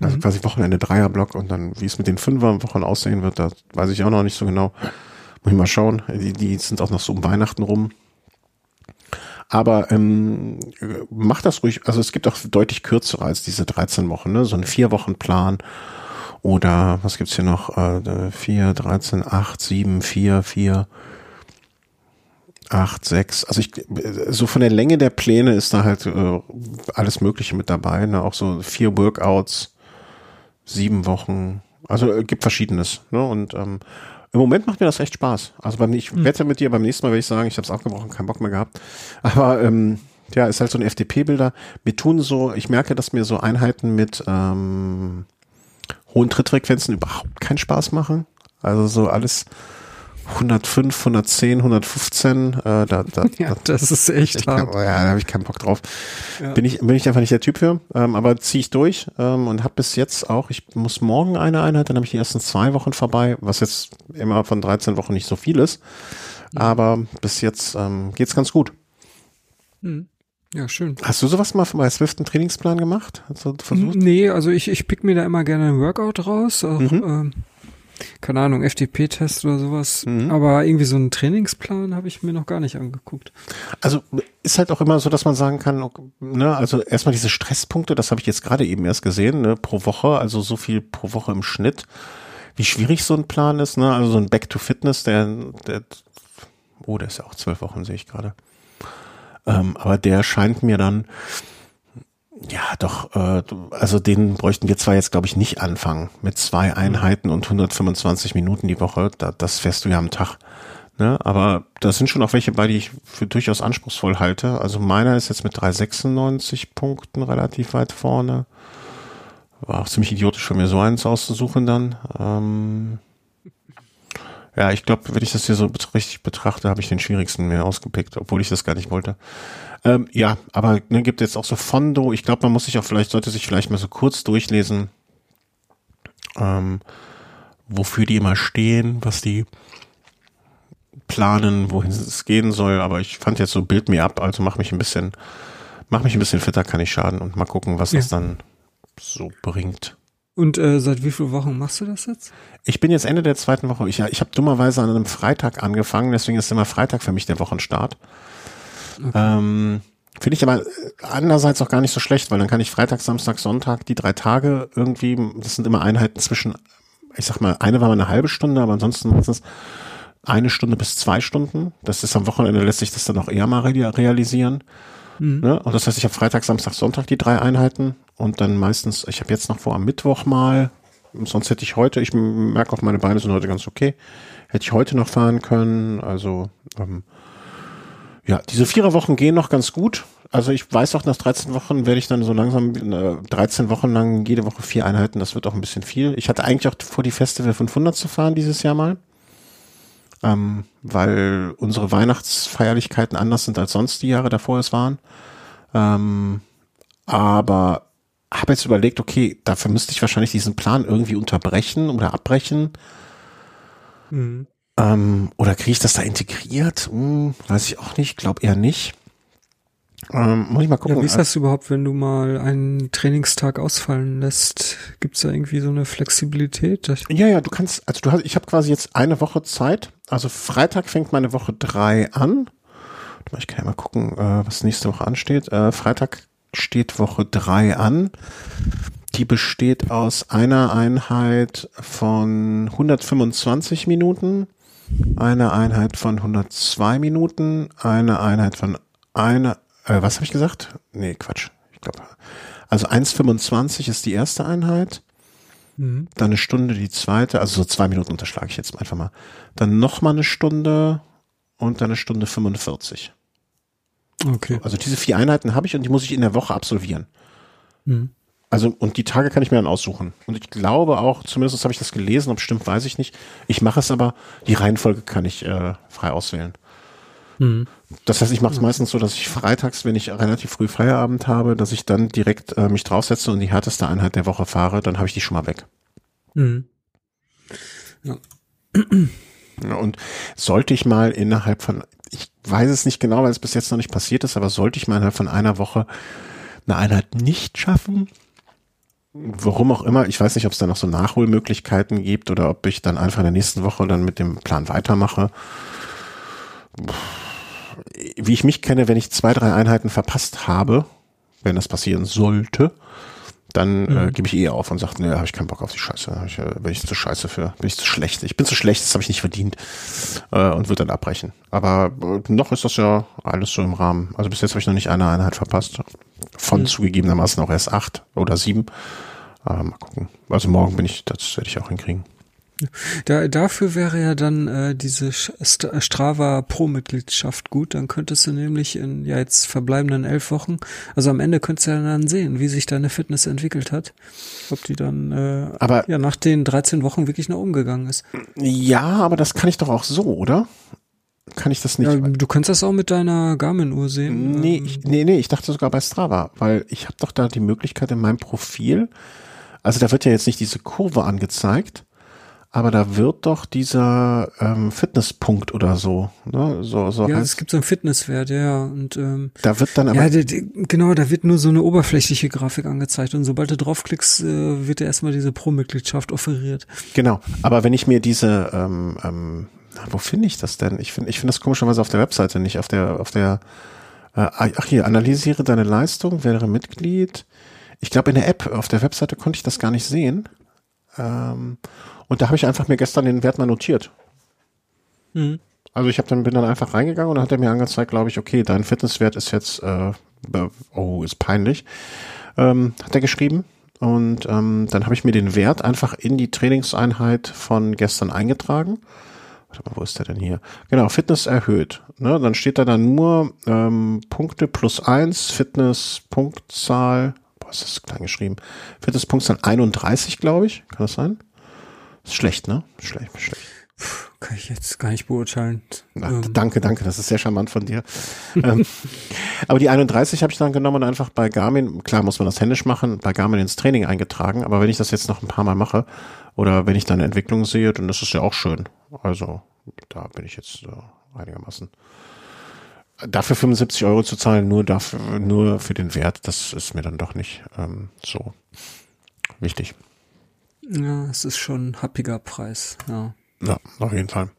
also mhm. quasi Wochenende Dreierblock und dann, wie es mit den Fünferwochen aussehen wird, da weiß ich auch noch nicht so genau. Muss ich mal schauen. Die, die sind auch noch so um Weihnachten rum. Aber ähm, macht das ruhig, also es gibt auch deutlich kürzere als diese 13 Wochen, ne? So ein Vier-Wochen-Plan oder was gibt's hier noch? Äh, 4, 13, 8, 7, 4, 4, 8, 6. Also ich so von der Länge der Pläne ist da halt äh, alles Mögliche mit dabei, ne? Auch so vier Workouts sieben Wochen. Also äh, gibt verschiedenes. Ne? Und ähm, im Moment macht mir das echt Spaß. Also beim, ich hm. wette mit dir, beim nächsten Mal werde ich sagen, ich habe es abgebrochen, keinen Bock mehr gehabt. Aber ähm, ja, ist halt so ein FDP-Bilder. Mir tun so, ich merke, dass mir so Einheiten mit ähm, hohen Trittfrequenzen überhaupt keinen Spaß machen. Also so alles 105, 110, 115, äh, da, da, *laughs* ja, das ist echt hart. Kann, ja, da habe ich keinen Bock drauf. Ja. Bin ich bin ich einfach nicht der Typ für, ähm, aber ziehe ich durch ähm, und habe bis jetzt auch, ich muss morgen eine Einheit, dann habe ich die ersten zwei Wochen vorbei, was jetzt immer von 13 Wochen nicht so viel ist, mhm. aber bis jetzt ähm, geht's ganz gut. Mhm. Ja, schön. Hast du sowas mal bei Swift einen Trainingsplan gemacht? Hast du versucht? Nee, also ich, ich pick mir da immer gerne ein Workout raus. Auch, mhm. ähm, keine Ahnung, FTP-Test oder sowas. Mhm. Aber irgendwie so einen Trainingsplan habe ich mir noch gar nicht angeguckt. Also ist halt auch immer so, dass man sagen kann, ne, also erstmal diese Stresspunkte, das habe ich jetzt gerade eben erst gesehen, ne, pro Woche, also so viel pro Woche im Schnitt. Wie schwierig so ein Plan ist, ne? Also so ein Back to Fitness, der, der oh, der ist ja auch zwölf Wochen, sehe ich gerade. Ähm, aber der scheint mir dann ja, doch, äh, also den bräuchten wir zwar jetzt, glaube ich, nicht anfangen mit zwei. Einheiten und 125 Minuten die Woche. Da, das fährst du ja am Tag. Ne? Aber da sind schon auch welche bei, die ich für durchaus anspruchsvoll halte. Also meiner ist jetzt mit 396 Punkten relativ weit vorne. War auch ziemlich idiotisch für mir, so eins auszusuchen dann. Ähm, ja, ich glaube, wenn ich das hier so richtig betrachte, habe ich den schwierigsten mir ausgepickt, obwohl ich das gar nicht wollte. Ähm, ja, aber ne, gibt jetzt auch so Fondo. Ich glaube, man muss sich auch vielleicht, sollte sich vielleicht mal so kurz durchlesen, ähm, wofür die immer stehen, was die planen, wohin es gehen soll. Aber ich fand jetzt so Bild mir ab, also mach mich ein bisschen, mach mich ein bisschen fitter, kann ich schaden und mal gucken, was ja. das dann so bringt. Und äh, seit wie vielen Wochen machst du das jetzt? Ich bin jetzt Ende der zweiten Woche. Ich, ich habe dummerweise an einem Freitag angefangen, deswegen ist immer Freitag für mich der Wochenstart. Okay. Ähm, Finde ich aber andererseits auch gar nicht so schlecht, weil dann kann ich Freitag, Samstag, Sonntag, die drei Tage irgendwie, das sind immer Einheiten zwischen, ich sag mal, eine war mal eine halbe Stunde, aber ansonsten meistens eine Stunde bis zwei Stunden. Das ist am Wochenende lässt sich das dann auch eher mal realisieren. Mhm. Ne? Und das heißt, ich habe Freitag, Samstag, Sonntag die drei Einheiten und dann meistens, ich habe jetzt noch vor am Mittwoch mal, sonst hätte ich heute, ich merke auch, meine Beine sind heute ganz okay, hätte ich heute noch fahren können. Also ähm, ja, diese Viererwochen gehen noch ganz gut. Also ich weiß auch, nach 13 Wochen werde ich dann so langsam äh, 13 Wochen lang jede Woche vier Einheiten. Das wird auch ein bisschen viel. Ich hatte eigentlich auch vor, die Festival 500 zu fahren dieses Jahr mal ähm, weil unsere Weihnachtsfeierlichkeiten anders sind als sonst die Jahre davor es waren. Ähm, aber habe jetzt überlegt, okay, dafür müsste ich wahrscheinlich diesen Plan irgendwie unterbrechen oder abbrechen. Mhm. Ähm, oder kriege ich das da integriert? Hm, weiß ich auch nicht, glaube eher nicht. Ähm, muss ich mal gucken. Ja, wie ist das überhaupt, wenn du mal einen Trainingstag ausfallen lässt? Gibt es da irgendwie so eine Flexibilität? Ja, ja, du kannst, also du hast, ich habe quasi jetzt eine Woche Zeit. Also Freitag fängt meine Woche drei an. Ich kann ja mal gucken, äh, was nächste Woche ansteht. Äh, Freitag steht Woche drei an. Die besteht aus einer Einheit von 125 Minuten, einer Einheit von 102 Minuten, eine Einheit von einer äh, was habe ich gesagt? Nee, Quatsch. Ich glaube. Also 1,25 ist die erste Einheit. Mhm. Dann eine Stunde die zweite, also so zwei Minuten unterschlage ich jetzt einfach mal. Dann nochmal eine Stunde und dann eine Stunde 45. Okay. Also diese vier Einheiten habe ich und die muss ich in der Woche absolvieren. Mhm. Also, und die Tage kann ich mir dann aussuchen. Und ich glaube auch, zumindest habe ich das gelesen, ob stimmt, weiß ich nicht. Ich mache es aber, die Reihenfolge kann ich äh, frei auswählen. Mhm. Das heißt, ich mache es meistens so, dass ich freitags, wenn ich relativ früh Feierabend habe, dass ich dann direkt äh, mich draufsetze und die härteste Einheit der Woche fahre, dann habe ich die schon mal weg. Mhm. Ja. ja. Und sollte ich mal innerhalb von, ich weiß es nicht genau, weil es bis jetzt noch nicht passiert ist, aber sollte ich mal innerhalb von einer Woche eine Einheit nicht schaffen, warum auch immer, ich weiß nicht, ob es da noch so Nachholmöglichkeiten gibt oder ob ich dann einfach in der nächsten Woche dann mit dem Plan weitermache. Wie ich mich kenne, wenn ich zwei, drei Einheiten verpasst habe, wenn das passieren sollte, dann äh, mhm. äh, gebe ich eh auf und sage, nee, habe ich keinen Bock auf die Scheiße. Ich, äh, bin ich zu scheiße für, bin ich zu schlecht. Ich bin zu schlecht, das habe ich nicht verdient äh, und wird dann abbrechen. Aber äh, noch ist das ja alles so im Rahmen. Also bis jetzt habe ich noch nicht eine Einheit verpasst. Von mhm. zugegebenermaßen auch erst acht oder sieben. Äh, mal gucken. Also morgen bin ich, das werde ich auch hinkriegen. Da, dafür wäre ja dann äh, diese Strava Pro-Mitgliedschaft gut. Dann könntest du nämlich in ja jetzt verbleibenden elf Wochen, also am Ende könntest du ja dann sehen, wie sich deine Fitness entwickelt hat. Ob die dann äh, aber, ja nach den 13 Wochen wirklich noch umgegangen ist. Ja, aber das kann ich doch auch so, oder? Kann ich das nicht? Ja, du kannst das auch mit deiner Garmin-Uhr sehen. Nee, ich, nee, nee, ich dachte sogar bei Strava, weil ich habe doch da die Möglichkeit in meinem Profil, also da wird ja jetzt nicht diese Kurve angezeigt, aber da wird doch dieser ähm, Fitnesspunkt oder so, ne? So, so ja, heißt. es gibt so einen Fitnesswert, ja. Und ähm, da wird dann aber. Ja, die, die, genau, da wird nur so eine oberflächliche Grafik angezeigt. Und sobald du draufklickst, äh, wird dir erstmal diese Pro-Mitgliedschaft offeriert. Genau. Aber wenn ich mir diese, ähm, ähm, wo finde ich das denn? Ich finde, ich finde das komischerweise auf der Webseite nicht, auf der, auf der äh, ach hier, analysiere deine Leistung, wäre Mitglied. Ich glaube, in der App, auf der Webseite konnte ich das gar nicht sehen. Ähm, und da habe ich einfach mir gestern den Wert mal notiert. Mhm. Also ich habe dann bin dann einfach reingegangen und dann hat er mir angezeigt, glaube ich, okay, dein Fitnesswert ist jetzt, äh, oh, ist peinlich, ähm, hat er geschrieben. Und ähm, dann habe ich mir den Wert einfach in die Trainingseinheit von gestern eingetragen. Warte mal, wo ist der denn hier? Genau, Fitness erhöht. Ne, dann steht da dann nur ähm, Punkte plus eins, Fitness, Punktzahl, boah, ist das klein geschrieben. Fitness, Punktzahl 31, glaube ich. Kann das sein? Ist schlecht, ne? Schlecht, schlecht. Puh, kann ich jetzt gar nicht beurteilen. Na, ähm. Danke, danke, das ist sehr charmant von dir. *laughs* ähm, aber die 31 habe ich dann genommen und einfach bei Garmin, klar muss man das händisch machen, bei Garmin ins Training eingetragen, aber wenn ich das jetzt noch ein paar Mal mache oder wenn ich dann eine Entwicklung sehe, dann ist es ja auch schön. Also da bin ich jetzt äh, einigermaßen. Dafür 75 Euro zu zahlen, nur dafür, nur für den Wert, das ist mir dann doch nicht ähm, so wichtig. Ja, es ist schon ein happiger Preis, ja. Ja, auf jeden Fall.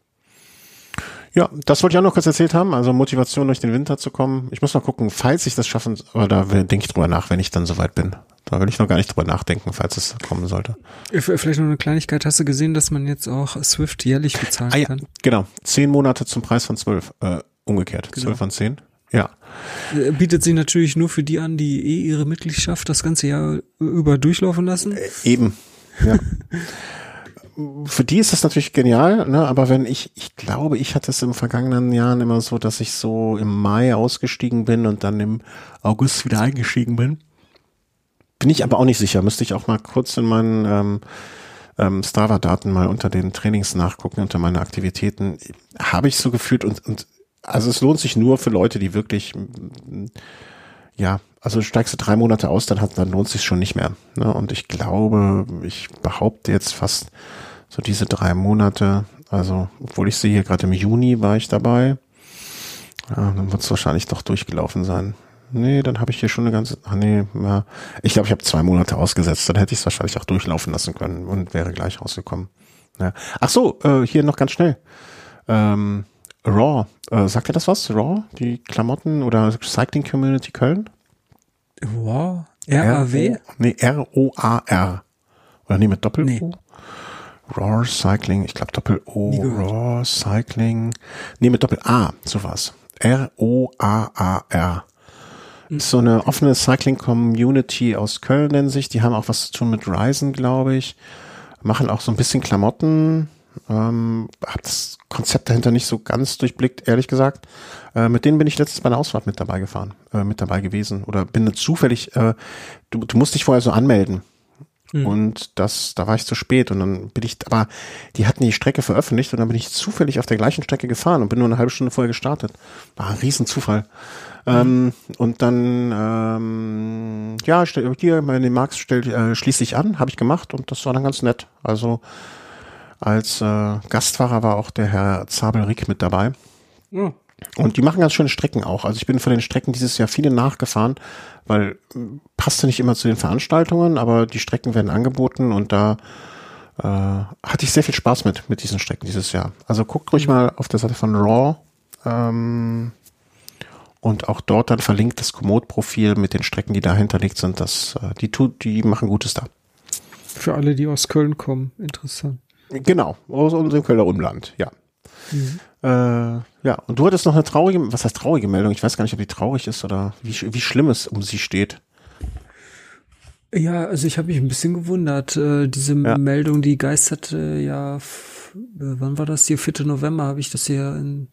Ja, das wollte ich auch noch kurz erzählt haben. Also Motivation durch den Winter zu kommen. Ich muss mal gucken, falls ich das schaffen, aber da denke ich drüber nach, wenn ich dann soweit bin. Da will ich noch gar nicht drüber nachdenken, falls es kommen sollte. Vielleicht noch eine Kleinigkeit. Hast du gesehen, dass man jetzt auch Swift jährlich bezahlen ah, ja, kann? Genau. Zehn Monate zum Preis von zwölf. Äh, umgekehrt. Genau. Zwölf von zehn. Ja. Äh, Bietet sich natürlich nur für die an, die eh ihre Mitgliedschaft das ganze Jahr über durchlaufen lassen. Äh, eben. Ja. *laughs* für die ist das natürlich genial, ne? aber wenn ich, ich glaube, ich hatte es im vergangenen Jahren immer so, dass ich so im Mai ausgestiegen bin und dann im August wieder eingestiegen bin. Bin ich aber auch nicht sicher, müsste ich auch mal kurz in meinen ähm, ähm, Strava-Daten mal unter den Trainings nachgucken, unter meine Aktivitäten. Habe ich so gefühlt und, und also es lohnt sich nur für Leute, die wirklich ja, also steigst du drei Monate aus, dann hat, dann lohnt sich schon nicht mehr. Ne? Und ich glaube, ich behaupte jetzt fast so diese drei Monate, also obwohl ich sehe hier gerade im Juni war ich dabei, ja, dann wird es wahrscheinlich doch durchgelaufen sein. Nee, dann habe ich hier schon eine ganze, ach nee, ja, ich glaube, ich habe zwei Monate ausgesetzt, dann hätte ich es wahrscheinlich auch durchlaufen lassen können und wäre gleich rausgekommen. Ja. Ach so, äh, hier noch ganz schnell. Ähm, Raw, äh, sagt ihr das was? Raw, die Klamotten oder Cycling Community Köln? Wow. RAW? Nee, R-O-A-R. Oder nee, mit Doppel-O? Nee. Raw Cycling, ich glaube Doppel-O. Raw Cycling. Nee, mit Doppel-A, sowas. R-O-A-A-R. Ist so eine offene Cycling-Community aus Köln, nennen sich. Die haben auch was zu tun mit Ryzen, glaube ich. Machen auch so ein bisschen Klamotten. Ähm, hab das Konzept dahinter nicht so ganz durchblickt, ehrlich gesagt. Äh, mit denen bin ich letztens bei der Ausfahrt mit dabei gefahren, äh, mit dabei gewesen. Oder bin zufällig, äh, du, du musst dich vorher so anmelden. Und das, da war ich zu spät und dann bin ich, aber die hatten die Strecke veröffentlicht und dann bin ich zufällig auf der gleichen Strecke gefahren und bin nur eine halbe Stunde vorher gestartet. War ein Riesenzufall. Ähm, und dann, ähm, ja, hier, meine Marks stell, äh, schließe ich an, habe ich gemacht und das war dann ganz nett. Also als äh, Gastfahrer war auch der Herr Zabel-Rick mit dabei. Ja. Und die machen ganz schöne Strecken auch. Also ich bin von den Strecken dieses Jahr viele nachgefahren, weil äh, passte nicht immer zu den Veranstaltungen, aber die Strecken werden angeboten und da äh, hatte ich sehr viel Spaß mit, mit diesen Strecken dieses Jahr. Also guckt ruhig mal auf der Seite von Raw ähm, und auch dort dann verlinkt das Komoot-Profil mit den Strecken, die da hinterlegt sind. Das, äh, die, tut, die machen Gutes da. Für alle, die aus Köln kommen. Interessant. Genau, aus unserem Kölner Umland, ja. Äh, ja, und du hattest noch eine traurige, was heißt traurige Meldung? Ich weiß gar nicht, ob die traurig ist oder wie, wie schlimm es um sie steht. Ja, also ich habe mich ein bisschen gewundert. Äh, diese Ja. Meldung, die geisterte ja, äh, wann war das hier? 4. November habe ich das hier in,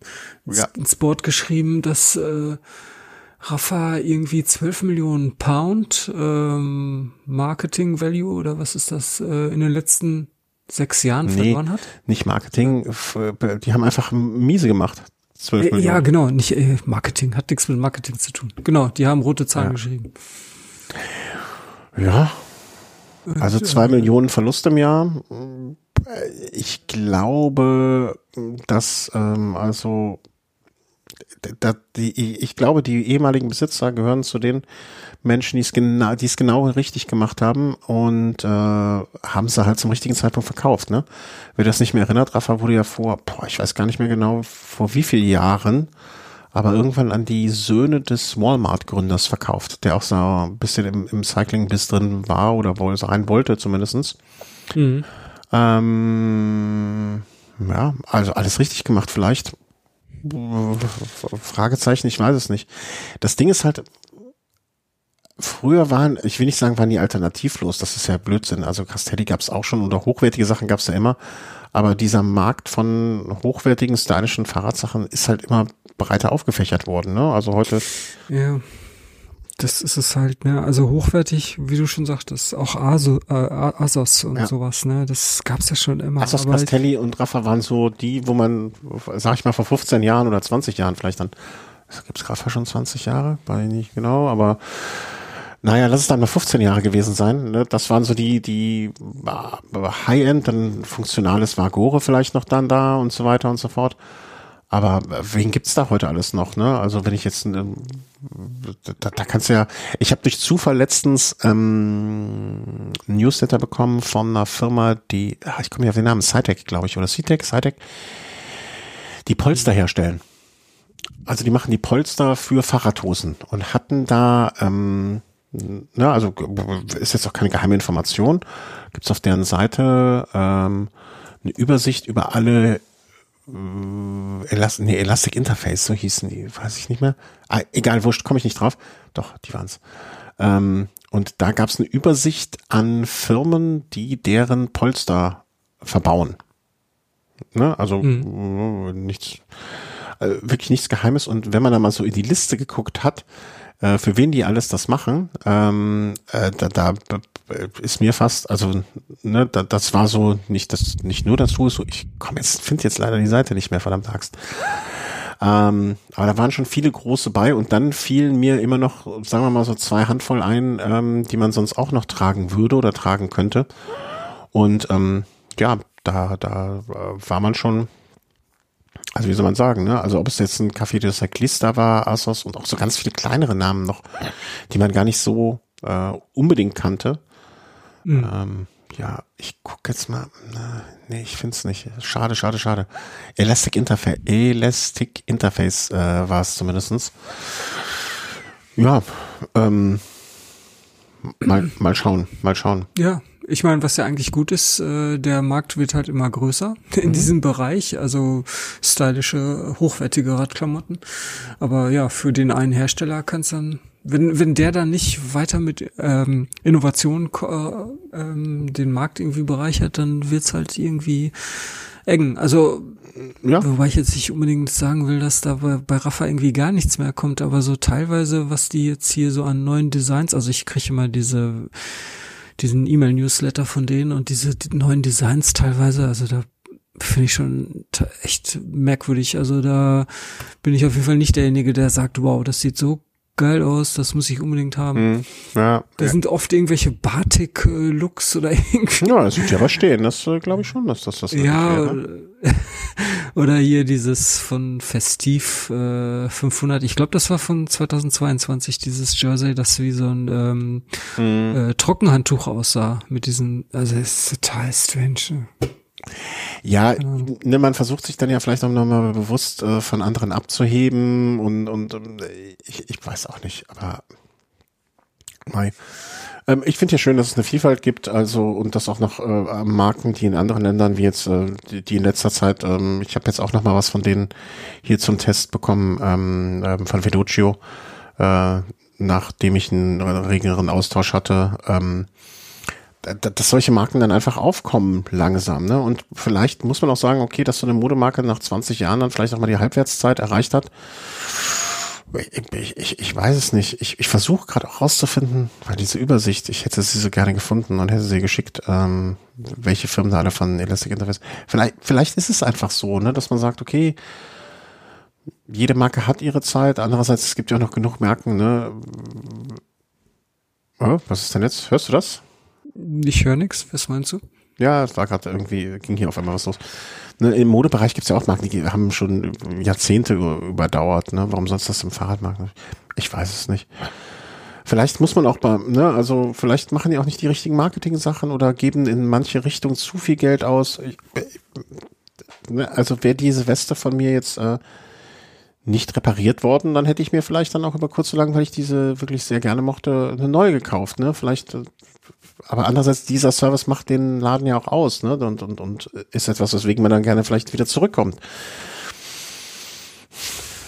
ins, Ja. ins Board geschrieben, dass äh, Rafa irgendwie 12 Millionen Pound ähm, Marketing Value oder was ist das äh, in den letzten sechs Jahren Nee. verloren hat? Nicht Marketing, f- die haben einfach miese gemacht. 12 Äh, ja, Millionen. genau, nicht äh, Marketing, hat nichts mit Marketing zu tun. Genau, die haben rote Zahlen Ja. geschrieben. Ja. Also Äh, zwei Millionen Verlust im Jahr. Ich glaube, dass ähm, also da, die, ich glaube, die ehemaligen Besitzer gehören zu den Menschen, die es genau, die es genau richtig gemacht haben und äh, haben sie halt zum richtigen Zeitpunkt verkauft. Ne? Wer das nicht mehr erinnert, Rafa wurde ja vor, boah, ich weiß gar nicht mehr genau, vor wie vielen Jahren, aber irgendwann an die Söhne des Walmart-Gründers verkauft, der auch so ein bisschen im, im Cycling-Biss drin war oder wohl sein wollte zumindestens. Mhm. Ähm, ja, also alles richtig gemacht vielleicht. Fragezeichen, ich weiß es nicht. Das Ding ist halt, früher waren, ich will nicht sagen, waren die alternativlos, das ist ja Blödsinn. Also Castelli gab es auch schon oder hochwertige Sachen gab es ja immer. Aber dieser Markt von hochwertigen, stylischen Fahrradsachen ist halt immer breiter aufgefächert worden. Ne? Also heute, Ja, das ist es halt, ne? Also hochwertig, wie du schon sagtest, auch Aso, äh, Asos und Ja. sowas, ne? Das gab's ja schon immer. Assos aber halt- Castelli und Rafa waren so die, wo man, sag ich mal, vor 15 Jahren oder 20 Jahren vielleicht dann, gibt's Rafa schon 20 Jahre? Weiß ich nicht genau, aber naja, lass es dann mal 15 Jahre gewesen sein. Ne? Das waren so die, die äh, High-End, dann funktionales Vagore vielleicht noch dann da und so weiter und so fort. Aber wen gibt's da heute alles noch? Ne? Also wenn ich jetzt, ähm, da, da kannst du ja, ich habe durch Zufall letztens ähm, Newsletter bekommen von einer Firma, die, ich komme nicht auf den Namen, Cytec, glaube ich, oder Cytec, Cytec. die Polster herstellen. Also die machen die Polster für Fahrradhosen und hatten da, ähm, ne, also ist jetzt auch keine geheime Information, gibt's auf deren Seite ähm, eine Übersicht über alle äh, Elast nee, Elastic Interface, so hießen die, weiß ich nicht mehr. Ah, egal, wurscht, komme ich nicht drauf. Doch, die waren's. Ähm, und da gab's eine Übersicht an Firmen, die deren Polster verbauen. Ne? Also mhm. nichts, äh, wirklich nichts Geheimes. Und wenn man da mal so in die Liste geguckt hat, äh, für wen die alles das machen, ähm, äh, da, da ist mir fast, also ne, da, das war so nicht das, nicht nur das Tool, so ich komm jetzt, finde jetzt leider die Seite nicht mehr, verdammt Axt. Ähm, aber da waren schon viele große bei und dann fielen mir immer noch, sagen wir mal so zwei Handvoll ein, ähm, die man sonst auch noch tragen würde oder tragen könnte. Und ähm, ja, da, da äh, war man schon, also wie soll man sagen, ne? Also ob es jetzt ein Café de Cyclista war, Asos und auch so ganz viele kleinere Namen noch, die man gar nicht so äh, unbedingt kannte. Mhm. Ähm, ja, ich gucke jetzt mal. Na, nee, ich finde es nicht. Schade, schade, schade. Elastic Interface, Elastic Interface äh, war es zumindestens. Ja, ähm, mal, mal schauen, mal schauen. Ja, ich meine, was ja eigentlich gut ist, äh, der Markt wird halt immer größer *laughs* in mhm. diesem Bereich, also stylische, hochwertige Radklamotten. Aber ja, für den einen Hersteller kann es dann, wenn, wenn der dann nicht weiter mit ähm, Innovation äh, ähm, den Markt irgendwie bereichert, dann wird's halt irgendwie eng. Also ja. Wobei ich jetzt nicht unbedingt sagen will, dass da bei, bei Rafa irgendwie gar nichts mehr kommt, aber so teilweise, was die jetzt hier so an neuen Designs, also ich kriege immer diese diesen E-Mail-Newsletter von denen und diese die neuen Designs teilweise, also da finde ich schon echt merkwürdig. Also da bin ich auf jeden Fall nicht derjenige, der sagt, wow, das sieht so geil aus, das muss ich unbedingt haben. Mm, ja, da ja. sind oft irgendwelche Batik-Looks oder *laughs* irgendwie. Ja, das wird ja was stehen, das äh, glaube ich schon, dass das das Ja, wäre. Ne? *laughs* oder hier dieses von Festiv äh, 500, ich glaube, das war von 2022, dieses Jersey, das wie so ein ähm, mm. äh, Trockenhandtuch aussah, mit diesen, also es ist total strange. Ja, ne, man versucht sich dann ja vielleicht auch nochmal bewusst äh, von anderen abzuheben und, und äh, ich, ich weiß auch nicht, aber mei. Ähm, ich finde ja schön, dass es eine Vielfalt gibt, also und das auch noch äh, Marken, die in anderen Ländern, wie jetzt, äh, die, die in letzter Zeit, ähm, ich habe jetzt auch noch mal was von denen hier zum Test bekommen, ähm, ähm, von Velocio, äh, nachdem ich einen regeren Austausch hatte. Ähm, dass solche Marken dann einfach aufkommen langsam. Ne? Und vielleicht muss man auch sagen, okay, dass so eine Modemarke nach 20 Jahren dann vielleicht auch mal die Halbwertszeit erreicht hat. Ich, ich, ich weiß es nicht. Ich, ich versuche gerade auch rauszufinden, weil diese Übersicht, ich hätte sie so gerne gefunden und hätte sie geschickt, ähm, welche Firmen da alle von Elastic Interface. Vielleicht, vielleicht ist es einfach so, ne, dass man sagt, okay, jede Marke hat ihre Zeit. Andererseits, es gibt ja auch noch genug Marken, ne? Oh, was ist denn jetzt? Hörst du das? Ich höre nichts. Was meinst du? Ja, es war gerade irgendwie, ging hier auf einmal was los. Ne, Im Modebereich gibt's ja auch Marken, die haben schon Jahrzehnte überdauert. Ne? Warum sonst das im Fahrradmarkt? Ich weiß es nicht. Vielleicht muss man auch bei, ne, also vielleicht machen die auch nicht die richtigen Marketing-Sachen oder geben in manche Richtungen zu viel Geld aus. Ich, ne, also wäre diese Weste von mir jetzt äh, nicht repariert worden, dann hätte ich mir vielleicht dann auch über kurz so lang, weil ich diese wirklich sehr gerne mochte, eine neue gekauft. Ne? Vielleicht äh, aber andererseits, dieser Service macht den Laden ja auch aus, ne? Und, und, und ist etwas, weswegen man dann gerne vielleicht wieder zurückkommt.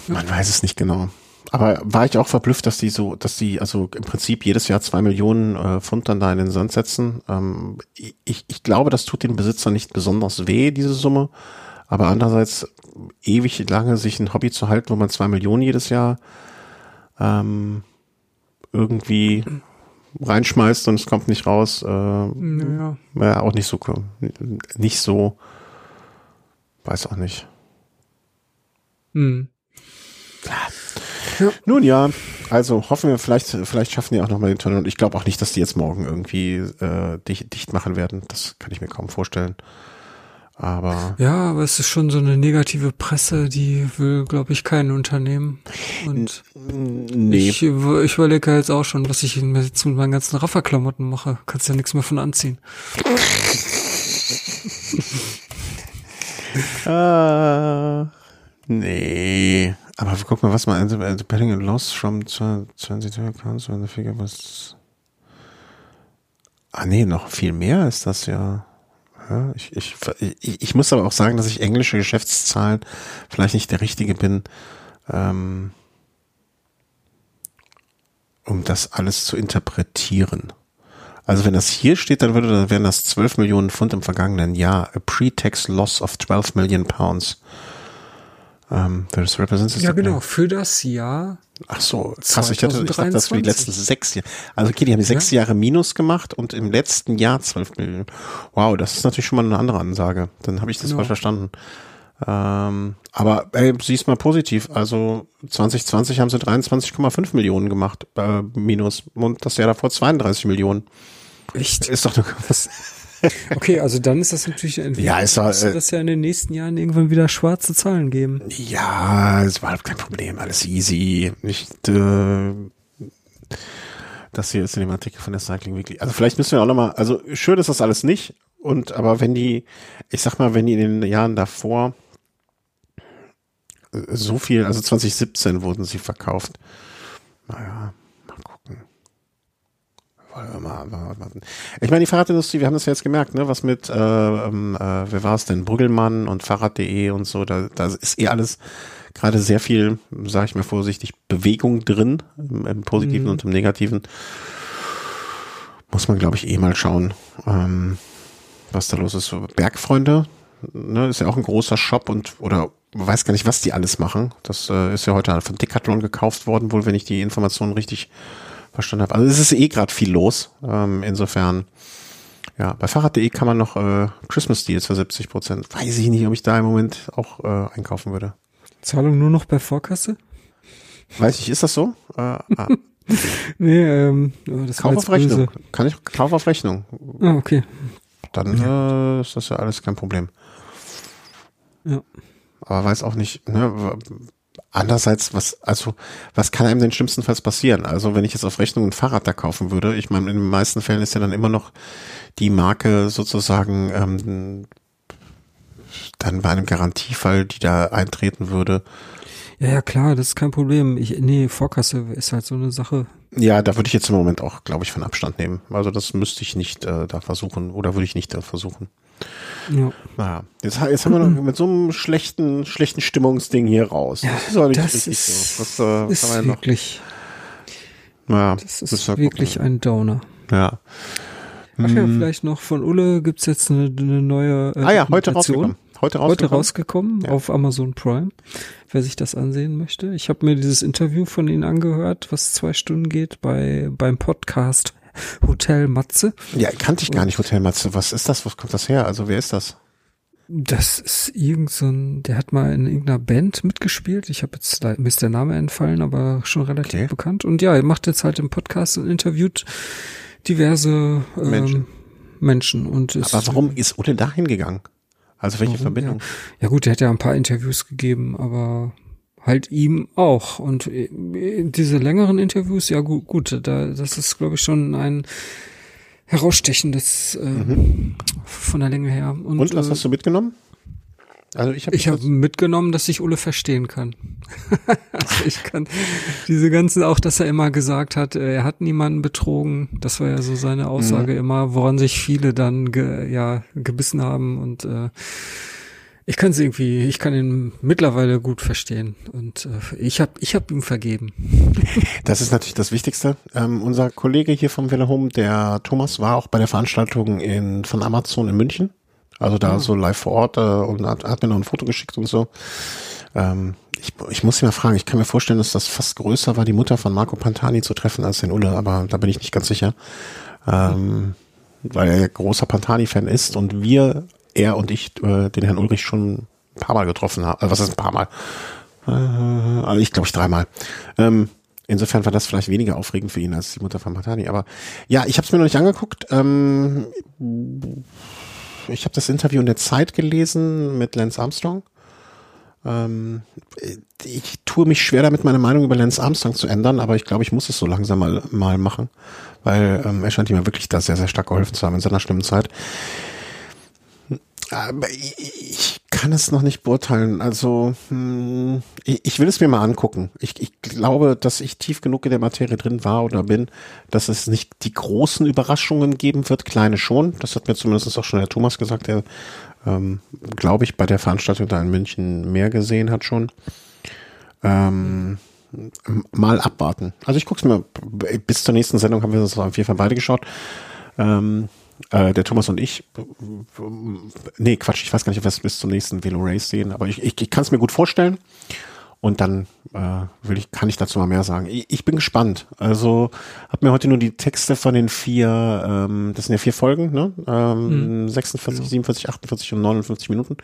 Man weiß es nicht genau. Aber war ich auch verblüfft, dass die so, dass die also im Prinzip jedes Jahr zwei Millionen äh, Pfund dann da in den Sand setzen. Ähm, ich, ich glaube, das tut den Besitzer nicht besonders weh, diese Summe. Aber andererseits ewig lange sich ein Hobby zu halten, wo man zwei Millionen jedes Jahr ähm, irgendwie reinschmeißt und es kommt nicht raus. Äh, ja. ja, auch nicht so, nicht so, weiß auch nicht. Hm. Ja. Nun ja, also hoffen wir, vielleicht, vielleicht schaffen die auch nochmal den Tunnel. Und ich glaube auch nicht, dass die jetzt morgen irgendwie äh, dicht, dicht machen werden. Das kann ich mir kaum vorstellen. Aber ja, aber es ist schon so eine negative Presse, die will, glaube ich, kein Unternehmen. Und nee. ich, ich überlege jetzt auch schon, was ich jetzt mit meinen ganzen Rafferklamotten mache. Kannst ja nichts mehr von anziehen. *laughs* ah, Nee, aber guck mal, was man, depending on loss from 22 accounts when the figure was. Ah, nee, noch viel mehr ist das ja. Ja ich, ich, ich, muss aber auch sagen, dass ich englische Geschäftszahlen vielleicht nicht der Richtige bin, ähm, um das alles zu interpretieren. Also wenn das hier steht, dann würde, dann wären das 12 Millionen Pfund im vergangenen Jahr. A pre-tax loss of 12 million pounds. Um, ähm, das represents ja, genau, für das Jahr. Ach so, krass, ich hatte, ich dachte, das für die letzten sechs Jahre. Also okay, die haben sechs ja. Jahre Minus gemacht und im letzten Jahr 12 Millionen. Wow, das ist natürlich schon mal eine andere Ansage. Dann habe ich das genau. falsch verstanden. Ähm, aber ey, siehst mal positiv. Also 2020 haben sie 23,5 Millionen gemacht, äh, Minus. Und das Jahr davor 32 Millionen. Echt? Ist doch nur *laughs* was. Okay, also dann ist das natürlich ein ja, es war, äh, das ja in den nächsten Jahren irgendwann wieder schwarze Zahlen geben. Ja, es war kein Problem, alles easy. Nicht äh, das hier ist in dem Artikel von der Cycling Weekly. Also vielleicht müssen wir auch nochmal, also schön ist das alles nicht. Und aber wenn die, ich sag mal, wenn die in den Jahren davor so viel, also 2017 wurden sie verkauft. Naja, ich meine, die Fahrradindustrie, wir haben das ja jetzt gemerkt, ne, was mit, äh, ähm, äh, wer war es denn, Brüggelmann und Fahrrad.de und so, da, da ist eh alles gerade sehr viel, sage ich mal vorsichtig, Bewegung drin, im, im Positiven mhm. und im Negativen. Muss man, glaube ich, eh mal schauen, ähm, was da los ist. Bergfreunde, ne, ist ja auch ein großer Shop und, oder weiß gar nicht, was die alles machen. Das äh, ist ja heute von Decathlon gekauft worden, wohl, wenn ich die Informationen richtig verstanden habe. Also es ist eh gerade viel los. Ähm, insofern, ja, bei Fahrrad.de kann man noch äh, Christmas Deals für 70 Prozent. Weiß ich nicht, ob ich da im Moment auch äh, einkaufen würde. Zahlung nur noch bei Vorkasse? Weiß ich, ist das so? Äh, ah. *laughs* nee, ähm, das Kauf auf Rechnung. Kann ich Kauf auf Rechnung. Ah, okay. Dann äh, ist das ja alles kein Problem. Ja. Aber weiß auch nicht, ne, Andererseits, was, also, was kann einem denn schlimmstenfalls passieren? Also, wenn ich jetzt auf Rechnung ein Fahrrad da kaufen würde, ich meine, in den meisten Fällen ist ja dann immer noch die Marke sozusagen ähm, dann bei einem Garantiefall, die da eintreten würde. Ja, ja, klar, das ist kein Problem. Ich, nee, Vorkasse ist halt so eine Sache. Ja, da würde ich jetzt im Moment auch, glaube ich, von Abstand nehmen. Also das müsste ich nicht äh, da versuchen oder würde ich nicht da versuchen. Ja. Naja, jetzt, jetzt haben wir noch *clears throat* mit so einem schlechten, schlechten Stimmungsding hier raus. Ja, das ist aber nicht das richtig ist, so. Was, äh, ist was wirklich. Naja, das ist, wirklich ein Downer. Ja. Ach ja, hm. vielleicht noch von Ulle gibt's jetzt eine, eine neue äh, Ah ja, heute rausgekommen. Heute rausgekommen, heute rausgekommen ja. auf Amazon Prime, wer sich das ansehen möchte. Ich habe mir dieses Interview von Ihnen angehört, was zwei Stunden geht bei beim Podcast Hotel Matze. Ja, kannte ich gar nicht Hotel Matze. Was ist das? Was kommt das her? Also wer ist das? Das ist irgend so ein, der hat mal in irgendeiner Band mitgespielt. Ich habe jetzt, da mir ist der Name entfallen, aber schon relativ okay. bekannt. Und ja, er macht jetzt halt im Podcast und interviewt diverse ähm, Menschen. Menschen. Und ist, aber warum ist Ulle da hingegangen? Also welche warum, Verbindung? Ja. ja gut, der hat ja ein paar Interviews gegeben, aber halt ihm auch. Und äh, diese längeren Interviews, ja gut, gut da, das ist, glaube ich, schon ein herausstechendes äh, mhm. von der Länge her. Und, Und was äh, hast du mitgenommen? Also ich habe ich hab mitgenommen, dass ich Ulle verstehen kann. *laughs* also ich kann diese ganzen auch, dass er immer gesagt hat, äh, er hat niemanden betrogen. Das war ja so seine Aussage mhm. immer, woran sich viele dann ge, ja gebissen haben und äh, ich kann es irgendwie, ich kann ihn mittlerweile gut verstehen und äh, ich habe ich hab ihm vergeben. Das ist natürlich das Wichtigste. Ähm, unser Kollege hier vom Welle Home, der Thomas, war auch bei der Veranstaltung in, von Amazon in München. Also da oh. so live vor Ort äh, und hat, hat, mir noch ein Foto geschickt und so. Ähm, ich, ich muss ihn mal fragen, ich kann mir vorstellen, dass das fast größer war, die Mutter von Marco Pantani zu treffen als den Ulle, aber da bin ich nicht ganz sicher. Ähm, weil er ja großer Pantani-Fan ist und wir er und ich äh, den Herrn Ulrich schon ein paar Mal getroffen haben. Also was ist ein paar Mal? Äh, also ich glaube ich dreimal. Ähm, insofern war das vielleicht weniger aufregend für ihn als die Mutter von Matani. Aber ja, ich habe es mir noch nicht angeguckt. Ähm, ich habe das Interview in der Zeit gelesen mit Lance Armstrong. Ähm, ich tue mich schwer damit, meine Meinung über Lance Armstrong zu ändern, aber ich glaube, ich muss es so langsam mal, mal machen, weil ähm, er scheint ihm ja wirklich da sehr, sehr stark geholfen zu haben in seiner schlimmen Zeit. Aber ich kann es noch nicht beurteilen. Also hm, ich, ich will es mir mal angucken. Ich, ich glaube, dass ich tief genug in der Materie drin war oder bin, dass es nicht die großen Überraschungen geben wird, kleine schon. Das hat mir zumindest auch schon der Thomas gesagt, der, ähm, glaube ich, bei der Veranstaltung da in München mehr gesehen hat schon. Ähm, mal abwarten. Also ich gucke es mir, bis zur nächsten Sendung haben wir das auf jeden Fall beide geschaut. Ähm, äh, der Thomas und ich, nee, Quatsch, ich weiß gar nicht, ob wir es bis zum nächsten Velo Race sehen, aber ich, ich, ich kann es mir gut vorstellen. Und dann äh, will ich, kann ich dazu mal mehr sagen. Ich, ich bin gespannt. Also habe mir heute nur die Texte von den vier, ähm, das sind ja vier Folgen, ne? Ähm, mhm. 46, genau. 47, 48 und 59 Minuten.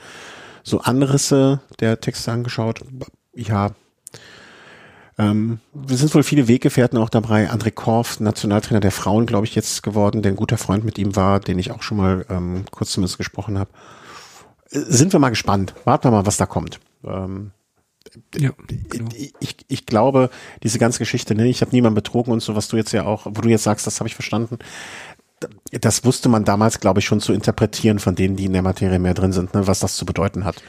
So Anrisse der Texte angeschaut. Ja, ähm, wir sind wohl viele Weggefährten auch dabei. André Korf, Nationaltrainer der Frauen, glaube ich, jetzt geworden, der ein guter Freund mit ihm war, den ich auch schon mal ähm, kurz zumindest gesprochen habe. Äh, sind wir mal gespannt. Warten wir mal, was da kommt. Ähm, ja, genau. ich, ich glaube, diese ganze Geschichte, ne, ich habe niemanden betrogen und so, was du jetzt ja auch, wo du jetzt sagst, das habe ich verstanden. Das wusste man damals, glaube ich, schon zu interpretieren von denen, die in der Materie mehr drin sind, ne, was das zu bedeuten hat.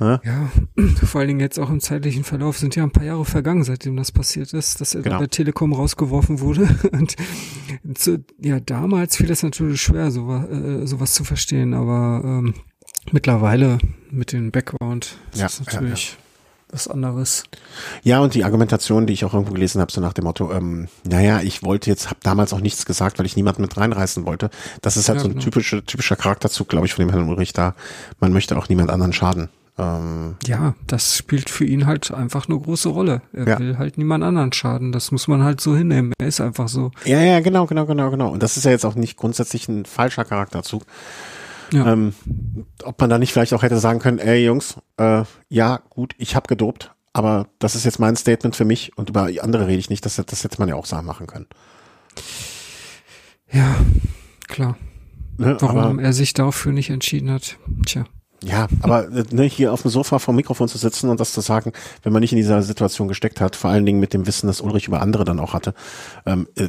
Ne? Ja, *clears throat* vor allen Dingen jetzt auch im zeitlichen Verlauf sind ja ein paar Jahre vergangen, seitdem das passiert ist, dass er genau. bei Telekom rausgeworfen wurde. *laughs* Und zu, ja, damals fiel es natürlich schwer, sowas, äh, sowas zu verstehen, aber ähm, mittlerweile mit dem Background ist ja, das natürlich. Ja, ja was anderes. Ja, und die Argumentation, die ich auch irgendwo gelesen habe, so nach dem Motto, ähm, naja, ich wollte jetzt, habe damals auch nichts gesagt, weil ich niemanden mit reinreißen wollte. Das ist halt ja, so ein genau. typischer, typischer Charakterzug, glaube ich, von dem Herrn Ulrich da. Man möchte auch niemand anderen schaden. Ähm, ja, das spielt für ihn halt einfach eine große Rolle. Er ja. will halt niemand anderen schaden. Das muss man halt so hinnehmen. Er ist einfach so. Ja, ja, genau, genau, genau, genau. Und das ist ja jetzt auch nicht grundsätzlich ein falscher Charakterzug. Ja. Ähm, ob man da nicht vielleicht auch hätte sagen können, ey Jungs, äh, ja, gut, ich habe gedopt, aber das ist jetzt mein Statement für mich und über andere rede ich nicht. Das, das hätte man ja auch sagen machen können. Ja, klar. Ne, Warum er sich dafür nicht entschieden hat. Tja. Ja, aber ne, hier auf dem Sofa vom Mikrofon zu sitzen und das zu sagen, wenn man nicht in dieser Situation gesteckt hat, vor allen Dingen mit dem Wissen, das Ulrich über andere dann auch hatte, ähm, äh,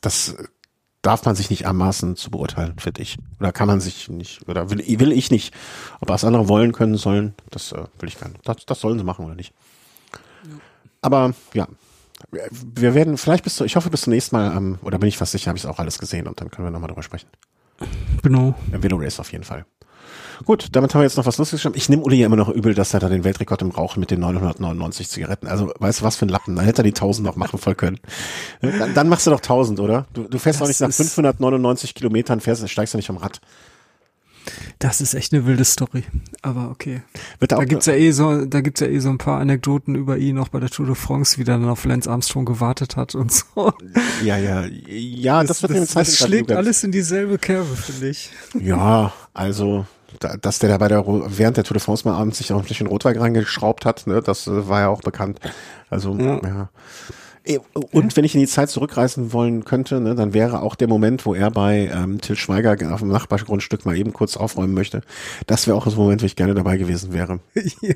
das darf man sich nicht anmaßen zu beurteilen, finde ich. Oder kann man sich nicht, oder will, will ich nicht. Ob was andere wollen können sollen, das äh, will ich gar nicht. Das, das sollen sie machen oder nicht. Ja. Aber ja, wir werden vielleicht bis zu, ich hoffe bis zum nächsten Mal, ähm, oder bin ich fast sicher, habe ich es auch alles gesehen und dann können wir nochmal drüber sprechen. Genau. Velo Race auf jeden Fall. Gut, damit haben wir jetzt noch was Lustiges geschrieben. Ich nehme Uli ja immer noch übel, dass er da den Weltrekord im Rauchen mit den 999 Zigaretten. Also, weißt du, was für ein Lappen. Dann hätte er die 1000 noch machen voll können. *laughs* Dann, dann machst du doch 1000, oder? Du, du fährst das auch nicht nach 599 Kilometern, fährst, steigst du nicht vom Rad. Das ist echt eine wilde Story. Aber okay. Wird da gibt's ja eh so, da gibt's ja eh so ein paar Anekdoten über ihn auch bei der Tour de France, wie der dann auf Lance Armstrong gewartet hat und so. *laughs* Ja, ja, ja, das, das wird das, das schlägt alles in dieselbe Kerbe, finde ich. Ja, also dass der da bei der während der Tour de France mal abends sich auch ein bisschen Rotwein reingeschraubt hat, ne, das äh, war ja auch bekannt. Also ja. ja. Und wenn ich in die Zeit zurückreisen wollen könnte, ne, dann wäre auch der Moment, wo er bei ähm, Till Schweiger auf dem Nachbargrundstück mal eben kurz aufräumen möchte. Das wäre auch das Moment, wo ich gerne dabei gewesen wäre. *laughs* Ja,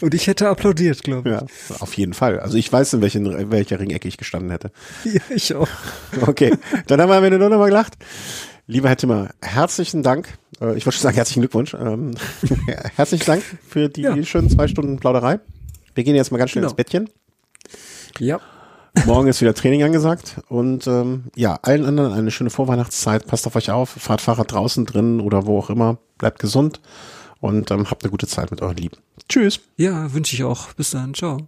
und ich hätte applaudiert, glaube ich. Ja, auf jeden Fall. Also ich weiß, in, welchen, in welcher Ringecke ich gestanden hätte. Ja, ich auch. *laughs* Okay, dann haben wir am Ende nur noch mal gelacht. Lieber Herr Timmer, herzlichen Dank. Äh, ich wollte schon sagen, herzlichen Glückwunsch. Ähm, *laughs* herzlichen Dank für die ja. schönen zwei Stunden Plauderei. Wir gehen jetzt mal ganz schnell genau. ins Bettchen. Ja. Morgen ist wieder Training angesagt und ähm, ja, allen anderen eine schöne Vorweihnachtszeit. Passt auf euch auf, fahrt Fahrrad draußen drin oder wo auch immer. Bleibt gesund und ähm, habt eine gute Zeit mit euren Lieben. Tschüss. Ja, wünsche ich auch. Bis dann. Ciao.